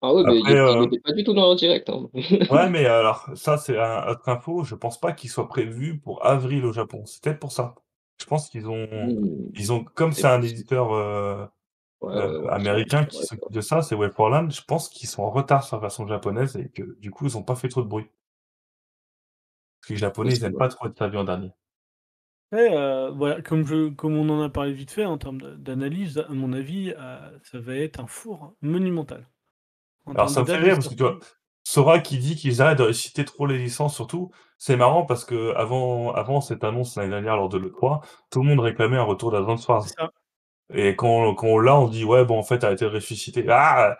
[SPEAKER 6] Ah ouais, mais il
[SPEAKER 2] Après, euh,
[SPEAKER 6] n'était pas du tout dans leur direct. hein.
[SPEAKER 2] ouais, mais alors, ça, c'est un autre info. Je pense pas qu'il soit prévu pour avril au Japon. C'est peut-être pour ça. Je pense qu'ils ont,
[SPEAKER 6] Hmm.
[SPEAKER 2] ils ont, comme
[SPEAKER 6] C'est
[SPEAKER 2] un éditeur, euh, américain qui s'occupe de ça, c'est Wayforland. Je pense qu'ils sont en retard sur la version japonaise et que du coup, ils ont pas fait trop de bruit. Parce que les Japonais, ils
[SPEAKER 6] Possible,
[SPEAKER 2] aiment pas trop être servis en dernier.
[SPEAKER 4] Après, euh, voilà, comme, je, comme on en a parlé vite fait, en termes d'analyse, à mon avis, euh, ça va être un four monumental. En
[SPEAKER 2] Alors ça me fait rire parce que tu vois, Sora qui dit qu'ils arrêtent de réciter trop les licences surtout, c'est marrant parce que avant, avant cette annonce l'année dernière lors de l'E3, tout le monde réclamait un retour d'Advance Wars. Et quand, quand on l'a, on dit ouais bon en fait arrêtez de ressusciter. Ah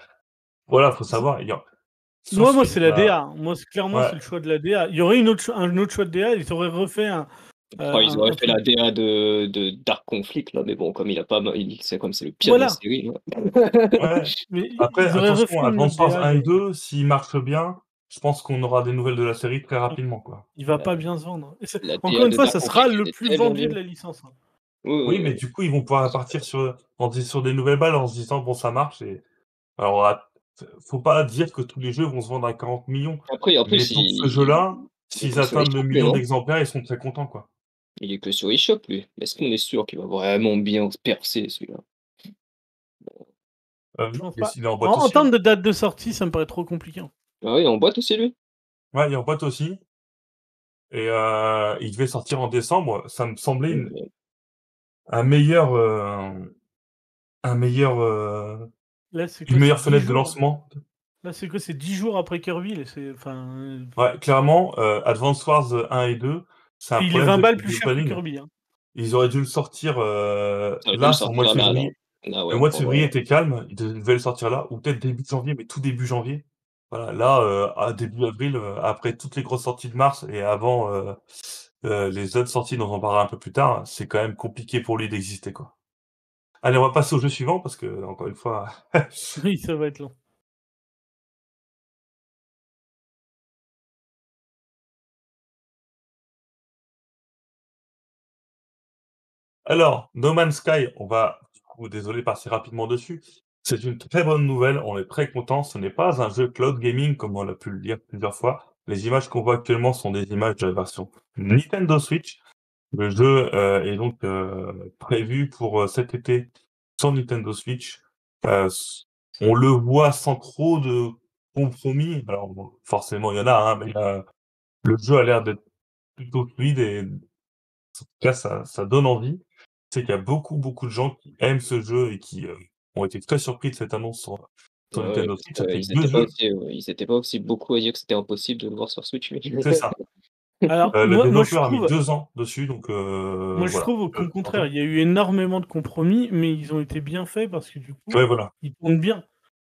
[SPEAKER 2] voilà, faut savoir. il y a- sur
[SPEAKER 4] Moi, moi c'est la
[SPEAKER 2] bah,
[SPEAKER 4] DA. Moi, c'est- clairement,
[SPEAKER 2] Ouais.
[SPEAKER 4] c'est le choix de la DA. Il y aurait une autre, un autre choix de DA, ils auraient refait un. euh,
[SPEAKER 6] ils auraient
[SPEAKER 4] un
[SPEAKER 6] fait la DA de, de Dark Conflict, là, mais bon, comme il a pas, il, c'est comme c'est le pire
[SPEAKER 4] Voilà.
[SPEAKER 6] de la série. ouais.
[SPEAKER 4] Mais
[SPEAKER 2] Après, attention, Advance Wars
[SPEAKER 4] DA,
[SPEAKER 2] 1 et
[SPEAKER 4] mais
[SPEAKER 2] 2, s'ils marchent bien, je pense qu'on aura des nouvelles de la série très rapidement quoi.
[SPEAKER 4] Il va pas bien se vendre. Encore une fois, ça sera le plus vendu de la licence. hein.
[SPEAKER 6] Oui,
[SPEAKER 2] Oui, mais du coup, ils vont pouvoir partir sur, en- sur des nouvelles balles en se disant, bon, ça marche. Et... Alors, faut pas dire que tous les jeux vont se vendre à 40 millions.
[SPEAKER 6] Après, en plus, il,
[SPEAKER 2] ce jeu-là, s'ils atteignent le million
[SPEAKER 6] non
[SPEAKER 2] d'exemplaires, ils sont très contents, quoi.
[SPEAKER 6] Il est que sur eShop, lui. Est-ce qu'on est sûr qu'il va vraiment bien se percer, celui-là?
[SPEAKER 2] Euh,
[SPEAKER 4] pas.
[SPEAKER 2] il est en boîte
[SPEAKER 4] termes de date de sortie, ça me paraît trop compliqué.
[SPEAKER 6] Ah oui, en boîte aussi, lui
[SPEAKER 2] Ouais, il est en boîte aussi. Et euh, il devait sortir en décembre. Ça me semblait une- un meilleur, euh, un meilleur, euh,
[SPEAKER 4] Là, c'est
[SPEAKER 2] une
[SPEAKER 4] quoi,
[SPEAKER 2] meilleure
[SPEAKER 4] c'est 10
[SPEAKER 2] fenêtre de
[SPEAKER 4] jours
[SPEAKER 2] lancement?
[SPEAKER 4] Là, c'est quoi? C'est 10 jours après Kirby. là, c'est- Enfin, euh,
[SPEAKER 2] Ouais, clairement, euh, Advance Wars 1 et 2, c'est un
[SPEAKER 4] il est
[SPEAKER 2] problème
[SPEAKER 4] 20
[SPEAKER 2] de,
[SPEAKER 4] balles
[SPEAKER 2] de
[SPEAKER 4] plus cher que
[SPEAKER 2] planning.
[SPEAKER 4] Kirby. hein.
[SPEAKER 2] Ils auraient dû le sortir euh,
[SPEAKER 6] Ça aurait dû
[SPEAKER 2] là, sur le mois de
[SPEAKER 6] sortir là, là.
[SPEAKER 2] février.
[SPEAKER 6] Là, ouais,
[SPEAKER 2] Le mois de février était calme, ils devaient le sortir là, ou peut-être début janvier, mais tout début janvier. Voilà, là, euh, à début avril, euh, après toutes les grosses sorties de mars et avant euh, euh, les autres sorties dont on parlera un peu plus tard, c'est quand même compliqué pour lui d'exister, quoi. Allez, on va passer au jeu suivant parce que, encore une fois,
[SPEAKER 4] Oui, ça va être long.
[SPEAKER 2] Alors, No Man's Sky, on va, du coup, désolé, passer rapidement dessus. C'est une très bonne nouvelle, on est très content. Ce n'est pas un jeu cloud gaming, comme on a pu le dire plusieurs fois. Les images qu'on voit actuellement sont des images de la version Nintendo Switch. Le jeu euh, est donc euh, prévu pour euh, cet été sur Nintendo Switch. Euh, on le voit sans trop de compromis. Alors, forcément, il y en a, hein, mais euh, le jeu a l'air d'être plutôt fluide et en tout cas, ça, donne envie. C'est qu'il y a beaucoup, beaucoup de gens qui aiment ce jeu et qui euh, ont été très surpris de cette annonce sur, sur Nintendo Switch.
[SPEAKER 6] euh, ils
[SPEAKER 2] deux
[SPEAKER 6] étaient pas
[SPEAKER 2] jeux,
[SPEAKER 6] aussi, euh, pas aussi beaucoup à dire que c'était impossible de le voir sur Switch. mais-
[SPEAKER 2] c'est ça.
[SPEAKER 4] Alors,
[SPEAKER 2] Euh, le
[SPEAKER 4] moi, moi, je
[SPEAKER 2] développeur a mis
[SPEAKER 4] trouve,
[SPEAKER 2] deux ans dessus, donc euh,
[SPEAKER 4] moi, je
[SPEAKER 2] voilà.
[SPEAKER 4] trouve au
[SPEAKER 2] Euh,
[SPEAKER 4] contraire, il y a eu énormément de compromis, mais ils ont été bien faits parce que du coup,
[SPEAKER 2] Ouais, voilà.
[SPEAKER 4] ils tournent bien.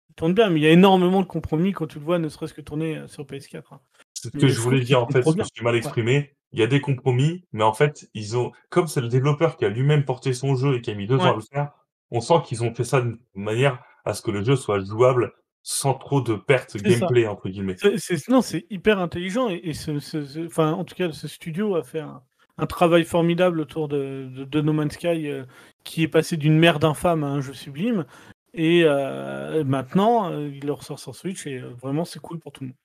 [SPEAKER 4] Ils tournent bien, mais il y a énormément de compromis quand tu le vois, ne serait-ce que tourner sur PS4. hein.
[SPEAKER 2] C'est ce que
[SPEAKER 4] je trouve
[SPEAKER 2] voulais dire en fait, je me suis mal
[SPEAKER 4] Ouais.
[SPEAKER 2] exprimé. Il y a des compromis, mais en fait, ils ont, comme c'est le développeur qui a lui-même porté son jeu et qui a mis deux ans à le faire, on sent qu'ils ont fait ça d'une manière à ce que le jeu soit jouable sans trop de pertes
[SPEAKER 4] ça.
[SPEAKER 2] gameplay, entre guillemets.
[SPEAKER 4] C'est- non, c'est hyper intelligent et, et ce, ce- ce- enfin, en tout cas, ce studio a fait un, un travail formidable autour de, de, de No Man's Sky euh, qui est passé d'une merde infâme à un jeu sublime. Et euh, maintenant, euh, il le ressort sur Switch et euh, vraiment, c'est cool pour tout le monde.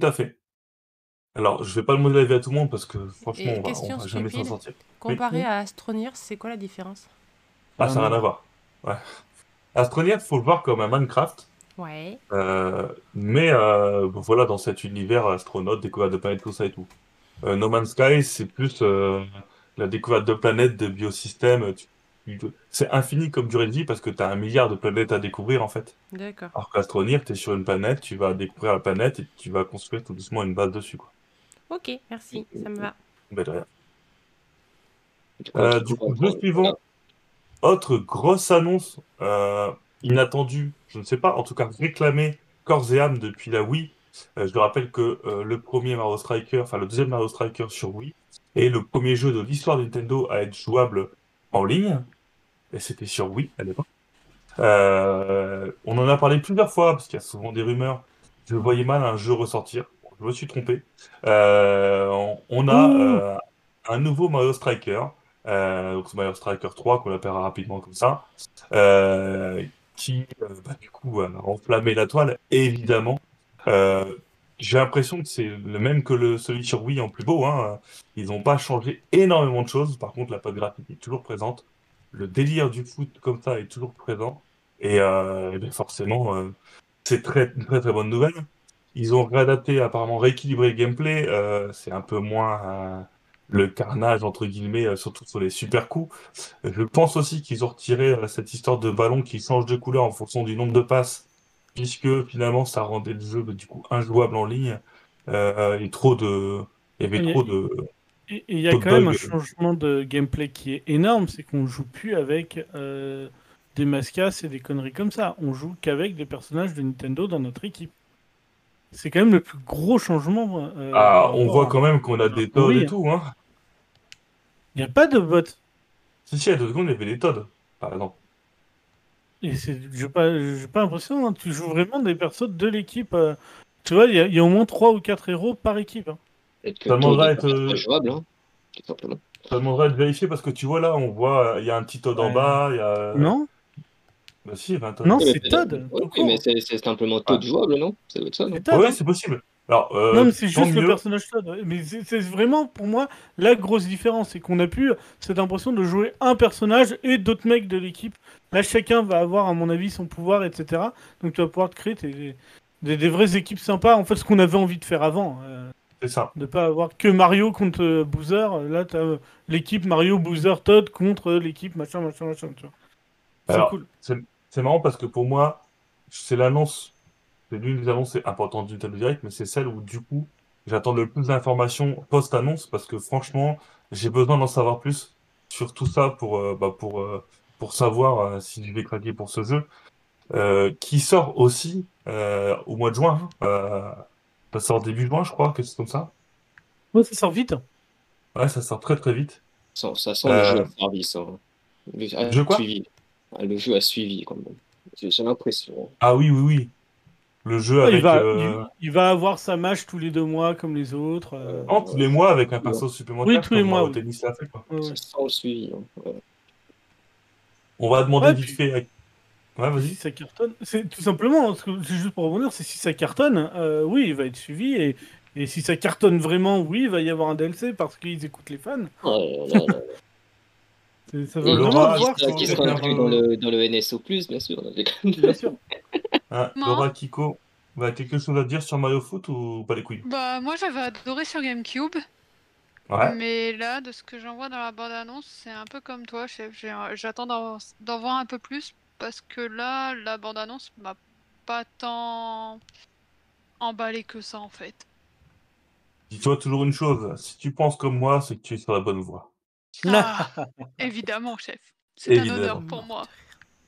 [SPEAKER 2] Tout à fait. Alors, je vais pas le modéliser à tout le monde parce que franchement,
[SPEAKER 1] Et
[SPEAKER 2] on va, on va jamais s'en sortir.
[SPEAKER 1] comparé à Astronir, c'est quoi la différence?
[SPEAKER 2] Ah, ça n'a rien à voir. Ouais. Astronia, faut le voir comme un Minecraft,
[SPEAKER 1] Ouais.
[SPEAKER 2] euh, mais euh, voilà, dans cet univers astronaute, découverte de planètes, tout ça et tout. Euh, no Man's Sky, c'est plus la découverte de planètes, de biosystèmes. C'est infini comme durée de vie parce que tu as un milliard de planètes à découvrir en fait.
[SPEAKER 1] D'accord.
[SPEAKER 2] Alors qu'Astronir, tu es sur une planète, tu vas découvrir la planète et tu vas construire tout doucement une base dessus. Quoi.
[SPEAKER 1] Ok, merci, ça me va.
[SPEAKER 2] Ben, de rien.
[SPEAKER 6] Du coup, encore-
[SPEAKER 2] suivant. Autre grosse annonce euh, inattendue, je ne sais pas, en tout cas réclamée corps et âme depuis la Wii. Euh, je te rappelle que euh, le premier Mario Striker, enfin le deuxième Mario Striker sur Wii, est le premier jeu de l'histoire de Nintendo à être jouable en ligne. Et c'était sur Wii à l'époque. On en a parlé plusieurs fois, parce qu'il y a souvent des rumeurs. Je voyais mal un jeu ressortir. Je me suis trompé. On, on a un nouveau Mario Striker. Euh, donc Mario Striker 3 qu'on appellera rapidement comme ça, euh, qui euh, bah, du coup a enflammé la toile, évidemment. Euh, j'ai l'impression que c'est le même que le, celui sur Wii en plus beau. Hein. Ils n'ont pas changé énormément de choses. Par contre, la patte graphique est toujours présente. Le délire du foot comme ça est toujours présent. Et, euh, et ben forcément, euh, c'est très, très très bonne nouvelle. Ils ont réadapté, apparemment rééquilibré le gameplay. euh, c'est un peu moins euh, le carnage, entre guillemets, euh, surtout sur les super coups. Je pense aussi qu'ils ont retiré euh, cette histoire de ballon qui change de couleur en fonction du nombre de passes, puisque finalement ça rendait le jeu bah, du coup injouable en ligne. Euh, et trop de... Il y avait
[SPEAKER 4] Il y a-
[SPEAKER 2] trop de...
[SPEAKER 4] Et il y a quand même un changement de gameplay qui est énorme, c'est qu'on joue plus avec des mascasses et des conneries comme ça. On joue qu'avec des personnages de Nintendo dans notre équipe. C'est quand même le plus gros changement. euh,
[SPEAKER 2] Ah, on voit
[SPEAKER 4] à-
[SPEAKER 2] quand même qu'on a des Todd
[SPEAKER 4] Oui.
[SPEAKER 2] et tout, hein.
[SPEAKER 4] Il n'y a pas de bot.
[SPEAKER 2] Si, si, à deux secondes, il y avait des Todd, par exemple.
[SPEAKER 4] Et c'est, j'ai pas, j'ai pas l'impression. hein, tu joues vraiment des persos de l'équipe. euh, tu vois, il y, a- il y a au moins 3 ou 4 héros par équipe. hein.
[SPEAKER 2] Ça demanderait à être, euh,
[SPEAKER 6] jouable, hein, tout simplement.
[SPEAKER 2] Ça demanderait de vérifier parce que tu vois là, on voit, il y a un petit Todd en bas, il y a...
[SPEAKER 4] Non
[SPEAKER 2] Bah si, il y avait un Todd.
[SPEAKER 4] Non,
[SPEAKER 6] Oui, mais
[SPEAKER 4] c'est Todd,
[SPEAKER 6] oui, mais c'est simplement Toad
[SPEAKER 2] Ouais.
[SPEAKER 6] jouable, non? Ça doit être ça, non?
[SPEAKER 4] Todd,
[SPEAKER 2] Oui,
[SPEAKER 4] hein.
[SPEAKER 2] c'est possible. Alors, euh,
[SPEAKER 4] Non, mais c'est juste le personnage Todd. ouais. Mais c'est vraiment, pour moi, la grosse différence. C'est qu'on a pu cette impression de jouer un personnage et d'autres mecs de l'équipe. Là, chacun va avoir, à mon avis, son pouvoir, etc. Donc, tu vas pouvoir te créer tes- des, des vraies équipes sympas. En fait, ce qu'on avait envie de faire avant. euh,
[SPEAKER 2] C'est ça.
[SPEAKER 4] de pas avoir que Mario contre euh, Boozer. Là, tu as l'équipe Mario, Boozer, Todd contre l'équipe machin, machin, machin. Tu vois. C'est cool.
[SPEAKER 2] C'est marrant parce que pour moi, c'est l'annonce, c'est l'une des annonces importantes du Nintendo Direct, mais c'est celle où du coup, j'attends le plus d'informations post-annonce parce que franchement, j'ai besoin d'en savoir plus sur tout ça pour, euh, bah, pour, euh, pour savoir euh, si je vais craquer pour ce jeu. Euh, qui sort aussi euh, au mois de juin. hein. Euh, ça sort début juin, je crois, que c'est comme ça.
[SPEAKER 4] Ouais, ça sort vite.
[SPEAKER 2] Ouais, ça sort très très vite.
[SPEAKER 6] Ça, ça sent
[SPEAKER 2] Euh,
[SPEAKER 6] le jeu à service. Hein. Le, a
[SPEAKER 2] Je quoi?
[SPEAKER 6] Suivi. Ah, Le jeu a suivi, quand même. J'ai l'impression.
[SPEAKER 2] Ah oui, oui, oui. Le jeu
[SPEAKER 4] Ouais,
[SPEAKER 2] avec...
[SPEAKER 4] il, va,
[SPEAKER 2] euh,
[SPEAKER 4] il, il va avoir sa match tous les deux mois comme les autres. euh.
[SPEAKER 2] non, tous les mois avec un perso supplémentaire.
[SPEAKER 4] Oui, tous les mois, oui.
[SPEAKER 2] Tennis fait, quoi.
[SPEAKER 4] Ouais, ouais.
[SPEAKER 6] Ça le suivi. hein. Ouais.
[SPEAKER 2] On va demander
[SPEAKER 4] Ouais,
[SPEAKER 2] vite
[SPEAKER 4] puis-
[SPEAKER 2] fait. Ouais,
[SPEAKER 4] Si
[SPEAKER 2] vas-y.
[SPEAKER 4] ça cartonne, c'est tout simplement, c'est juste pour rebondir, c'est si ça cartonne, euh, oui, il va être suivi, et, et si ça cartonne vraiment, oui, il va y avoir un DLC parce qu'ils écoutent les fans.
[SPEAKER 6] Là là là.
[SPEAKER 4] C'est- Ça va
[SPEAKER 2] Laura,
[SPEAKER 6] qui
[SPEAKER 4] voir.
[SPEAKER 6] qui sera inclus dans le, dans le NSO+, bien sûr.
[SPEAKER 4] Bien sûr.
[SPEAKER 3] Non.
[SPEAKER 2] Laura Kiko, bah, quelque chose à dire sur Mario Foot ou pas les couilles?
[SPEAKER 3] Bah, moi j'avais adoré sur GameCube,
[SPEAKER 2] Ouais.
[SPEAKER 3] mais là, de ce que j'en vois dans la bande-annonce, c'est un peu comme toi, chef. J'attends d'en d'en voir un peu plus parce que là, la bande-annonce m'a pas tant emballé que ça en fait.
[SPEAKER 2] Dis-toi toujours une chose, si tu penses comme moi, c'est que tu es sur la bonne voie.
[SPEAKER 3] Ah, évidemment, chef. C'est un honneur pour moi.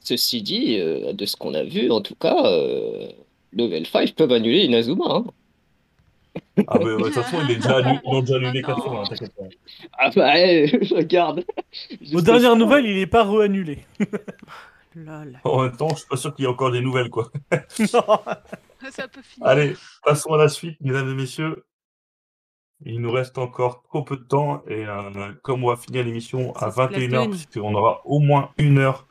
[SPEAKER 6] Ceci dit, euh, de ce qu'on a vu, en tout cas, euh, Level 5 peuvent annuler Inazuma. Hein.
[SPEAKER 2] Ah, bah, de toute façon, il est déjà annulé, ils l'ont déjà annulé
[SPEAKER 3] Ah
[SPEAKER 2] quatre
[SPEAKER 3] non.
[SPEAKER 2] fois, hein, t'inquiète pas.
[SPEAKER 6] Ah bah, eh, regarde.
[SPEAKER 4] Aux dernières nouvelles, il est pas re-annulé.
[SPEAKER 1] Lol.
[SPEAKER 2] En même temps, je suis pas sûr qu'il y ait encore des nouvelles, quoi.
[SPEAKER 3] Ça peut finir.
[SPEAKER 2] Allez, passons à la suite, mesdames et messieurs. Il nous reste encore trop peu de temps et euh, comme on va finir l'émission à
[SPEAKER 1] C'est
[SPEAKER 2] 21h,
[SPEAKER 1] Splatoon.
[SPEAKER 2] puisqu'on aura au moins une heure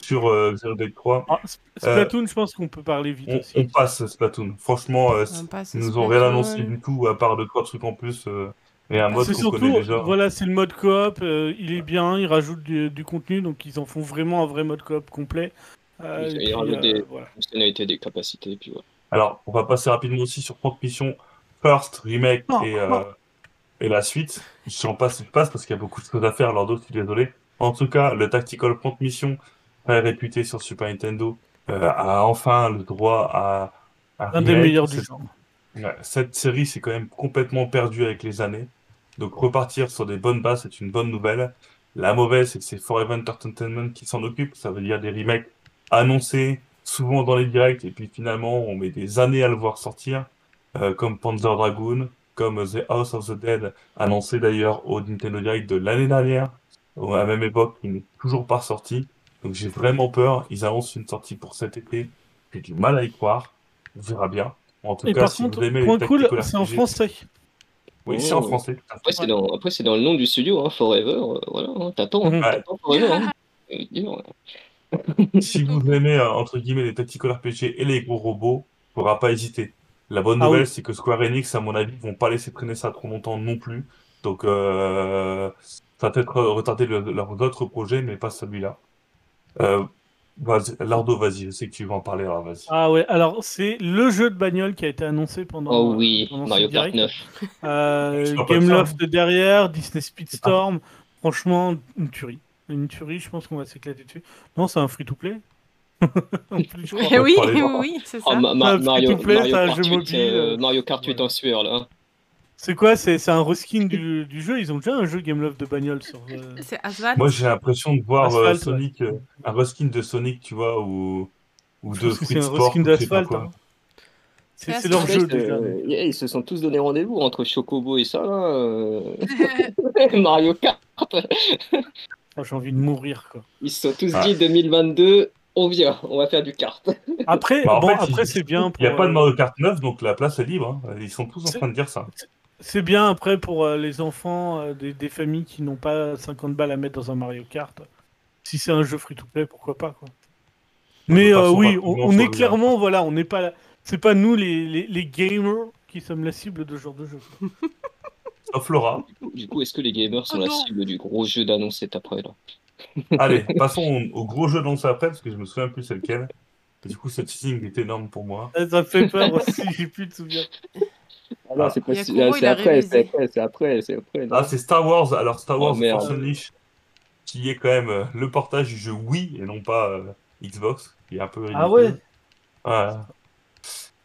[SPEAKER 2] sur euh, Zero Day 3,
[SPEAKER 4] Ah, Sp- Splatoon, je pense qu'on peut parler vite
[SPEAKER 2] on,
[SPEAKER 4] aussi.
[SPEAKER 2] on passe Splatoon. Franchement, euh,
[SPEAKER 1] On passe
[SPEAKER 2] ils nous ont rien annoncé du tout, à part deux, trois trucs en plus euh, et un mode
[SPEAKER 4] C'est
[SPEAKER 2] qu'on connaît
[SPEAKER 4] surtout,
[SPEAKER 2] déjà.
[SPEAKER 4] voilà, c'est le mode coop, euh, il est bien, ils rajoutent du, du contenu, donc ils en font vraiment un vrai mode coop complet. Euh,
[SPEAKER 6] Ils- rajoutent des-
[SPEAKER 4] voilà.
[SPEAKER 6] Des capacités, puis voilà.
[SPEAKER 2] Alors, on va passer rapidement aussi sur Transmission First, Remake
[SPEAKER 4] Non,
[SPEAKER 2] et, euh, et la suite. J'en passe, je passe parce qu'il y a beaucoup de choses à faire, alors d'autres, je suis désolé. En tout cas, le Tactical Front Mission, très réputé sur Super Nintendo, euh, a enfin le droit à un
[SPEAKER 4] Un des meilleurs du genre.
[SPEAKER 2] Ouais, cette série s'est quand même complètement perdue avec les années. Donc repartir sur des bonnes bases, c'est une bonne nouvelle. La mauvaise, c'est que c'est Forever Entertainment qui s'en occupe. Ça veut dire des remakes annoncés, souvent dans les directs, et puis finalement, on met des années à le voir sortir, euh, comme Panzer Dragoon, comme The House of the Dead, annoncé d'ailleurs au Nintendo Direct de l'année dernière, à la même époque, il n'est toujours pas sorti. Donc j'ai vraiment peur. Ils annoncent une sortie pour cet été. J'ai du mal à y croire. On verra bien. En tout
[SPEAKER 4] Et
[SPEAKER 2] cas,
[SPEAKER 4] par
[SPEAKER 2] si
[SPEAKER 4] contre,
[SPEAKER 2] vous aimez
[SPEAKER 4] point
[SPEAKER 2] les
[SPEAKER 4] cool, c'est en français.
[SPEAKER 2] Oui, c'est en
[SPEAKER 6] Oh.
[SPEAKER 2] français.
[SPEAKER 6] Après, c'est dans, après, c'est dans le nom du studio, hein, Forever. euh, voilà, hein, t'attends,
[SPEAKER 4] Mhm.
[SPEAKER 2] Ouais.
[SPEAKER 6] t'attends Forever. Hein. Euh.
[SPEAKER 2] Si vous aimez, euh, entre guillemets, les tactical RPG et les gros robots, faudra pas hésiter. La bonne
[SPEAKER 4] Ah
[SPEAKER 2] nouvelle,
[SPEAKER 4] oui.
[SPEAKER 2] c'est que Square Enix, à mon avis, vont pas laisser traîner ça trop longtemps non plus. Donc, euh, ça va peut-être retarder le- leurs autres projets, mais pas celui-là. Euh, Vas-y, Lardo, vas-y, je sais que tu vas en parler, alors vas-y.
[SPEAKER 4] Ah ouais, alors c'est le jeu de bagnole qui a été annoncé pendant.
[SPEAKER 6] Oh oui,
[SPEAKER 4] pendant
[SPEAKER 6] Mario Kart
[SPEAKER 4] direct.
[SPEAKER 6] 9.
[SPEAKER 4] Euh, Gameloft derrière, Disney Speedstorm. Franchement, une tuerie. Une tuerie, je pense qu'on va s'éclater dessus. Non, c'est un free-to-play. en plus, je crois.
[SPEAKER 1] Eh oui, oui, c'est
[SPEAKER 6] Oh,
[SPEAKER 1] ça.
[SPEAKER 6] Ma- Ma-
[SPEAKER 4] Ah,
[SPEAKER 6] Mario, Kart
[SPEAKER 4] jeu
[SPEAKER 6] 8,
[SPEAKER 4] mobile,
[SPEAKER 6] euh,
[SPEAKER 4] euh,
[SPEAKER 6] Mario Kart 8
[SPEAKER 4] voilà.
[SPEAKER 6] en sueur, là. hein.
[SPEAKER 4] C'est quoi C'est c'est un reskin du, du jeu? Ils ont déjà un jeu Gameloft de bagnole sur. euh,
[SPEAKER 1] C'est Asphalt.
[SPEAKER 2] Moi, j'ai l'impression de voir euh,
[SPEAKER 4] Asphalt.
[SPEAKER 2] Sonic, euh, un reskin de Sonic, tu vois, ou, ou de
[SPEAKER 4] pense que
[SPEAKER 2] Fruit
[SPEAKER 4] c'est un
[SPEAKER 2] Sport,
[SPEAKER 4] reskin hein. C'est leur
[SPEAKER 1] Asphalt.
[SPEAKER 4] jeu
[SPEAKER 6] euh, yeah, ils se sont tous donné rendez-vous entre Chocobo et ça, là. euh. Mario Kart.
[SPEAKER 4] Oh, J'ai envie de mourir quoi.
[SPEAKER 6] Ils se sont tous
[SPEAKER 2] Ah.
[SPEAKER 6] dit 2022, on vient, on va faire du kart.
[SPEAKER 4] Après,
[SPEAKER 2] Bah,
[SPEAKER 4] bon,
[SPEAKER 2] fait,
[SPEAKER 4] après
[SPEAKER 2] il-
[SPEAKER 4] c'est bien.
[SPEAKER 2] Il n'y a pas de
[SPEAKER 4] euh,
[SPEAKER 2] Mario Kart 9, donc la place est libre. hein. Ils sont tous en train de dire ça.
[SPEAKER 4] C'est bien après pour euh, les enfants euh, des, des familles qui n'ont pas 50 balles à mettre dans un Mario Kart. Si c'est un jeu free-to-play, pourquoi pas quoi. Mais euh, oui, on, est clairement, voilà, on n'est pas, c'est pas nous les, les, les gamers qui sommes la cible de ce genre de jeu.
[SPEAKER 2] Sauf Laura.
[SPEAKER 6] Du coup, est-ce que les gamers sont
[SPEAKER 3] Oh
[SPEAKER 6] la cible du gros jeu d'annonce cet après, là?
[SPEAKER 2] Allez, passons au, gros jeu lancé après, parce que je me souviens plus c'est lequel. Et du coup, ce teasing est énorme pour moi.
[SPEAKER 4] Ça me fait peur aussi, j'ai plus de souvenirs.
[SPEAKER 6] Ah non,
[SPEAKER 2] Ah.
[SPEAKER 6] c'est après, c'est après, c'est après, c'est après. non
[SPEAKER 2] Ah, c'est Star Wars. Alors, Star Wars
[SPEAKER 6] Oh, merde.
[SPEAKER 2] Force Unleashed, qui est quand même euh, le portage du jeu Wii et non pas euh, Xbox, qui est un peu ridicule.
[SPEAKER 4] Ah ouais
[SPEAKER 2] Voilà.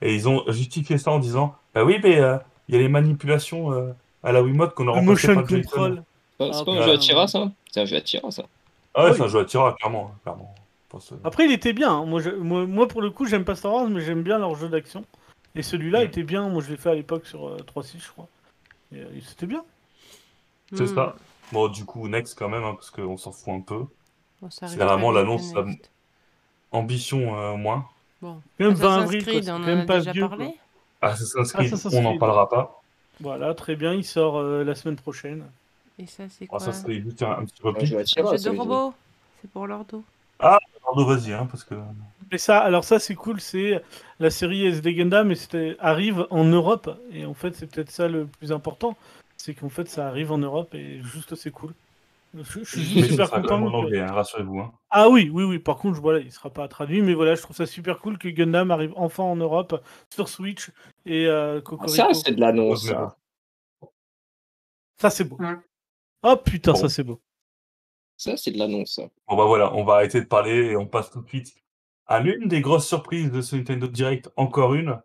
[SPEAKER 2] Et ils ont justifié ça en disant Bah oui, mais euh, il y a les manipulations euh, à la Wiimote qu'on a
[SPEAKER 4] Le
[SPEAKER 2] remplacées
[SPEAKER 4] motion
[SPEAKER 2] par Joy-Con.
[SPEAKER 4] control.
[SPEAKER 6] C'est pas,
[SPEAKER 4] Ah,
[SPEAKER 6] c'est pas un
[SPEAKER 4] putain.
[SPEAKER 6] jeu à tir ça? C'est un jeu à tir ça.
[SPEAKER 2] Ah ouais,
[SPEAKER 4] Oui.
[SPEAKER 2] c'est un jeu à tirage, clairement. hein, clairement. Ce-
[SPEAKER 4] Après, il était bien. hein. Moi, je- moi, moi, pour le coup, j'aime pas Star Wars, mais j'aime bien leur jeu d'action. Et celui-là
[SPEAKER 2] Mm.
[SPEAKER 4] était bien. Moi, je l'ai fait à l'époque sur euh, 3.6, je crois. Et, euh, c'était bien.
[SPEAKER 2] C'est
[SPEAKER 1] Hmm.
[SPEAKER 2] ça. Bon, du coup, next quand même, hein, parce qu'on s'en fout un peu.
[SPEAKER 1] Bon,
[SPEAKER 2] C'est vraiment l'annonce. Ambition euh, moins.
[SPEAKER 1] Bon.
[SPEAKER 4] Même 20
[SPEAKER 1] Assassin's
[SPEAKER 4] avril, quoi,
[SPEAKER 1] Creed,
[SPEAKER 4] c'est
[SPEAKER 1] on en
[SPEAKER 4] quand même
[SPEAKER 1] a
[SPEAKER 4] pas
[SPEAKER 1] déjà
[SPEAKER 4] vieux,
[SPEAKER 1] parlé.
[SPEAKER 2] Assassin's Creed,
[SPEAKER 4] Assassin's
[SPEAKER 2] on n'en
[SPEAKER 4] Creed.
[SPEAKER 2] parlera pas.
[SPEAKER 4] Voilà, très bien. Il sort euh, la semaine prochaine.
[SPEAKER 1] Et ça, c'est
[SPEAKER 2] Ah,
[SPEAKER 1] quoi
[SPEAKER 2] ça, c'est juste un, un petit repli.
[SPEAKER 1] Un jeu de
[SPEAKER 6] dire.
[SPEAKER 1] robot. C'est pour leur dos.
[SPEAKER 2] Pardon, vas-y, hein, parce que.
[SPEAKER 4] Mais ça, alors ça, c'est cool. C'est la série SD Gundam, mais c'était arrive en Europe. Et en fait, c'est peut-être ça le plus important. C'est qu'en fait, ça arrive en Europe et juste, c'est cool. Je, je suis
[SPEAKER 2] Mais
[SPEAKER 4] super
[SPEAKER 2] sera
[SPEAKER 4] content. que-
[SPEAKER 2] anglais, hein, rassurez-vous. Hein.
[SPEAKER 4] Ah oui, oui, oui. Par contre, je- voilà, il sera pas traduit, mais voilà, je trouve ça super cool que Gundam arrive enfin en Europe sur Switch et euh,
[SPEAKER 6] Ah,
[SPEAKER 4] Cocorico.
[SPEAKER 6] Ça, c'est de l'annonce. Ça,
[SPEAKER 4] c'est beau. Oh putain,
[SPEAKER 2] Bon.
[SPEAKER 4] ça c'est beau.
[SPEAKER 6] Ça, c'est de l'annonce.
[SPEAKER 2] Bon, bah voilà, on va arrêter de parler et on passe tout de suite à l'une des grosses surprises de ce Nintendo Direct, encore une.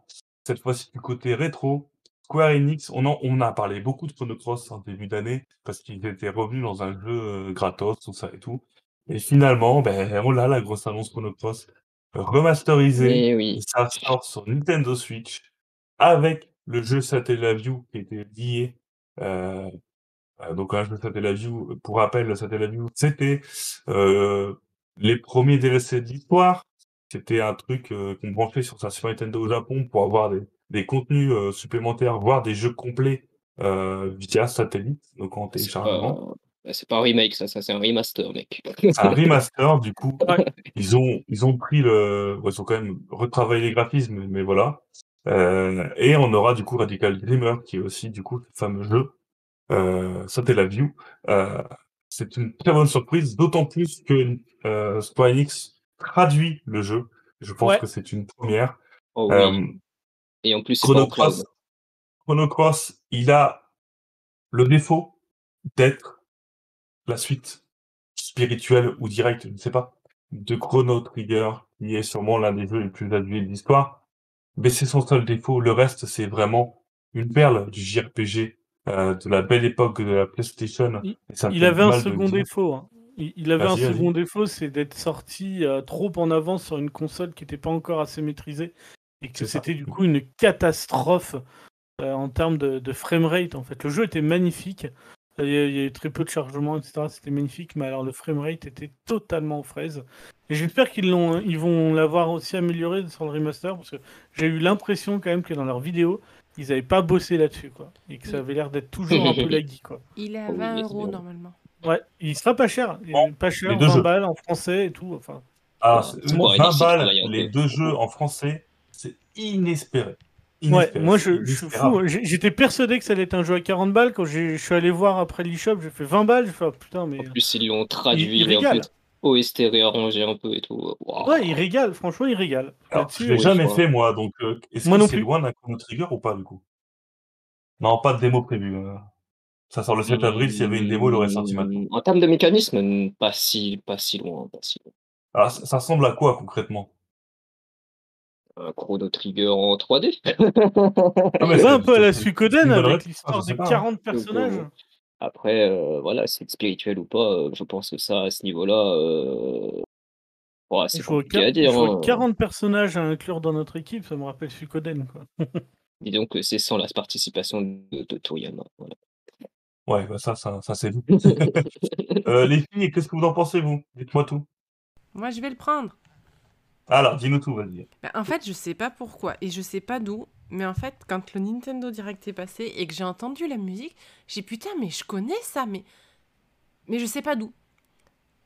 [SPEAKER 2] Cette fois-ci du côté rétro. Square Enix, on, en, on a parlé beaucoup de Chrono Cross en début d'année parce qu'ils étaient revenus dans un jeu euh, gratos, tout ça et tout. Et finalement, ben, on a la grosse annonce Chrono Cross remasterisée. Et
[SPEAKER 6] oui.
[SPEAKER 2] ça sort sur Nintendo Switch avec le jeu Satellaview qui était lié. Euh, donc un jeu Satellaview, pour rappel, le Satellaview, c'était euh, les premiers DLC de l'histoire. C'était un truc euh, qu'on branchait sur sa Super Nintendo au Japon pour avoir des, des contenus euh, supplémentaires, voire des jeux complets euh, via satellite, donc en téléchargement.
[SPEAKER 6] pas... c'est pas un remake, ça, ça c'est un remaster, mec.
[SPEAKER 2] Un remaster, du coup. Ils ont, ils ont pris le, ouais, ils ont quand même retravaillé les graphismes, mais voilà. Euh, et on aura du coup Radical Dreamer, qui est aussi du coup le fameux jeu euh, Satellaview. Euh, c'est une très bonne surprise, d'autant plus que euh, Square Enix traduit le jeu. Je pense
[SPEAKER 4] Ouais.
[SPEAKER 2] que c'est une première.
[SPEAKER 6] Oh oui. Et en plus,
[SPEAKER 2] Chrono. Cross, Chrono Cross, il a le défaut d'être la suite spirituelle ou directe, je ne sais pas, de Chrono Trigger, qui est sûrement l'un des jeux les plus adulés de l'histoire. Mais c'est son seul défaut. Le reste, c'est vraiment une perle du JRPG euh, de la belle époque de la PlayStation.
[SPEAKER 4] Il- avait un second défaut. hein. Il, il avait un second défaut, c'est d'être sorti euh, trop en avance sur une console qui n'était pas encore assez maîtrisée et que c'était du coup une catastrophe euh, en termes de, de framerate. En fait, le jeu était magnifique. Il y, a, eu très peu de chargement, etc. C'était magnifique, mais alors le framerate était totalement aux fraises. Et j'espère qu'ils l'ont, ils vont l'avoir aussi amélioré sur le remaster parce que j'ai eu l'impression quand même que dans leur vidéo, ils n'avaient pas bossé là-dessus, quoi, et que ça avait l'air d'être toujours un peu laggy, quoi.
[SPEAKER 1] Il est à
[SPEAKER 6] Oh oui,
[SPEAKER 1] 20
[SPEAKER 6] mais
[SPEAKER 1] euros normalement.
[SPEAKER 4] Ouais, il sera pas cher. Il est pas cher,
[SPEAKER 2] les deux
[SPEAKER 4] 20
[SPEAKER 2] jeux.
[SPEAKER 4] balles en français et tout. Enfin,
[SPEAKER 2] Ah,
[SPEAKER 6] Ouais,
[SPEAKER 2] c'est-
[SPEAKER 6] c'est
[SPEAKER 2] moi,
[SPEAKER 6] pareil,
[SPEAKER 2] 20
[SPEAKER 6] c'est
[SPEAKER 2] balles, les deux jeux en français, c'est inespéré.
[SPEAKER 4] ouais, moi je, je suis fou. J'ai- J'étais persuadé que ça allait être un jeu à 40 balles. Quand je suis allé voir après l'eShop, j'ai fait 20 balles. J'ai fait oh, putain, mais.
[SPEAKER 6] En plus, ils l'ont traduit.
[SPEAKER 4] Il- il
[SPEAKER 6] et en. OST réarrangé un peu et tout.
[SPEAKER 4] Ouais, il régale, franchement, il régale.
[SPEAKER 2] Alors, je l'ai
[SPEAKER 6] oui,
[SPEAKER 2] jamais fait moi, donc euh, est-ce
[SPEAKER 4] Moi
[SPEAKER 2] que c'est loin d'un Chrono Trigger ou pas du coup? Non, pas de démo prévue. euh. Ça sort le 7 avril, s'il y avait une démo, il l'aurait sorti maintenant.
[SPEAKER 6] En termes de mécanisme, pas si, pas si loin, pas si loin.
[SPEAKER 2] Alors, ça, ça ressemble à quoi concrètement?
[SPEAKER 6] Un Chrono Trigger en 3D.
[SPEAKER 2] Ah, mais c'est-
[SPEAKER 4] un peu à la Suikoden avec
[SPEAKER 2] réponse,
[SPEAKER 4] l'histoire
[SPEAKER 2] hein.
[SPEAKER 4] 40
[SPEAKER 6] Donc,
[SPEAKER 4] personnages.
[SPEAKER 6] euh, Après, euh, voilà, c'est spirituel ou pas, euh, je pense que ça, à ce niveau-là, euh,
[SPEAKER 4] Il
[SPEAKER 6] c'est
[SPEAKER 4] faut,
[SPEAKER 6] compliqué
[SPEAKER 4] quar-
[SPEAKER 6] à
[SPEAKER 4] il
[SPEAKER 6] dire.
[SPEAKER 4] faut
[SPEAKER 6] hein.
[SPEAKER 4] 40 personnages à inclure dans notre équipe, ça me rappelle Suikoden. Quoi.
[SPEAKER 6] Disons que c'est sans la participation de, de Toriyama. Voilà.
[SPEAKER 2] Ouais, bah ça, ça, ça c'est euh, les filles, qu'est-ce que vous en pensez, vous? Dites-moi tout.
[SPEAKER 1] Moi, je vais le prendre.
[SPEAKER 2] Alors, dis-nous tout, vas-y.
[SPEAKER 1] Bah, en fait, je sais pas pourquoi et je sais pas d'où, mais en fait, quand le Nintendo Direct est passé et que j'ai entendu la musique, j'ai putain, mais je connais ça, mais mais je sais pas d'où.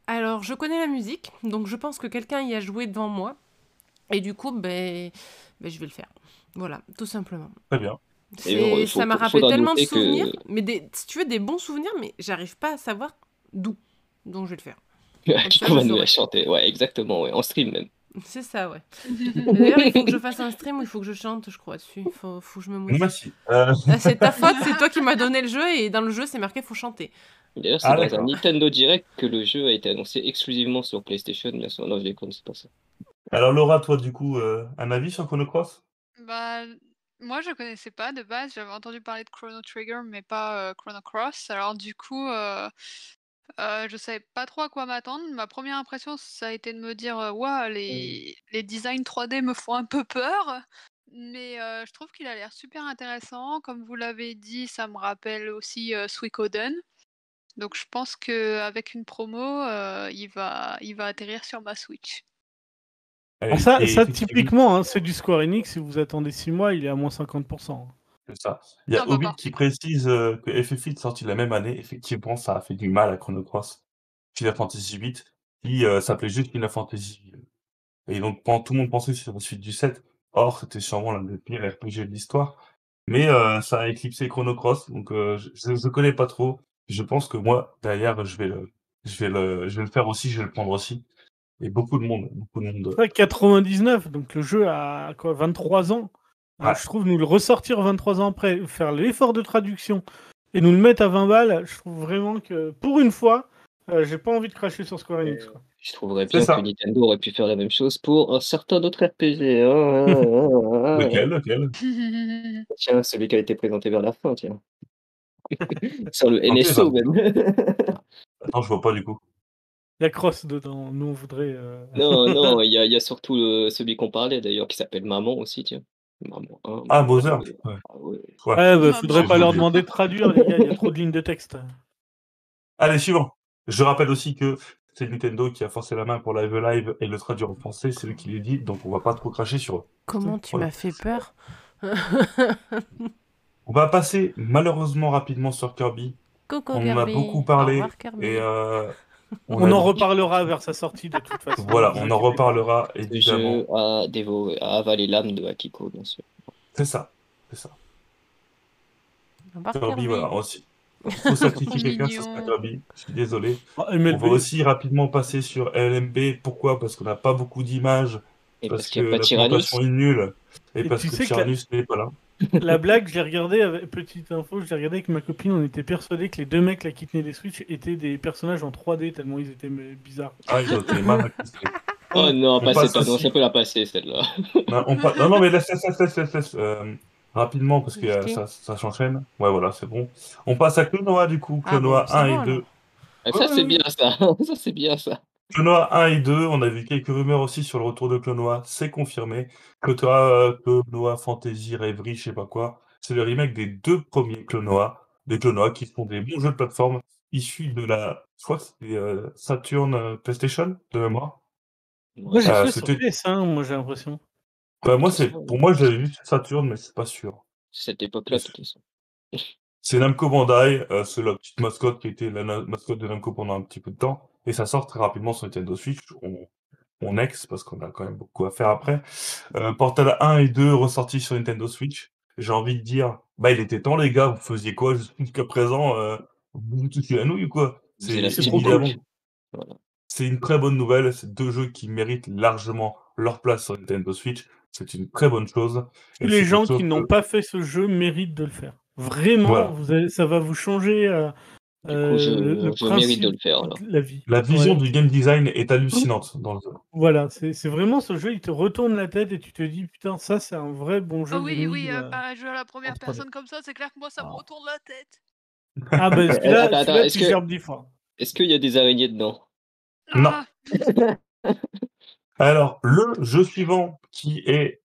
[SPEAKER 1] Alors, je connais la musique, donc je pense que quelqu'un y a joué devant moi et du coup, ben, ben je vais le faire. Voilà, tout simplement.
[SPEAKER 2] Très bien.
[SPEAKER 1] Ça m'a rappelé tellement de
[SPEAKER 6] que-
[SPEAKER 1] souvenirs, mais des, si tu veux des bons souvenirs, mais j'arrive pas à savoir d'où. Donc je vais le faire.
[SPEAKER 6] Kiko
[SPEAKER 1] ça,
[SPEAKER 6] va
[SPEAKER 1] je
[SPEAKER 6] nous la
[SPEAKER 1] saurais.
[SPEAKER 6] chanter. Ouais, exactement, ouais, en stream même.
[SPEAKER 1] C'est ça, ouais. D'ailleurs, il faut que je fasse un stream où il faut que je chante, je crois, dessus. Il faut, faut que je me motive.
[SPEAKER 2] Merci. Euh,
[SPEAKER 1] Ah, c'est ta faute, c'est toi qui m'as donné le jeu et dans le jeu c'est marqué faut chanter.
[SPEAKER 6] D'ailleurs, c'est
[SPEAKER 2] Ah,
[SPEAKER 6] dans un. Nintendo Direct que le jeu a été annoncé exclusivement sur PlayStation, bien sûr. Non, je déconne, c'est pas ça.
[SPEAKER 2] Alors, Laura, toi, du coup, euh, un avis sur Chrono Cross?
[SPEAKER 3] Bah, moi, je connaissais pas de base. J'avais entendu parler de Chrono Trigger, mais pas euh, Chrono Cross. Alors, du coup, euh, je savais pas trop à quoi m'attendre. Ma première impression, ça a été de me dire, Ouah, les, les designs 3D me font un peu peur. Mais euh, je trouve qu'il a l'air super intéressant. Comme vous l'avez dit, ça me rappelle aussi euh, Suikoden. Donc, je pense qu'avec une promo, euh, il va, il va atterrir sur ma Switch.
[SPEAKER 4] Ah, ça,
[SPEAKER 2] Et
[SPEAKER 4] ça typiquement, hein, c'est du Square Enix. Si vous attendez 6 mois, il est à moins 50%.
[SPEAKER 2] C'est ça. Il y a
[SPEAKER 3] Non,
[SPEAKER 2] Obi
[SPEAKER 3] encore.
[SPEAKER 2] qui précise euh, que FF8 est sorti la même année. Effectivement, ça a fait du mal à Chrono Cross. Final Fantasy VIII, qui euh, s'appelait juste Final Fantasy. Et donc, tout le monde pensait que c'était la suite du 7. Or, c'était sûrement l'un des pires RPG de l'histoire. Mais euh, ça a éclipsé Chrono Cross, donc euh, je, je connais pas trop. Je pense que moi, derrière, je vais le, je vais le, je vais le faire aussi, je vais le prendre aussi. Et beaucoup de monde, beaucoup de monde.
[SPEAKER 4] Ouais, 99, donc le jeu a quoi, 23 ans? Euh,
[SPEAKER 2] Ouais.
[SPEAKER 4] Je trouve nous le ressortir 23 ans après, faire l'effort de traduction et nous le mettre à 20 balles, je trouve vraiment que pour une fois, euh, j'ai pas envie de cracher sur Square Enix. quoi.
[SPEAKER 6] Je trouverais bien
[SPEAKER 2] ça.
[SPEAKER 6] que Nintendo aurait pu faire la même chose pour un certain autre RPG. hein, hein, hein.
[SPEAKER 2] Lequel, lequel?
[SPEAKER 6] Tiens, celui qui a été présenté vers la fin, tiens. Sur le NSO même.
[SPEAKER 2] Attends, je vois pas du coup.
[SPEAKER 4] Il y a Cross dedans, nous on voudrait. euh,
[SPEAKER 6] non, non, il y a, il y a surtout le- celui qu'on parlait d'ailleurs qui s'appelle Maman aussi, tiens. Maman 1.
[SPEAKER 2] Ah, Bowser.
[SPEAKER 6] 2.
[SPEAKER 2] Ouais.
[SPEAKER 6] Ah ouais.
[SPEAKER 2] Ouais.
[SPEAKER 4] Bah,
[SPEAKER 3] Ah,
[SPEAKER 4] faudrait pas leur demander de traduire, les gars, il y a trop de lignes de texte.
[SPEAKER 2] Allez, suivant. Je rappelle aussi que c'est Nintendo qui a forcé la main pour Live Live et le traduire en français, c'est lui qui l'a dit, donc on va pas trop cracher sur eux.
[SPEAKER 1] Comment tu
[SPEAKER 2] Voilà.
[SPEAKER 1] m'as fait peur?
[SPEAKER 2] On va passer malheureusement rapidement sur Kirby.
[SPEAKER 1] Coucou
[SPEAKER 2] On en a
[SPEAKER 1] Kirby.
[SPEAKER 2] beaucoup
[SPEAKER 1] Au
[SPEAKER 2] parler
[SPEAKER 1] revoir, Kirby.
[SPEAKER 2] et euh,
[SPEAKER 4] On,
[SPEAKER 2] a
[SPEAKER 4] en reparlera vers sa sortie de toute façon.
[SPEAKER 2] Voilà, on en reparlera
[SPEAKER 6] Ce
[SPEAKER 2] évidemment.
[SPEAKER 6] jeu a dévoré, a avalé l'âme de Akiko, bien sûr.
[SPEAKER 2] C'est ça, c'est ça. Kirby, voilà, aussi. Faut sacrifier quelqu'un, ça
[SPEAKER 3] Mignon.
[SPEAKER 2] sera Kirby. Je suis désolé.
[SPEAKER 4] Ah,
[SPEAKER 2] On va aussi rapidement passer sur LMB. Pourquoi? Parce qu'on n'a pas beaucoup d'images,
[SPEAKER 6] Et
[SPEAKER 2] parce
[SPEAKER 6] parce
[SPEAKER 2] que
[SPEAKER 6] qu'il n'y a pas
[SPEAKER 2] la
[SPEAKER 6] de Tyrannus.
[SPEAKER 2] présentation est nulle, et,
[SPEAKER 4] Et
[SPEAKER 2] parce que Tyrannus n'est pas là.
[SPEAKER 4] la blague, je l'ai regardé avec petite info, je l'ai regardé avec ma copine, on était persuadés que les deux mecs là qui tenaient les Switch étaient des personnages en 3D tellement ils étaient bizarres.
[SPEAKER 2] Ah, ils ont été mal.
[SPEAKER 6] Oh non,
[SPEAKER 2] On
[SPEAKER 6] pas
[SPEAKER 2] passe
[SPEAKER 6] cette annonce,
[SPEAKER 2] aussi.
[SPEAKER 6] ça peut la passer celle-là.
[SPEAKER 2] Non, on non, non, mais laisse, laisse, laisse, laisse, laisse, laisse, euh, rapidement, parce que euh, ça, ça s'enchaîne. Ouais, voilà, c'est bon. On passe à Clonoa, du coup.
[SPEAKER 1] Ah
[SPEAKER 2] Clonoa
[SPEAKER 1] bon, c'est
[SPEAKER 2] 1
[SPEAKER 1] bon,
[SPEAKER 2] et 2.
[SPEAKER 1] alors.
[SPEAKER 6] Ah, Ça
[SPEAKER 2] Ouais,
[SPEAKER 6] c'est
[SPEAKER 2] ouais,
[SPEAKER 6] bien ça, ça c'est bien ça.
[SPEAKER 2] Clonoa 1 et 2, on a vu quelques rumeurs aussi sur le retour de Clonoa, c'est confirmé. Clonoa, euh, Clonoa Fantasy, Rêverie, je sais pas quoi. C'est le remake des deux premiers Clonoa. Des Clonoa qui font des bons jeux de plateforme issus de la, je crois que c'était euh, Saturn euh, PlayStation, de mémoire.
[SPEAKER 4] Moi j'ai
[SPEAKER 2] Euh,
[SPEAKER 4] sur
[SPEAKER 2] c'était-
[SPEAKER 4] PS1, moi j'ai l'impression.
[SPEAKER 2] Bah, moi, c'est, pour moi, j'avais vu Saturn, mais c'est pas sûr.
[SPEAKER 6] C'est cette époque-là, de toute façon.
[SPEAKER 2] C'est Namco Bandai, euh, c'est la petite mascotte qui était la na- mascotte de Namco pendant un petit peu de temps, et ça sort très rapidement sur Nintendo Switch. On, on ex, parce qu'on a quand même beaucoup à faire après. Euh, Portal 1 et 2 ressortis sur Nintendo Switch. J'ai envie de dire, bah il était temps les gars, vous faisiez quoi jusqu'à présent euh, Vous vous touchiez la nouille ou quoi? C'est.
[SPEAKER 6] Voilà.
[SPEAKER 2] c'est une très bonne nouvelle. C'est deux jeux qui méritent largement leur place sur Nintendo Switch. C'est une très bonne chose.
[SPEAKER 4] Tous
[SPEAKER 2] Et
[SPEAKER 4] les gens qui n'ont pas fait ce jeu méritent de le faire. Vraiment,
[SPEAKER 2] Voilà.
[SPEAKER 4] vous allez- ça va vous changer euh,
[SPEAKER 6] Du
[SPEAKER 4] euh,
[SPEAKER 6] coup, je,
[SPEAKER 4] le, le
[SPEAKER 6] je mérite
[SPEAKER 4] principe
[SPEAKER 6] de le faire. alors.
[SPEAKER 4] la vie.
[SPEAKER 2] La vision
[SPEAKER 4] Ouais.
[SPEAKER 2] du game design est hallucinante dans le jeu.
[SPEAKER 4] Voilà, c'est vraiment ce jeu, il te retourne la tête et tu te dis putain, ça c'est un vrai bon jeu.
[SPEAKER 3] Ah oui, oui, euh,
[SPEAKER 4] euh.
[SPEAKER 3] bah, jouer à la première
[SPEAKER 4] en 3D.
[SPEAKER 3] personne comme ça, c'est clair que moi, ça me
[SPEAKER 2] Ah.
[SPEAKER 3] retourne la tête.
[SPEAKER 4] Ah bah
[SPEAKER 6] Attends,
[SPEAKER 4] celui-là,
[SPEAKER 6] attends,
[SPEAKER 4] celui-là,
[SPEAKER 6] est-ce
[SPEAKER 4] tu
[SPEAKER 6] que-
[SPEAKER 4] gerbes dix fois.
[SPEAKER 6] Est-ce qu'il y a des araignées dedans?
[SPEAKER 2] Non.
[SPEAKER 3] Ah,
[SPEAKER 2] Alors, le jeu suivant qui est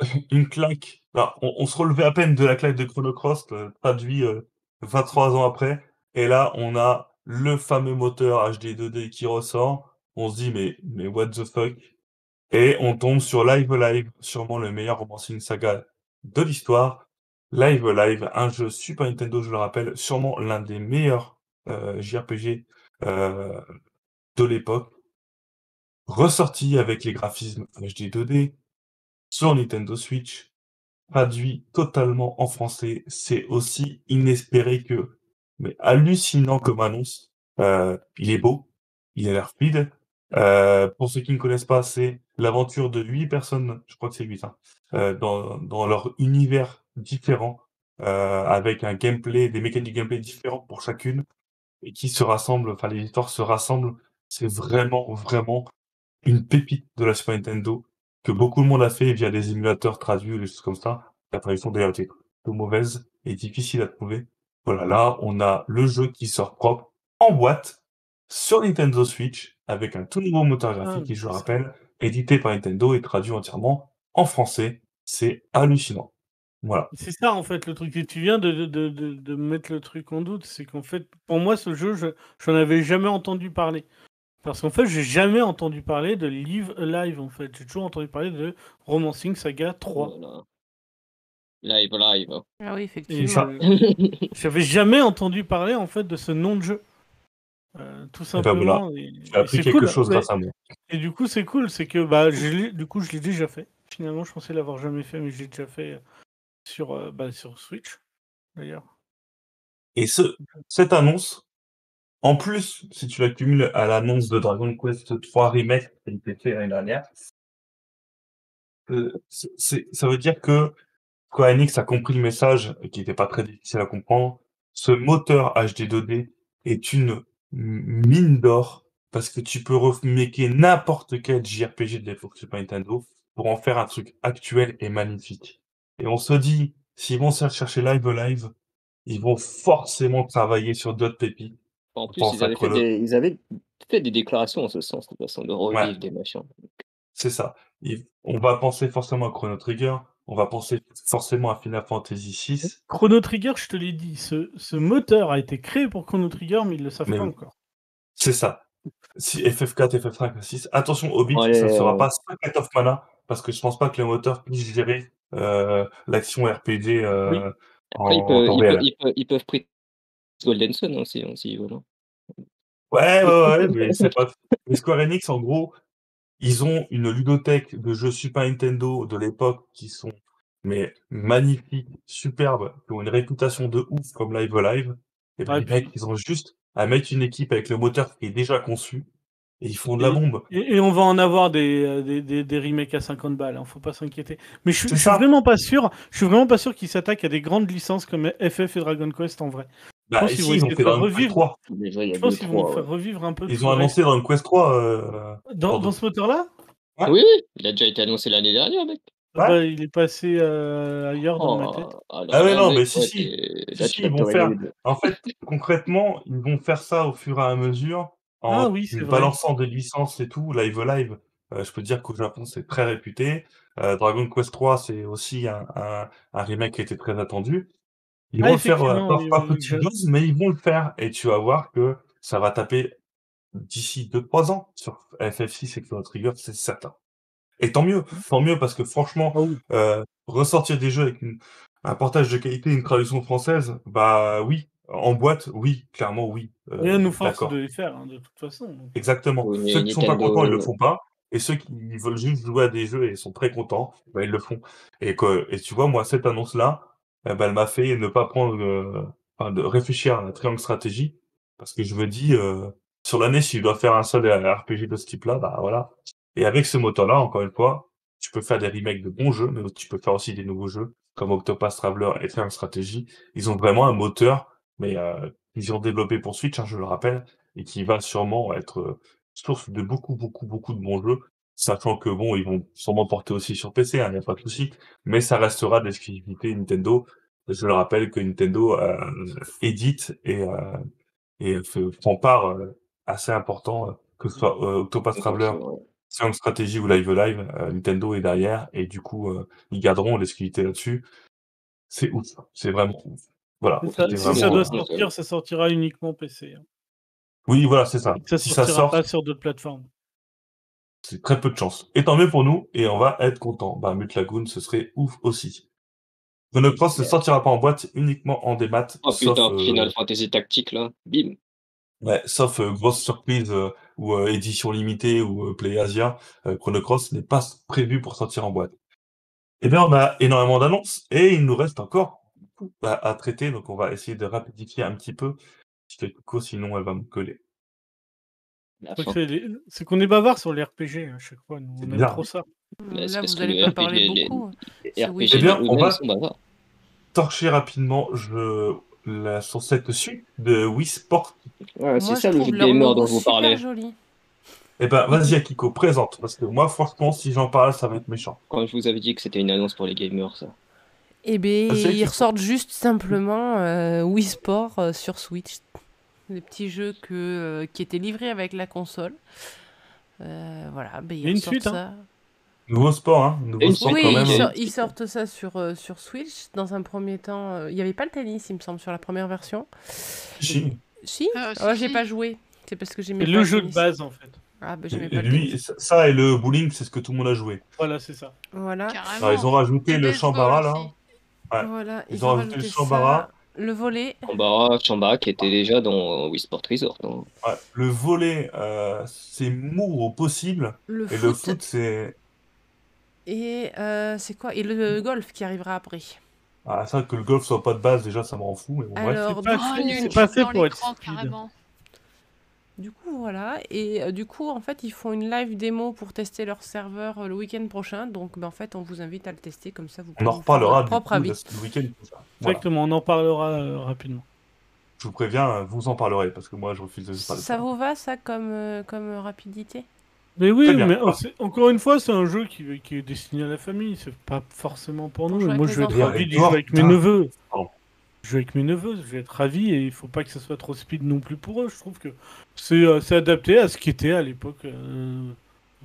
[SPEAKER 2] une claque. Alors, on, on se relevait à peine de la claque de Chrono Cross, euh, traduit euh, 23 ans après. Et là, on a le fameux moteur HD 2D qui ressort. On se dit, mais, mais what the fuck? Et on tombe sur Live Live, sûrement le meilleur romancing saga de l'histoire. Live Live, un jeu Super Nintendo, je le rappelle, sûrement l'un des meilleurs euh, JRPG euh, de l'époque. Ressorti avec les graphismes HD 2D sur Nintendo Switch, traduit totalement en français. C'est aussi inespéré que, mais hallucinant comme annonce. Euh, il est beau, il a l'air fluide. Euh, pour ceux qui ne connaissent pas, c'est l'aventure de huit personnes, je crois que c'est huit, hein, euh, dans, dans leur univers différent, euh, avec un gameplay, des mécaniques de gameplay différentes pour chacune, et qui se rassemblent, enfin les histoires se rassemblent. C'est vraiment, vraiment une pépite de la Super Nintendo que beaucoup de monde a fait via des émulateurs traduits, des choses comme ça. La traduction d'ailleurs était plutôt mauvaise et difficile à trouver. Voilà, là, on a le jeu qui sort propre en boîte sur Nintendo Switch avec un tout nouveau moteur graphique
[SPEAKER 4] Ah,
[SPEAKER 2] qui, je le rappelle, édité par Nintendo et traduit entièrement en français. C'est hallucinant. Voilà.
[SPEAKER 4] C'est ça en fait le truc. Et tu viens de, de, de, de- de mettre le truc en doute. C'est qu'en fait, pour moi, ce jeu, je j'en avais jamais entendu parler. Parce qu'en fait, j'ai jamais entendu parler de Live Alive en fait. J'ai toujours entendu parler de Romancing Saga 3.
[SPEAKER 6] Voilà. Live, live.
[SPEAKER 1] Ah oui, effectivement.
[SPEAKER 2] ça.
[SPEAKER 4] je- j'avais jamais entendu parler en fait de ce nom de jeu. Euh, tout
[SPEAKER 2] ben voilà.
[SPEAKER 4] simplement.
[SPEAKER 2] J'ai appris quelque
[SPEAKER 4] cool,
[SPEAKER 2] chose grâce à moi.
[SPEAKER 4] Et du coup, c'est cool, c'est que bah, je du coup, je l'ai déjà fait. Finalement, je pensais l'avoir jamais fait, mais je l'ai déjà fait euh, sur, euh, bah, sur Switch, d'ailleurs.
[SPEAKER 2] Et ce, cette annonce, en plus, si tu l'accumules à l'annonce de Dragon Quest 3 Remake qui a été fait l'année dernière, euh, ça veut dire que Square Enix a compris le message, qui n'était pas très difficile à comprendre. Ce moteur HD 2D est une mine d'or parce que tu peux remaker n'importe quel JRPG de l'époque Super Nintendo pour en faire un truc actuel et magnifique. Et on se dit, s'ils vont se chercher Live Live, ils vont forcément travailler sur d'autres pépites.
[SPEAKER 6] En plus, ils avaient, fait des, ils avaient fait des déclarations en ce sens, de toute façon, de revivre
[SPEAKER 2] Ouais.
[SPEAKER 6] des machins.
[SPEAKER 2] C'est ça. On va penser forcément à Chrono Trigger, on va penser forcément à Final Fantasy VI.
[SPEAKER 4] Chrono Trigger, je te l'ai dit, ce, ce moteur a été créé pour Chrono Trigger, mais ils le savent
[SPEAKER 2] Mais
[SPEAKER 4] pas
[SPEAKER 2] oui.
[SPEAKER 4] encore.
[SPEAKER 2] C'est ça. Si FF4, FF5, FF6. Attention, Hobbit, ça ne sera pas Secret of Mana, parce que je pense pas que le moteur puisse gérer euh, l'action RPG euh,
[SPEAKER 4] Oui.
[SPEAKER 2] en,
[SPEAKER 6] Après, ils
[SPEAKER 2] en
[SPEAKER 6] peuvent,
[SPEAKER 2] temps
[SPEAKER 6] ils
[SPEAKER 2] réel.
[SPEAKER 6] peuvent, ils peuvent, ils peuvent prêter Golden Sun aussi, s'ils veulent. hein.
[SPEAKER 2] Ouais, ouais, ouais, mais c'est pas. Mais Square Enix, en gros, ils ont une ludothèque de jeux Super Nintendo de l'époque qui sont mais magnifiques, superbes, qui ont une réputation de ouf comme Live Live. Et ben les
[SPEAKER 4] puis-
[SPEAKER 2] mecs, ils ont juste à mettre une équipe avec le moteur qui est déjà conçu et ils font de la bombe.
[SPEAKER 4] Et, et on va en avoir des, euh, des, des, des remakes à 50 balles, hein, faut pas s'inquiéter. Mais je, suis- je vraiment pas sûr, je suis vraiment pas sûr qu'ils s'attaquent à des grandes licences comme FF et Dragon Quest en vrai.
[SPEAKER 2] Bah,
[SPEAKER 4] pense
[SPEAKER 2] et
[SPEAKER 4] qu'ils
[SPEAKER 2] si,
[SPEAKER 4] vont
[SPEAKER 2] ils ont
[SPEAKER 4] essayer de
[SPEAKER 2] fait
[SPEAKER 4] faire
[SPEAKER 2] Quest
[SPEAKER 4] revivre.
[SPEAKER 2] 3.
[SPEAKER 6] Déjà, il y a
[SPEAKER 4] Je pense qu'ils vont faire
[SPEAKER 6] ouais.
[SPEAKER 4] revivre un peu.
[SPEAKER 2] Ils ont
[SPEAKER 4] le
[SPEAKER 2] annoncé Dragon Quest 3. Euh...
[SPEAKER 4] reste. Dans,
[SPEAKER 2] pardon.
[SPEAKER 4] dans ce moteur-là
[SPEAKER 2] Ouais.
[SPEAKER 6] Oui, il a déjà été annoncé l'année dernière, mec.
[SPEAKER 2] Ouais.
[SPEAKER 4] bah, Il est passé euh, ailleurs dans ma
[SPEAKER 6] Oh,
[SPEAKER 4] tête.
[SPEAKER 6] alors
[SPEAKER 2] Ah ouais,
[SPEAKER 6] là,
[SPEAKER 2] non, mais si,
[SPEAKER 6] ouais,
[SPEAKER 2] si. Si, ils vont faire. En fait, concrètement, ils vont faire ça au fur et à mesure en
[SPEAKER 4] Ah oui,
[SPEAKER 2] balançant des licences et tout. Live Live, euh, je peux dire qu'au Japon, c'est très réputé. Euh, Dragon Quest 3, c'est aussi un, un, un remake qui était très attendu. Ils
[SPEAKER 4] Ah,
[SPEAKER 2] vont le faire euh,
[SPEAKER 4] effectivement,
[SPEAKER 2] par,
[SPEAKER 4] oui,
[SPEAKER 2] petites
[SPEAKER 4] je-
[SPEAKER 2] doses, mais ils vont le faire. Et tu vas voir que ça va taper d'ici 2-3 ans sur FF6 et Chrono Trigger, c'est certain. Et tant mieux, tant mieux, parce que franchement,
[SPEAKER 4] Ah oui.
[SPEAKER 2] euh, ressortir des jeux avec une, un portage de qualité, une traduction française, bah oui, en boîte, oui, clairement oui. euh,
[SPEAKER 4] Rien ne nous force de les faire, hein, de toute façon. donc.
[SPEAKER 2] Exactement.
[SPEAKER 6] Oui,
[SPEAKER 2] Ceux qui sont pas contents, ils le font pas. Et ceux qui veulent juste jouer à des jeux et sont très contents, bah, ils le font. Et, que, et tu vois, moi, cette annonce-là, eh ben, elle m'a fait ne pas prendre, euh, enfin, de réfléchir à la triangle stratégie, parce que je me dis, euh, sur l'année, si tu dois faire un seul RPG de ce type-là, bah voilà. Et avec ce moteur-là, encore une fois, tu peux faire des remakes de bons jeux, mais tu peux faire aussi des nouveaux jeux, comme Octopath Traveler et Triangle Strategy. Ils ont vraiment un moteur, mais euh, ils ont développé pour Switch, hein, je le rappelle, et qui va sûrement être euh, source de beaucoup, beaucoup, beaucoup de bons jeux, sachant que bon, ils vont sûrement porter aussi sur PC, il hein, n'y a pas de souci, mais ça restera d'exclusivité Nintendo. Je le rappelle que Nintendo euh, édite et, euh, et fait, prend part euh, assez important, euh, que ce soit euh, Octopath Traveler, Triangle Strategy ou Live Live, Nintendo est derrière, et du coup, ils garderont l'exclusivité là-dessus. C'est ouf, c'est vraiment ouf. Voilà.
[SPEAKER 4] Si ça, si
[SPEAKER 2] vraiment,
[SPEAKER 4] ça doit
[SPEAKER 2] euh,
[SPEAKER 4] sortir, ça sortira uniquement PC. hein.
[SPEAKER 2] Oui, voilà, c'est ça.
[SPEAKER 4] Ça
[SPEAKER 2] Si ça sort,
[SPEAKER 4] pas sur d'autres plateformes.
[SPEAKER 2] C'est très peu de chance. Et tant mieux pour nous, et on va être content. Bah, Mute Lagoon, ce serait ouf aussi. Chrono Cross ne sortira pas en boîte, uniquement en démat,
[SPEAKER 6] Oh
[SPEAKER 2] sauf,
[SPEAKER 6] putain,
[SPEAKER 2] euh,
[SPEAKER 6] Final Fantasy Tactique là, bim.
[SPEAKER 2] ouais, sauf euh, grosse surprise euh, ou édition limitée ou Play Asia, euh, Chrono Cross n'est pas prévu pour sortir en boîte. Eh bien, on a énormément d'annonces et il nous reste encore à, à traiter, donc on va essayer de rapidifier un petit peu. Que Coco, sinon elle va me coller.
[SPEAKER 6] La
[SPEAKER 4] Je crois
[SPEAKER 6] fin.
[SPEAKER 4] que C'est les- qu'on est bavard sur les RPG à chaque fois. Nous, on aime trop ça.
[SPEAKER 6] C'est
[SPEAKER 1] Là, vous
[SPEAKER 6] que
[SPEAKER 1] allez
[SPEAKER 6] le
[SPEAKER 1] pas
[SPEAKER 6] RPG,
[SPEAKER 1] parler
[SPEAKER 6] les-
[SPEAKER 1] beaucoup.
[SPEAKER 6] les RPG
[SPEAKER 1] oui.
[SPEAKER 2] Eh bien, on va-. Torcher rapidement je... la... sur cette suite de Wii Sport.
[SPEAKER 6] Ouais,
[SPEAKER 1] Moi,
[SPEAKER 6] c'est
[SPEAKER 1] je
[SPEAKER 6] ça le
[SPEAKER 1] trouve
[SPEAKER 6] jeu gamer dont je vous
[SPEAKER 1] super
[SPEAKER 6] parlais.
[SPEAKER 1] joli.
[SPEAKER 2] Eh ben, vas-y, Akiko, présente. Parce que moi, franchement, si j'en parle, ça va être méchant.
[SPEAKER 6] Quand je vous avais dit que c'était une annonce pour les gamers, ça.
[SPEAKER 1] Eh bien,
[SPEAKER 2] Ah,
[SPEAKER 1] ils ressortent juste simplement euh, Wii Sport euh, sur Switch. Des petits jeux que, euh, qui étaient livrés avec la console. Euh, voilà, ben,
[SPEAKER 4] y
[SPEAKER 1] ils
[SPEAKER 4] a une suite, hein.
[SPEAKER 1] ça.
[SPEAKER 2] Nouveau sport, hein. Nouveau sport
[SPEAKER 1] Oui,
[SPEAKER 2] quand même.
[SPEAKER 1] ils,
[SPEAKER 6] hein.
[SPEAKER 1] sor- ils sortent ça sur, euh, sur Switch. Dans un premier temps, euh, il n'y avait pas le tennis, il me semble, sur la première version.
[SPEAKER 2] Si.
[SPEAKER 1] Si?
[SPEAKER 3] Euh,
[SPEAKER 1] Ah, J'ai pas joué. C'est parce que j'aimais pas
[SPEAKER 4] le jeu de
[SPEAKER 1] tennis.
[SPEAKER 4] base en fait.
[SPEAKER 1] Ah, ben j'aimais
[SPEAKER 2] Et
[SPEAKER 1] pas le
[SPEAKER 2] lui,
[SPEAKER 1] tennis.
[SPEAKER 2] ça- et le bowling, c'est ce que tout le monde a joué.
[SPEAKER 4] Voilà, c'est ça.
[SPEAKER 1] Voilà.
[SPEAKER 2] Alors, ils ont rajouté le Chambara, là. Ouais.
[SPEAKER 1] Voilà,
[SPEAKER 2] Ils ont rajouté le
[SPEAKER 1] ça,
[SPEAKER 2] Chambara.
[SPEAKER 1] Le volet.
[SPEAKER 6] Chambara, Chambara qui était déjà dans Wii Sport Resort. hein.
[SPEAKER 2] Ouais. Le volet, euh, c'est mou au possible.
[SPEAKER 1] Le
[SPEAKER 2] Et
[SPEAKER 1] foot,
[SPEAKER 2] le foot, c'est.
[SPEAKER 1] et euh, c'est quoi? Et le golf qui arrivera après.
[SPEAKER 2] Ah, ça, que le golf soit pas de base, déjà, ça me rend fou. Mais bon, bref.
[SPEAKER 1] Alors,
[SPEAKER 4] c'est pas
[SPEAKER 3] Oh,
[SPEAKER 4] c'est
[SPEAKER 3] tu
[SPEAKER 4] pas
[SPEAKER 3] vois
[SPEAKER 4] fait
[SPEAKER 3] dans
[SPEAKER 4] pour être speed.
[SPEAKER 1] Du coup, voilà. Et euh, du coup, en fait, ils font une live démo pour tester leur serveur euh, le week-end prochain. Donc, ben, en fait, on vous invite à le tester comme ça. Vous
[SPEAKER 2] On
[SPEAKER 1] pouvez
[SPEAKER 2] en
[SPEAKER 1] vous faire
[SPEAKER 2] reparlera
[SPEAKER 1] votre
[SPEAKER 2] du
[SPEAKER 1] propre
[SPEAKER 2] coup,
[SPEAKER 1] avis.
[SPEAKER 2] le week-end. prochain. Voilà.
[SPEAKER 4] Exactement, on en parlera euh, rapidement.
[SPEAKER 2] Je vous préviens, vous en parlerez, parce que moi, je refuse de parler
[SPEAKER 1] Ça vous va, ça, comme, euh, comme rapidité?
[SPEAKER 4] Mais oui, mais oh, encore une fois, c'est un jeu qui, qui est destiné à la famille. C'est pas forcément pour nous. moi, je vais être ravi d'y jouer avec mes neveux. Je joue avec mes neveux, je vais être ravi et il faut pas que ça soit trop speed non plus pour eux. Je trouve que c'est euh, adapté à ce qui était à l'époque. euh,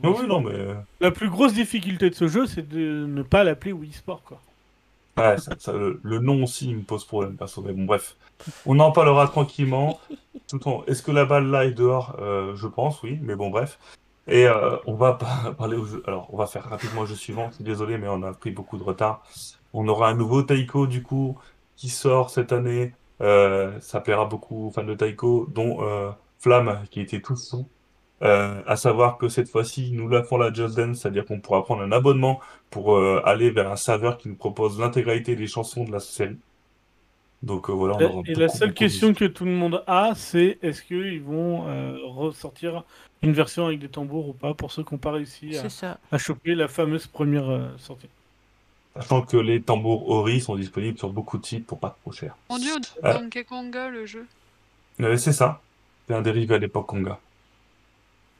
[SPEAKER 2] Non,
[SPEAKER 4] Wii
[SPEAKER 2] oui,
[SPEAKER 4] Sport.
[SPEAKER 2] non, mais. euh,
[SPEAKER 4] La plus grosse difficulté de ce jeu, c'est de ne pas l'appeler Wii Sport. Quoi.
[SPEAKER 2] Ouais, ça- ça- le, le nom aussi il me pose problème, perso. Mais bon, bref. On en parlera tranquillement. Tout en... Est-ce que la balle là est dehors? Euh, Je pense, oui, mais bon, bref. Et euh, on va pa- parler au jeu. Alors, on va faire rapidement le jeu suivant. Désolé, mais on a pris beaucoup de retard. On aura un nouveau Taiko, du coup, qui sort cette année. Euh, ça plaira beaucoup aux fans de Taiko, dont euh, Flamme, qui était tout son. Euh, à savoir que cette fois-ci, nous la font la Just Dance, c'est-à-dire qu'on pourra prendre un abonnement pour euh, aller vers un serveur qui nous propose l'intégralité des chansons de la série. Donc euh, voilà, on aura
[SPEAKER 4] Et la seule question que tout le monde a, c'est est-ce qu'ils vont euh, ressortir une version avec des tambours ou pas pour ceux qui n'ont pas réussi à, choper la fameuse première euh, sortie.
[SPEAKER 2] Sachant que les tambours Ori sont disponibles sur beaucoup de sites pour pas trop cher.
[SPEAKER 3] Mon dieu,
[SPEAKER 2] Ah.
[SPEAKER 3] Donkey Konga, le jeu.
[SPEAKER 2] Euh, c'est ça. C'est un dérivé à l'époque Konga.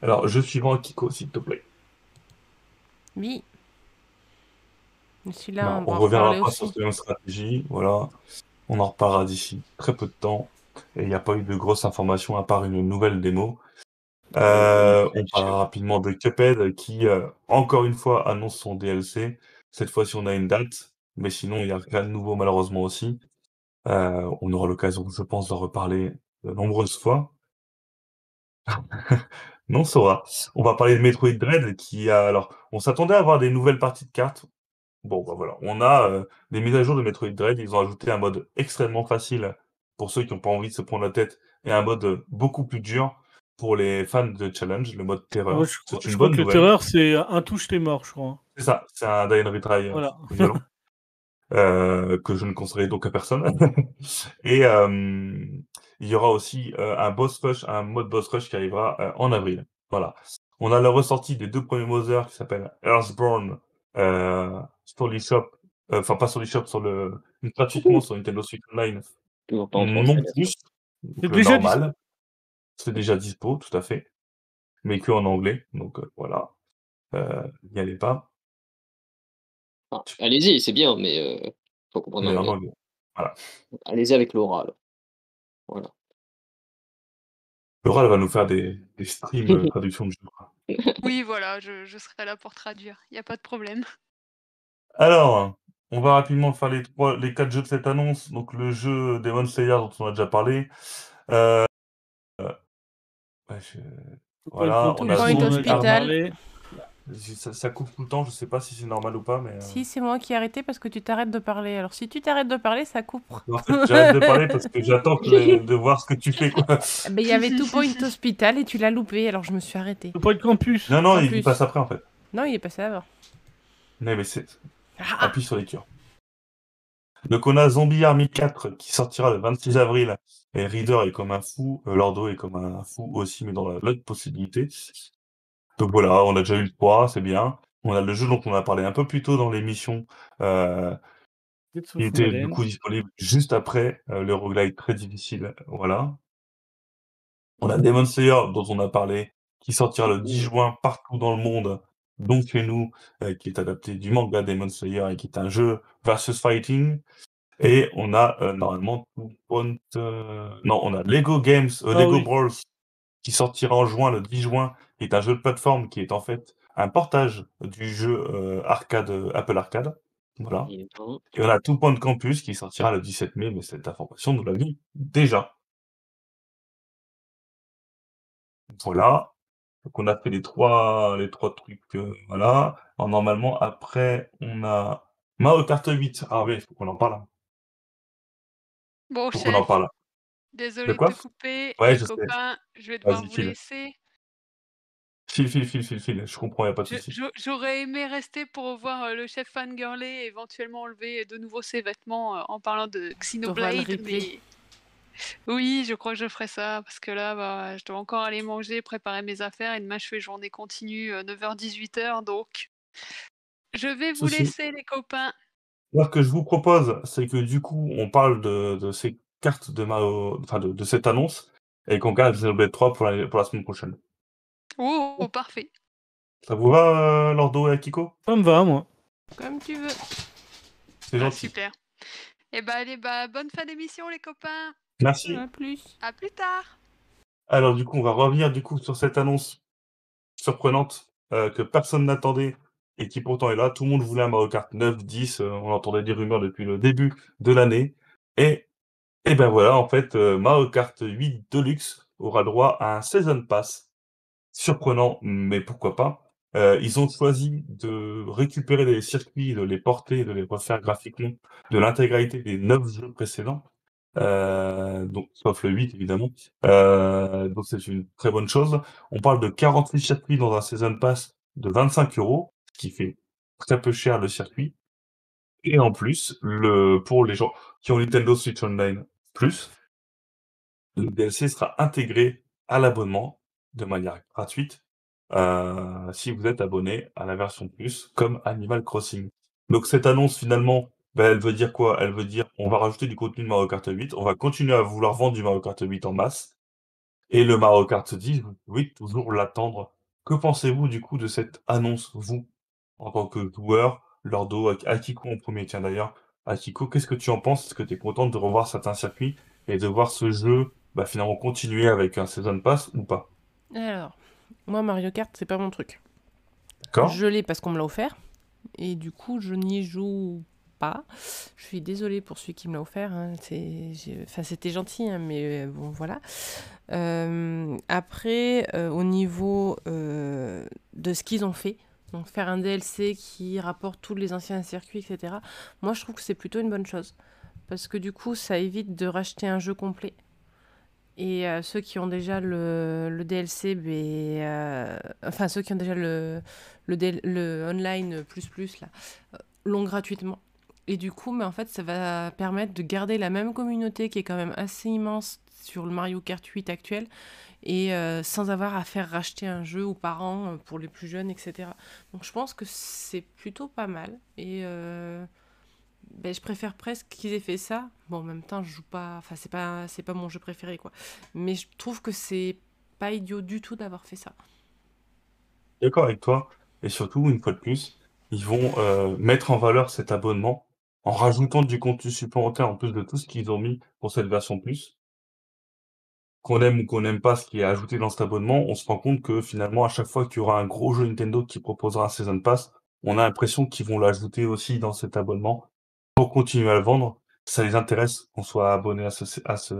[SPEAKER 2] Alors, jeu suivant, Kiko, s'il te plaît.
[SPEAKER 1] Oui. Celui-là,
[SPEAKER 2] Bah,
[SPEAKER 1] on
[SPEAKER 2] on reviendra pas
[SPEAKER 1] aussi.
[SPEAKER 2] sur cette même stratégie. Voilà. On en reparlera d'ici très peu de temps. Et il n'y a pas eu de grosses informations à part une nouvelle démo. Euh, on parlera rapidement de Cuphead qui, euh, encore une fois, annonce son DLC. Cette fois-ci, on a une date. Mais sinon, il n'y a rien de nouveau, malheureusement aussi. Euh, on aura l'occasion, je pense, d'en reparler de nombreuses fois. non, Sora. On va parler de Metroid Dread qui a, alors, on s'attendait à avoir des nouvelles parties de cartes. Bon, bah voilà. On a euh, des mises à jour de Metroid Dread. Ils ont ajouté un mode extrêmement facile pour ceux qui n'ont pas envie de se prendre la tête et un mode beaucoup plus dur pour les fans de challenge, le mode terreur.
[SPEAKER 4] Je
[SPEAKER 2] C'est
[SPEAKER 4] je
[SPEAKER 2] une
[SPEAKER 4] crois
[SPEAKER 2] bonne
[SPEAKER 4] que le terreur, c'est un touche, t'es mort, je crois.
[SPEAKER 2] C'est ça, c'est un die and retry
[SPEAKER 4] Voilà.
[SPEAKER 2] violent. euh, que je ne conseillerais donc à personne. Et euh, il y aura aussi euh, un boss rush, un mode boss rush qui arrivera euh, en avril. Voilà. On a la ressortie des deux premiers Mother qui s'appellent Earthborn euh, sur l'eShop, euh, enfin pas sur l'eShop, sur le gratuitement sur Nintendo Switch Online. Non plus.
[SPEAKER 4] C'est déjà
[SPEAKER 2] normal. C'est déjà dispo, tout à fait. Mais que en anglais. Donc euh, voilà. Euh, n'y allez pas.
[SPEAKER 6] Ah, Allez-y, c'est bien, mais euh, faut comprendre
[SPEAKER 2] Mais en
[SPEAKER 6] l'anglais.
[SPEAKER 2] anglais.
[SPEAKER 6] Allez-y avec Laura. alors. Voilà.
[SPEAKER 2] Laura, elle va nous faire des, des streams traduction de jeux.
[SPEAKER 3] Oui, voilà, je, je serai là pour traduire. Il n'y a pas de problème.
[SPEAKER 2] Alors, on va rapidement faire les trois, les quatre jeux de cette annonce. Donc le jeu Demon Slayer dont on a déjà parlé. Euh, ouais, je- Voilà, on a
[SPEAKER 1] Point Hospital.
[SPEAKER 2] ça, ça coupe tout le temps. Je sais pas si c'est normal ou pas, mais. euh,
[SPEAKER 1] Si, c'est moi qui ai arrêté parce que tu t'arrêtes de parler. Alors si tu t'arrêtes de parler, ça coupe.
[SPEAKER 2] En fait, j'arrête de parler parce que j'attends que- de voir ce que tu fais. Quoi.
[SPEAKER 1] Eh ben, Il y avait Two Point Hospital et tu l'as loupé, alors je me suis arrêtée.
[SPEAKER 4] Le point de campus.
[SPEAKER 2] Non, non,
[SPEAKER 1] En
[SPEAKER 2] il
[SPEAKER 1] plus.
[SPEAKER 2] passe après en fait.
[SPEAKER 1] Non, il est passé avant.
[SPEAKER 2] Mais, mais c'est.
[SPEAKER 1] Ah,
[SPEAKER 2] Appuie sur les cœurs. Donc on a Zombie Army 4 qui sortira le 26 avril. Et Reader est comme un fou, euh, Lordo est comme un fou aussi, mais dans la- l'autre possibilité. Donc voilà, on a déjà eu le 3, c'est bien. On a le jeu dont on a parlé un peu plus tôt dans l'émission, euh, qui était du coup disponible juste après euh, le roguelike très difficile. Voilà. On a Demon Slayer dont on a parlé, qui sortira le 10 juin partout dans le monde, donc chez nous, euh, qui est adapté du manga Demon Slayer et qui est un jeu versus fighting. Et on a euh, normalement Point, euh, non, on a Lego Games,
[SPEAKER 4] Ah
[SPEAKER 2] Lego
[SPEAKER 4] oui.
[SPEAKER 2] Brawls, qui sortira en juin, le 10 juin, qui est un jeu de plateforme qui est en fait un portage du jeu arcade Apple Arcade. Voilà.
[SPEAKER 6] Et
[SPEAKER 2] on a Two Point Campus qui sortira le 17 mai, mais cette information, nous l'avions déjà. Voilà. Donc on a fait les trois, les trois trucs, euh, voilà. Alors, normalement, après, on a Mario Kart 8. Ah oui, il faut qu'on en parle.
[SPEAKER 3] Bon,
[SPEAKER 2] Faut qu'on en
[SPEAKER 3] chef,
[SPEAKER 2] parle.
[SPEAKER 3] désolé
[SPEAKER 2] De quoi?
[SPEAKER 3] te couper.
[SPEAKER 2] Ouais,
[SPEAKER 3] les
[SPEAKER 2] je sais.
[SPEAKER 3] copains, je vais devoir
[SPEAKER 2] Vas-y,
[SPEAKER 3] vous
[SPEAKER 2] file.
[SPEAKER 3] laisser.
[SPEAKER 2] File, file, file, file, file. Je comprends, y a pas de
[SPEAKER 3] Je-
[SPEAKER 2] souci.
[SPEAKER 3] je- J'aurais aimé rester pour voir euh, le chef fangirlé et éventuellement enlever de nouveau ses vêtements euh, en parlant de Xenoblade. Mais... Oui, je crois que je ferai ça parce que là, bah, je dois encore aller manger, préparer mes affaires et demain je fais journée continue, euh, 9h-18h. Donc, je vais vous laisser, les copains.
[SPEAKER 2] Alors, ce que je vous propose, c'est que du coup, on parle de, de ces cartes de Mario, enfin, de, de cette annonce, et qu'on garde Xenoblade 3 pour la, pour la semaine prochaine.
[SPEAKER 3] Oh, parfait.
[SPEAKER 2] Ça vous va, euh, Lordo et Akiko?
[SPEAKER 4] Ça me va, moi.
[SPEAKER 1] Comme tu veux.
[SPEAKER 2] C'est
[SPEAKER 3] Ah,
[SPEAKER 2] gentil.
[SPEAKER 3] super. Et bah, allez, bah, bonne fin d'émission, les copains.
[SPEAKER 2] Merci.
[SPEAKER 1] À plus.
[SPEAKER 3] À plus tard.
[SPEAKER 2] Alors du coup, on va revenir du coup sur cette annonce surprenante euh, que personne n'attendait et qui pourtant est là. Tout le monde voulait un Mario Kart 9, 10. euh, on entendait des rumeurs depuis le début de l'année. Et, et ben voilà, en fait, euh, Mario Kart 8 Deluxe aura droit à un Season Pass. Surprenant, mais pourquoi pas. Euh, ils ont choisi de récupérer les circuits, de les porter, de les refaire graphiquement de l'intégralité des 9 jeux précédents. Euh, donc, sauf le 8 évidemment. Euh, donc c'est une très bonne chose. On parle de 48 circuits dans un Season Pass de 25 euros, ce qui fait très peu cher le circuit. Et en plus, le, pour les gens qui ont Nintendo Switch Online Plus, le DLC sera intégré à l'abonnement de manière gratuite euh, si vous êtes abonné à la version Plus comme Animal Crossing. Donc cette annonce finalement, ben, elle veut dire quoi? Elle veut dire on va rajouter du contenu de Mario Kart 8, on va continuer à vouloir vendre du Mario Kart 8 en masse, et le Mario Kart 10, vous pouvez toujours l'attendre. Que pensez-vous du coup de cette annonce, vous, en tant que joueur, Lordo, Ak- Akiko en premier, tiens d'ailleurs, Akiko, qu'est-ce que tu en penses? Est-ce que tu es contente de revoir certains circuits et de voir ce jeu bah, finalement continuer avec un Season Pass ou pas?
[SPEAKER 1] Alors, moi, Mario Kart, c'est pas mon truc.
[SPEAKER 2] D'accord
[SPEAKER 1] Je l'ai parce qu'on me l'a offert. Et du coup, je n'y joue Je suis désolée pour celui qui me l'a offert. hein. Enfin, c'était gentil, hein, mais euh, bon, voilà. Euh, après, euh, au niveau de ce qu'ils ont fait, donc faire un DLC qui rapporte tous les anciens circuits, etc., moi, je trouve que c'est plutôt une bonne chose. Parce que du coup, ça évite de racheter un jeu complet. Et ceux qui ont déjà le, le DLC, ben, enfin ceux qui ont déjà le, le, le online plus plus l'ont gratuitement. Et du coup, mais en fait, ça va permettre de garder la même communauté qui est quand même assez immense sur le Mario Kart 8 actuel et euh, sans avoir à faire racheter un jeu aux parents euh, pour les plus jeunes, etc. Donc je pense que c'est plutôt pas mal et euh, ben, je préfère presque qu'ils aient fait ça. Bon, en même temps, je joue pas, enfin c'est pas pas mon jeu préféré quoi, mais je trouve que c'est pas idiot du tout d'avoir fait ça.
[SPEAKER 2] D'accord avec toi et surtout une fois de plus, ils vont mettre en valeur cet abonnement en rajoutant du contenu supplémentaire en plus de tout ce qu'ils ont mis pour cette version plus. Qu'on aime ou qu'on n'aime pas ce qui est ajouté dans cet abonnement, on se rend compte que finalement, à chaque fois qu'il y aura un gros jeu Nintendo qui proposera un Season Pass, on a l'impression qu'ils vont l'ajouter aussi dans cet abonnement pour continuer à le vendre. Ça les intéresse qu'on soit abonné à, ce, à, ce,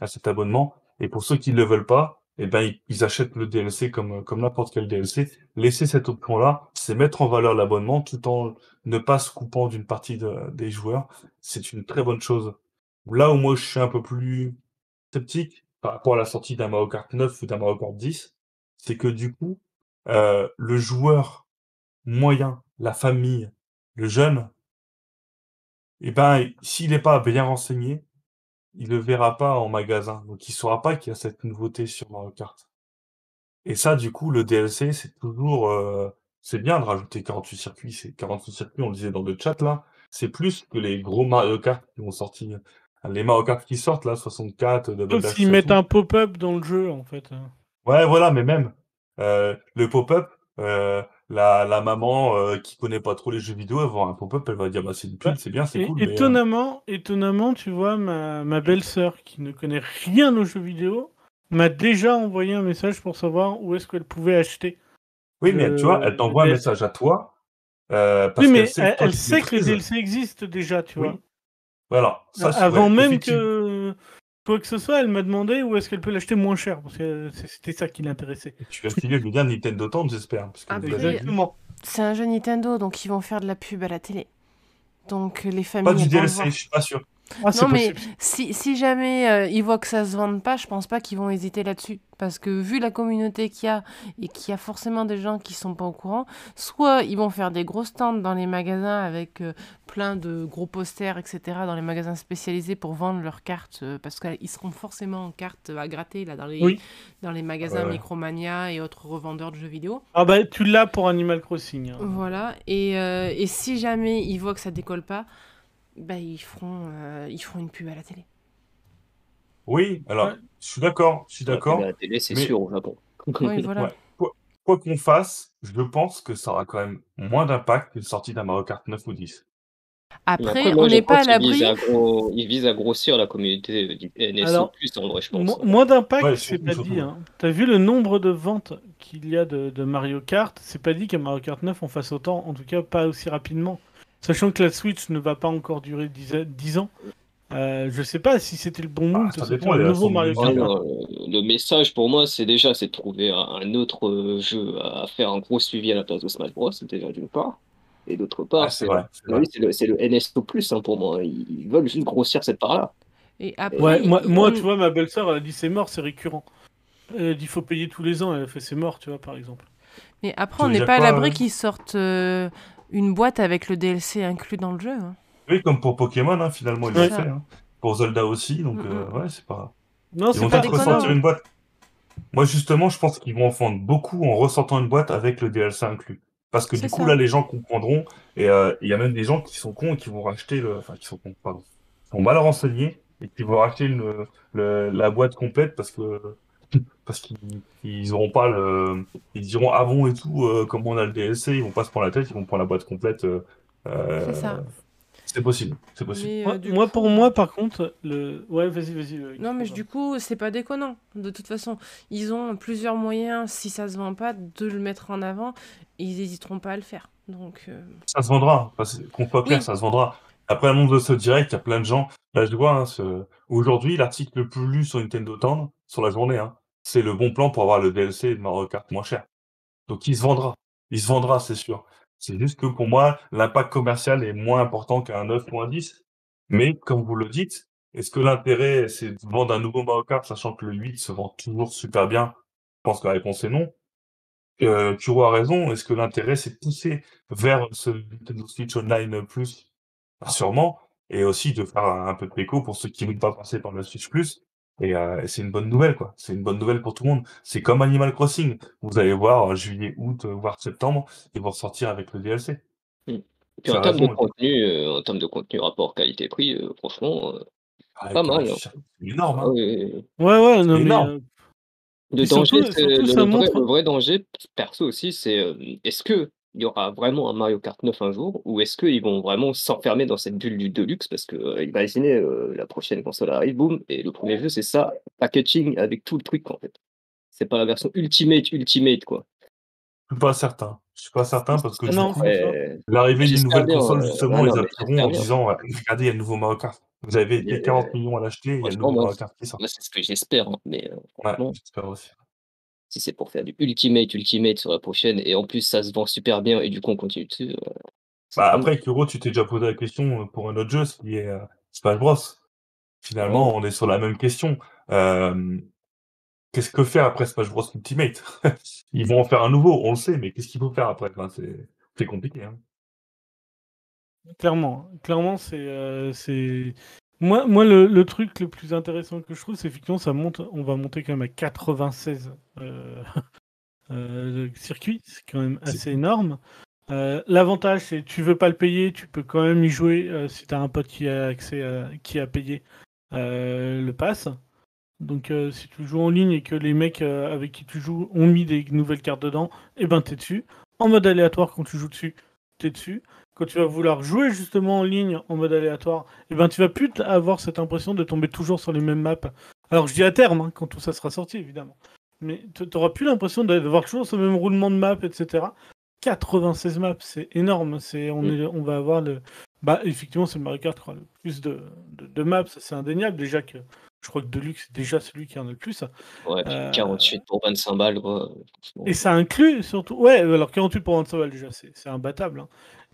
[SPEAKER 2] à cet abonnement. Et pour ceux qui ne le veulent pas, eh ben, ils, achètent le DLC comme, comme n'importe quel DLC. Laisser cette option-là, c'est mettre en valeur l'abonnement tout en ne pas se coupant d'une partie de- des joueurs. C'est une très bonne chose. Là où moi je suis un peu plus sceptique par rapport à la sortie d'un Mario Kart 9 ou d'un Mario Kart 10, c'est que du coup, euh, le joueur moyen, la famille, le jeune, eh ben, s'il n'est pas bien renseigné, il le verra pas en magasin. Donc il saura pas qu'il y a cette nouveauté sur Mario Kart. Et ça, du coup, le DLC, c'est toujours, euh, c'est bien de rajouter 48 circuits. C'est 48 circuits, on le disait dans le chat là. C'est plus que les gros Mario Kart qui vont sortir. Les Mario Kart qui sortent là, 64, Double
[SPEAKER 4] Sauf
[SPEAKER 2] Dash
[SPEAKER 4] s'ils mettent un pop-up dans le jeu, en fait.
[SPEAKER 2] Ouais, voilà, mais même euh, le pop-up, euh, la, la maman euh, qui connaît pas trop les jeux vidéo, elle un pop-up, elle va dire bah c'est une pub,
[SPEAKER 4] Ouais.
[SPEAKER 2] c'est bien, c'est cool, mais euh,
[SPEAKER 4] étonnamment, étonnamment, tu vois, ma, ma belle-sœur, qui ne connaît rien aux jeux vidéo, m'a déjà envoyé un message pour savoir où est-ce qu'elle pouvait acheter.
[SPEAKER 2] oui, mais tu vois, elle t'envoie un message à toi euh, parce
[SPEAKER 4] oui, mais
[SPEAKER 2] sait
[SPEAKER 4] elle,
[SPEAKER 2] que
[SPEAKER 4] sait que les. DLC existent déjà, tu
[SPEAKER 2] Oui.
[SPEAKER 4] vois.
[SPEAKER 2] Voilà, ça,
[SPEAKER 4] Avant même que quoi que ce soit, elle m'a demandé où est-ce qu'elle peut l'acheter moins cher, parce que c'était ça qui l'intéressait.
[SPEAKER 2] Tu vas filer le lien Nintendo Town, j'espère. Dit.
[SPEAKER 4] Exactement.
[SPEAKER 1] C'est un jeu Nintendo, donc ils vont faire de la pub à la télé. Donc les familles.
[SPEAKER 2] Pas du DLC, je suis pas sûr.
[SPEAKER 4] Ah,
[SPEAKER 1] Non, mais si, si jamais euh, ils voient que ça se vende pas, je pense pas qu'ils vont hésiter là-dessus. Parce que vu la communauté qu'il y a, et qu'il y a forcément des gens qui sont pas au courant, soit ils vont faire des gros stands dans les magasins avec euh, plein de gros posters, etc., dans les magasins spécialisés pour vendre leurs cartes, euh, parce qu'ils seront forcément en cartes à gratter là, dans, les,
[SPEAKER 4] Oui.
[SPEAKER 1] dans les magasins. Micromania et autres revendeurs de jeux vidéo.
[SPEAKER 4] Ah bah tu l'as pour Animal Crossing. hein.
[SPEAKER 1] Voilà, et, euh, et si jamais ils voient que ça décolle pas, bah, ils, feront, euh, ils feront une pub à la télé.
[SPEAKER 2] Oui, alors,
[SPEAKER 4] Ouais.
[SPEAKER 2] je suis d'accord, je suis d'accord.
[SPEAKER 6] La télé, c'est
[SPEAKER 2] mais-
[SPEAKER 6] sûr au Japon.
[SPEAKER 1] Oui, voilà.
[SPEAKER 2] Ouais. Quoi quoi qu'on fasse, je pense que ça aura quand même moins d'impact qu'une sortie d'un Mario Kart 9 ou 10.
[SPEAKER 1] Après,
[SPEAKER 6] Après, moi,
[SPEAKER 1] on n'est pas à l'abri.
[SPEAKER 6] à gros- Ils visent à grossir la communauté du NSO
[SPEAKER 4] Alors,
[SPEAKER 6] plus en vrai, je pense.
[SPEAKER 4] Mo- moins d'impact,
[SPEAKER 2] Ouais,
[SPEAKER 4] c'est pas dit. Hein. T'as vu le nombre de ventes qu'il y a de, de Mario Kart? C'est pas dit qu'à Mario Kart 9 on fasse autant, en tout cas pas aussi rapidement. Sachant que la Switch ne va pas encore durer 10, a- 10 ans. Euh, je sais pas si c'était le bon
[SPEAKER 2] Bah,
[SPEAKER 4] move
[SPEAKER 6] euh, le message pour moi, c'est déjà c'est de trouver un, un autre euh, jeu à faire un gros suivi à la place de Smash Bros. Déjà d'une part. Et d'autre part,
[SPEAKER 2] Ah, c'est
[SPEAKER 6] le, NSO plus hein, pour moi. Ils veulent juste grossir cette part-là.
[SPEAKER 1] Et après,
[SPEAKER 4] Ouais, moi, tu vois, ma belle-sœur, elle a dit c'est mort, c'est récurrent. Elle a dit faut payer tous les ans, elle a fait c'est mort, tu vois, par exemple.
[SPEAKER 1] Mais après, on n'est pas à l'abri qu'ils sortent euh, une boîte avec le DLC inclus dans le jeu. hein.
[SPEAKER 2] Oui, comme pour Pokémon, hein, finalement, ils l'ont fait. Hein. Pour Zelda aussi, donc
[SPEAKER 1] Mm,
[SPEAKER 2] euh, ouais, c'est pas.
[SPEAKER 4] Non,
[SPEAKER 2] Ils
[SPEAKER 4] c'est
[SPEAKER 2] vont
[SPEAKER 4] pas
[SPEAKER 2] ressortir une boîte. Moi, justement, je pense qu'ils vont en vendre beaucoup en ressortant une boîte avec le DLC inclus. Parce que du coup,
[SPEAKER 1] ça.
[SPEAKER 2] là, les gens comprendront. Et euh, il y a même des gens qui sont cons et qui vont racheter le. Enfin, qui sont cons, pardon. Qui sont mal renseignés et qui vont racheter une, le- la boîte complète parce que. Parce qu'ils ils auront pas le. Ils diront ah bon et tout, euh, comme on a le DLC, ils vont pas se prendre la tête, ils vont prendre la boîte complète. euh, euh,
[SPEAKER 1] C'est ça.
[SPEAKER 2] C'est possible, c'est possible.
[SPEAKER 1] Mais, euh,
[SPEAKER 4] Moi,
[SPEAKER 1] du
[SPEAKER 4] moi,
[SPEAKER 1] coup-
[SPEAKER 4] pour moi, par contre, le. Ouais, vas-y, vas-y. euh,
[SPEAKER 1] Non, mais du coup, c'est pas déconnant. De toute façon, ils ont plusieurs moyens, si ça se vend pas, de le mettre en avant. Et ils hésiteront pas à le faire. Donc, euh,
[SPEAKER 2] Ça se vendra, qu'on soit clair,
[SPEAKER 1] Oui.
[SPEAKER 2] ça se vendra. Après l'annonce de ce direct, il y a plein de gens. Là, je vois, hein, ce- aujourd'hui, l'article le plus lu sur Nintendo Town, sur la journée, hein, c'est le bon plan pour avoir le DLC de Mario Kart moins cher. Donc, il se vendra. Il se vendra, c'est sûr. C'est juste que pour moi, l'impact commercial est moins important qu'un 9 ou un 10. Mais, comme vous le dites, est-ce que l'intérêt, c'est de vendre un nouveau Mario Kart, sachant que le 8 se vend toujours super bien? Je pense que la réponse est non. Euh, Kuro a raison. Est-ce que l'intérêt, c'est de pousser vers ce Nintendo Switch Online Plus? Sûrement et aussi de faire un peu de péco pour ceux qui veulent pas passer par le Switch Plus et heu et c'est une bonne nouvelle, quoi. C'est une bonne nouvelle pour tout le monde. C'est comme Animal Crossing. Vous allez voir, heu, juillet, août, heu, voire septembre, ils vont ressortir avec le DLC.
[SPEAKER 6] Mmh. Puis
[SPEAKER 2] Tu
[SPEAKER 6] en termes de
[SPEAKER 2] raison,
[SPEAKER 6] contenu, en termes de contenu rapport qualité-prix, franchement,
[SPEAKER 2] Ah,
[SPEAKER 6] pas mal, hein.
[SPEAKER 2] c'est énorme,
[SPEAKER 6] Ah
[SPEAKER 2] hein.
[SPEAKER 6] oui, oui, oui.
[SPEAKER 4] Ouais, ouais, non, mais.
[SPEAKER 2] énorme.
[SPEAKER 4] euh,
[SPEAKER 6] Le
[SPEAKER 4] Et
[SPEAKER 6] danger,
[SPEAKER 4] surtout- surtout,
[SPEAKER 6] le, vrai,
[SPEAKER 4] montre-
[SPEAKER 6] le vrai danger, perso aussi, c'est euh, est-ce que il y aura vraiment un Mario Kart 9 un jour, ou est-ce qu'ils vont vraiment s'enfermer dans cette bulle du Deluxe Parce que euh, imaginez, euh, la prochaine console arrive, boum, et le premier jeu, c'est ça, packaging avec tout le truc en fait. C'est pas la version Ultimate, Ultimate quoi.
[SPEAKER 2] Je suis pas certain. Je suis pas certain parce que
[SPEAKER 4] Ah
[SPEAKER 2] du
[SPEAKER 4] non,
[SPEAKER 2] coup,
[SPEAKER 6] Ouais,
[SPEAKER 2] l'arrivée d'une nouvelle
[SPEAKER 6] bien,
[SPEAKER 2] console, justement,
[SPEAKER 6] ouais, non,
[SPEAKER 2] ils appuieront en disant ouais, regardez, il y a le nouveau Mario Kart. Vous avez
[SPEAKER 6] Il y a-
[SPEAKER 2] été 40 millions à l'acheter, il y a le nouveau Mario Kart qui sort.
[SPEAKER 6] c'est ce que j'espère, hein, mais euh,
[SPEAKER 2] j'espère aussi.
[SPEAKER 6] Si c'est pour faire du Ultimate, Ultimate sur la prochaine, et en plus ça se vend super bien, et du coup on continue dessus. euh,
[SPEAKER 2] Bah après, Kuro, tu t'es déjà posé la question euh, pour un autre jeu, ce qui est euh, Smash Bros. Finalement, on est sur la même question. Euh, qu'est-ce que faire après Smash Bros Ultimate? Ils vont en faire un nouveau, on le sait, mais qu'est-ce qu'il faut faire après? Enfin, c'est, c'est compliqué. Hein.
[SPEAKER 4] Clairement, clairement, c'est, euh, c'est. Moi, moi le, le truc le plus intéressant que je trouve, c'est effectivement, ça monte, on va monter quand même à 96 euh, euh, circuits, c'est quand même assez énorme. Euh, L'avantage, c'est tu veux pas le payer, tu peux quand même y jouer euh, si tu as un pote qui a accès, à- qui a payé euh, le pass. Donc, si tu joues en ligne et que les mecs avec qui tu joues ont mis des nouvelles cartes dedans, et ben t'es dessus. En mode aléatoire, quand tu joues dessus, t'es dessus quand tu vas vouloir jouer justement en ligne en mode aléatoire, et ben tu vas plus avoir cette impression de tomber toujours sur les mêmes maps. Alors je dis à terme, hein, quand tout ça sera sorti évidemment. Mais tu n'auras plus l'impression d'avoir toujours ce même roulement de map, etc. 96 maps, c'est énorme. C'est on,
[SPEAKER 6] Mm.
[SPEAKER 4] est, on va avoir le. Bah effectivement, c'est le Mario Kart aura le plus de, de, de maps, c'est indéniable. Déjà que je crois que Deluxe c'est déjà celui qui en a le plus.
[SPEAKER 6] Ouais, puis
[SPEAKER 4] Euh,
[SPEAKER 6] 48 pour 25 balles, quoi.
[SPEAKER 4] Et ça inclut surtout. Ouais, alors 48 pour 25 balles déjà, c'est c'est imbattable. hein.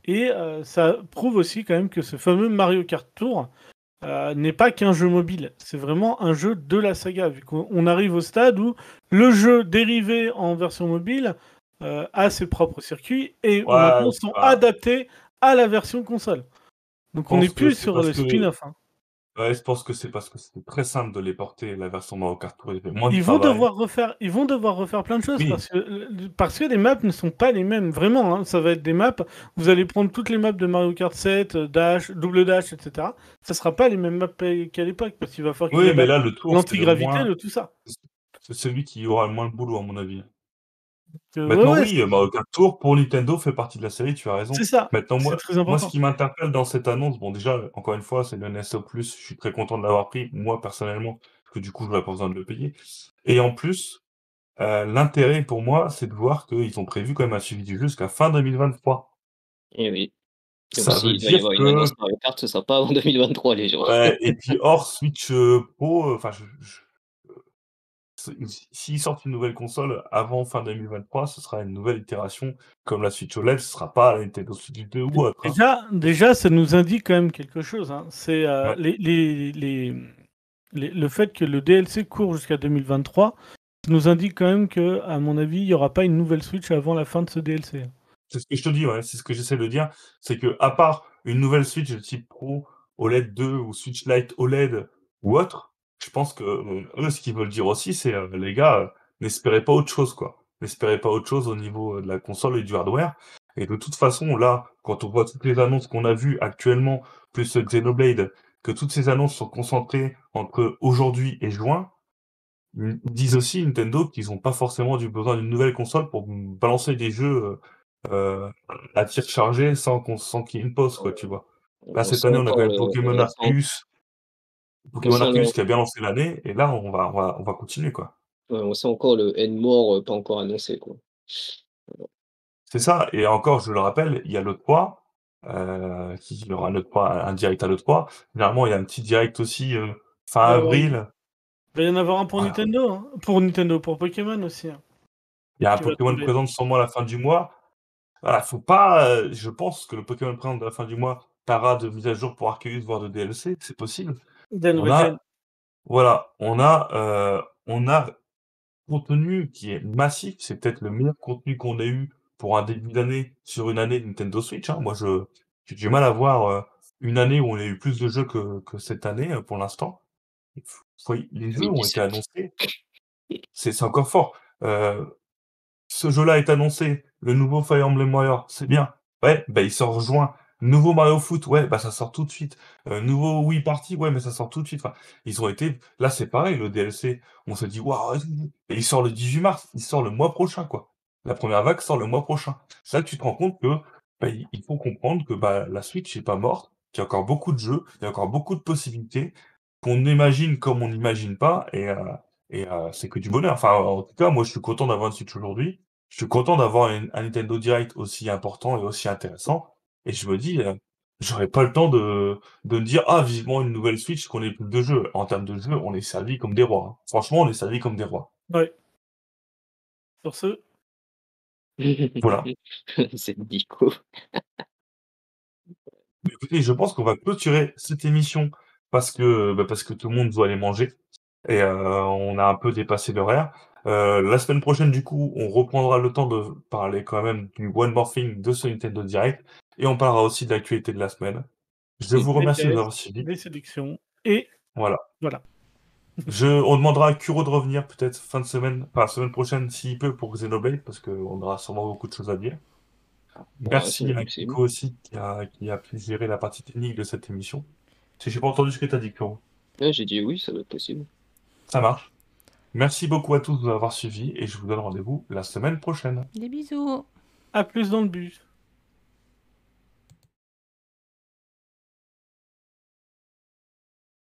[SPEAKER 4] Et euh, ça prouve aussi quand même que ce fameux Mario Kart Tour euh, n'est pas qu'un jeu mobile. C'est vraiment un jeu de la saga, vu qu'on on arrive au stade où le jeu dérivé en version mobile euh, a ses propres circuits et
[SPEAKER 2] Ouais,
[SPEAKER 4] maintenant sont adaptés à la version console. Donc on n'est plus sur le spin-off. hein.
[SPEAKER 2] Ouais, je pense que c'est parce que c'était très simple de les porter, la version Mario Kart Tour. Il y avait moins de
[SPEAKER 4] Ils vont
[SPEAKER 2] travail.
[SPEAKER 4] devoir refaire, ils vont devoir refaire plein de choses
[SPEAKER 2] Oui.
[SPEAKER 4] parce que parce que les maps ne sont pas les mêmes. Vraiment, hein, ça va être des maps. Vous allez prendre toutes les maps de Mario Kart 7, euh, Dash, double Dash, etc. Ça sera pas les mêmes maps qu'à l'époque parce qu'il va falloir qu'ils
[SPEAKER 2] Oui, mais
[SPEAKER 4] adaptent
[SPEAKER 2] là, le tour, c'est le,
[SPEAKER 4] l'antigravité,
[SPEAKER 2] moins...
[SPEAKER 4] le tout ça.
[SPEAKER 2] c'est celui qui aura le moins de boulot, à mon avis. Maintenant,
[SPEAKER 4] ouais,
[SPEAKER 2] oui, Mario Kart Tour pour Nintendo fait partie de la série, tu as raison.
[SPEAKER 4] c'est ça.
[SPEAKER 2] Maintenant, moi,
[SPEAKER 4] très
[SPEAKER 2] moi, ce qui m'interpelle dans cette annonce, bon, déjà, encore une fois, c'est le NSO+, je suis très content de l'avoir pris, moi, personnellement, parce que du coup, je n'aurais pas besoin de le payer. Et en plus, euh, l'intérêt pour moi, c'est de voir qu'ils ont prévu quand même un suivi du jeu jusqu'à fin 2023.
[SPEAKER 6] Et oui. Donc
[SPEAKER 2] Ça
[SPEAKER 6] s'il
[SPEAKER 2] veut dire
[SPEAKER 6] avoir une
[SPEAKER 2] que...
[SPEAKER 6] annonce Mario Kart, ce sera pas avant 2023, les gens.
[SPEAKER 2] Ouais, et puis hors Switch euh, Pro, euh, enfin, je, s'ils sortent une nouvelle console avant fin 2023, ce sera une nouvelle itération comme la Switch OLED, ce sera pas la Nintendo Switch 2 ou autre. hein.
[SPEAKER 4] Déjà, déjà, ça nous indique quand même quelque chose. hein. C'est euh,
[SPEAKER 2] Ouais.
[SPEAKER 4] les, les, les, les- le fait que le DLC court jusqu'à 2023. Ça nous indique quand même que, à mon avis, il n'y aura pas une nouvelle Switch avant la fin de ce DLC.
[SPEAKER 2] C'est ce que je te dis, ouais, c'est ce que j'essaie de dire, c'est que à part une nouvelle Switch de type Pro, OLED 2 ou Switch Lite OLED ou autre, je pense que euh, eux, ce qu'ils veulent dire aussi, c'est euh, les gars, euh, n'espérez pas autre chose, quoi. N'espérez pas autre chose au niveau de la console et du hardware. Et de toute façon, là, quand on voit toutes les annonces qu'on a vues actuellement, plus Xenoblade, que toutes ces annonces sont concentrées entre aujourd'hui et juin, ils disent aussi Nintendo qu'ils n'ont pas forcément du besoin d'une nouvelle console pour balancer des jeux euh, à tir chargé sans qu'on sans qu'il y ait une pause, quoi, tu vois. Là,
[SPEAKER 6] On
[SPEAKER 2] cette année, on a quand même Pokémon Arceus. Pokémon Arceus qui a bien lancé l'année, et là, on va, on va, on va continuer, quoi.
[SPEAKER 6] ouais, on sent encore le N-More euh, pas encore annoncé, quoi.
[SPEAKER 2] C'est ça. Et encore, je le rappelle, il y a le 3, euh, qui il y aura le 3, un direct à le 3. Généralement, il y a un petit direct aussi euh, fin
[SPEAKER 4] Ouais, ouais.
[SPEAKER 2] avril.
[SPEAKER 4] Il va y en avoir un pour
[SPEAKER 2] Voilà.
[SPEAKER 4] Nintendo, hein. pour Nintendo, pour Pokémon aussi. hein.
[SPEAKER 2] Il y a un Pokémon
[SPEAKER 4] tomber.
[SPEAKER 2] présent sûrement à la fin du mois. Voilà, faut pas. euh, je pense que le Pokémon présent de la fin du mois parlera de mise à jour pour Arceus, voire de DLC, c'est possible. On a, voilà, on a, euh, on a contenu qui est massif. C'est peut-être le meilleur contenu qu'on ait eu pour un début d'année sur une année de Nintendo Switch. hein. Moi, je j'ai du mal à voir euh, une année où on a eu plus de jeux que, que cette année euh, pour l'instant. Les jeux ont été
[SPEAKER 6] 2017.
[SPEAKER 2] annoncés. C'est c'est encore fort. Euh, ce jeu-là est annoncé. Le nouveau Fire Emblem Warrior, c'est bien. Ouais, bah il sort en juin. Nouveau Mario Foot, ouais, bah ça sort tout de suite. Euh, nouveau Wii Party, ouais, mais ça sort tout de suite. Enfin, ils ont été. Là, c'est pareil, le DLC. On se dit, waouh, il sort le 18 mars. Il sort le mois prochain, quoi. La première vague sort le mois prochain. C'est là que tu te rends compte que bah, il faut comprendre que bah, la Switch n'est pas morte, qu'il y a encore beaucoup de jeux, il y a encore beaucoup de possibilités, qu'on imagine comme on n'imagine pas, et, euh, et euh, c'est que du bonheur. Enfin, en tout cas, moi, je suis content d'avoir une Switch aujourd'hui. Je suis content d'avoir un Nintendo Direct aussi important et aussi intéressant. Et je me dis, j'aurais pas le temps de, de me dire, ah, vivement une nouvelle Switch, qu'on ait plus de jeux. En termes de jeux, on est servi comme des rois. hein. Franchement, on est servi comme des rois.
[SPEAKER 4] Ouais. Sur ce,
[SPEAKER 2] Voilà.
[SPEAKER 6] C'est Nico.
[SPEAKER 2] Mais Écoutez, je pense qu'on va clôturer cette émission parce que, bah, parce que tout le monde doit aller manger et euh, on a un peu dépassé l'horaire. Euh, la semaine prochaine, du coup, on reprendra le temps de parler quand même du One More Thing de ce Nintendo Direct et on parlera aussi de l'actualité de la semaine. Je vous remercie de
[SPEAKER 4] tests,
[SPEAKER 2] nous avoir suivis.
[SPEAKER 4] les sélections et
[SPEAKER 2] Voilà.
[SPEAKER 4] Voilà.
[SPEAKER 2] Je, on demandera à Kuro de revenir peut-être fin de semaine, enfin semaine prochaine s'il peut pour Xenoblade parce qu'on aura sûrement beaucoup de choses à dire. Merci
[SPEAKER 6] c'est
[SPEAKER 2] à. Kiko aussi qui a, qui a pu gérer la partie technique de cette émission. Si j'ai pas entendu ce que tu as dit, Kuro.
[SPEAKER 6] Ouais, J'ai dit oui, ça doit être possible.
[SPEAKER 2] Ça marche. Merci beaucoup à tous de nous avoir suivis et je vous donne rendez-vous la semaine prochaine.
[SPEAKER 1] Des bisous.
[SPEAKER 4] à plus dans le bus.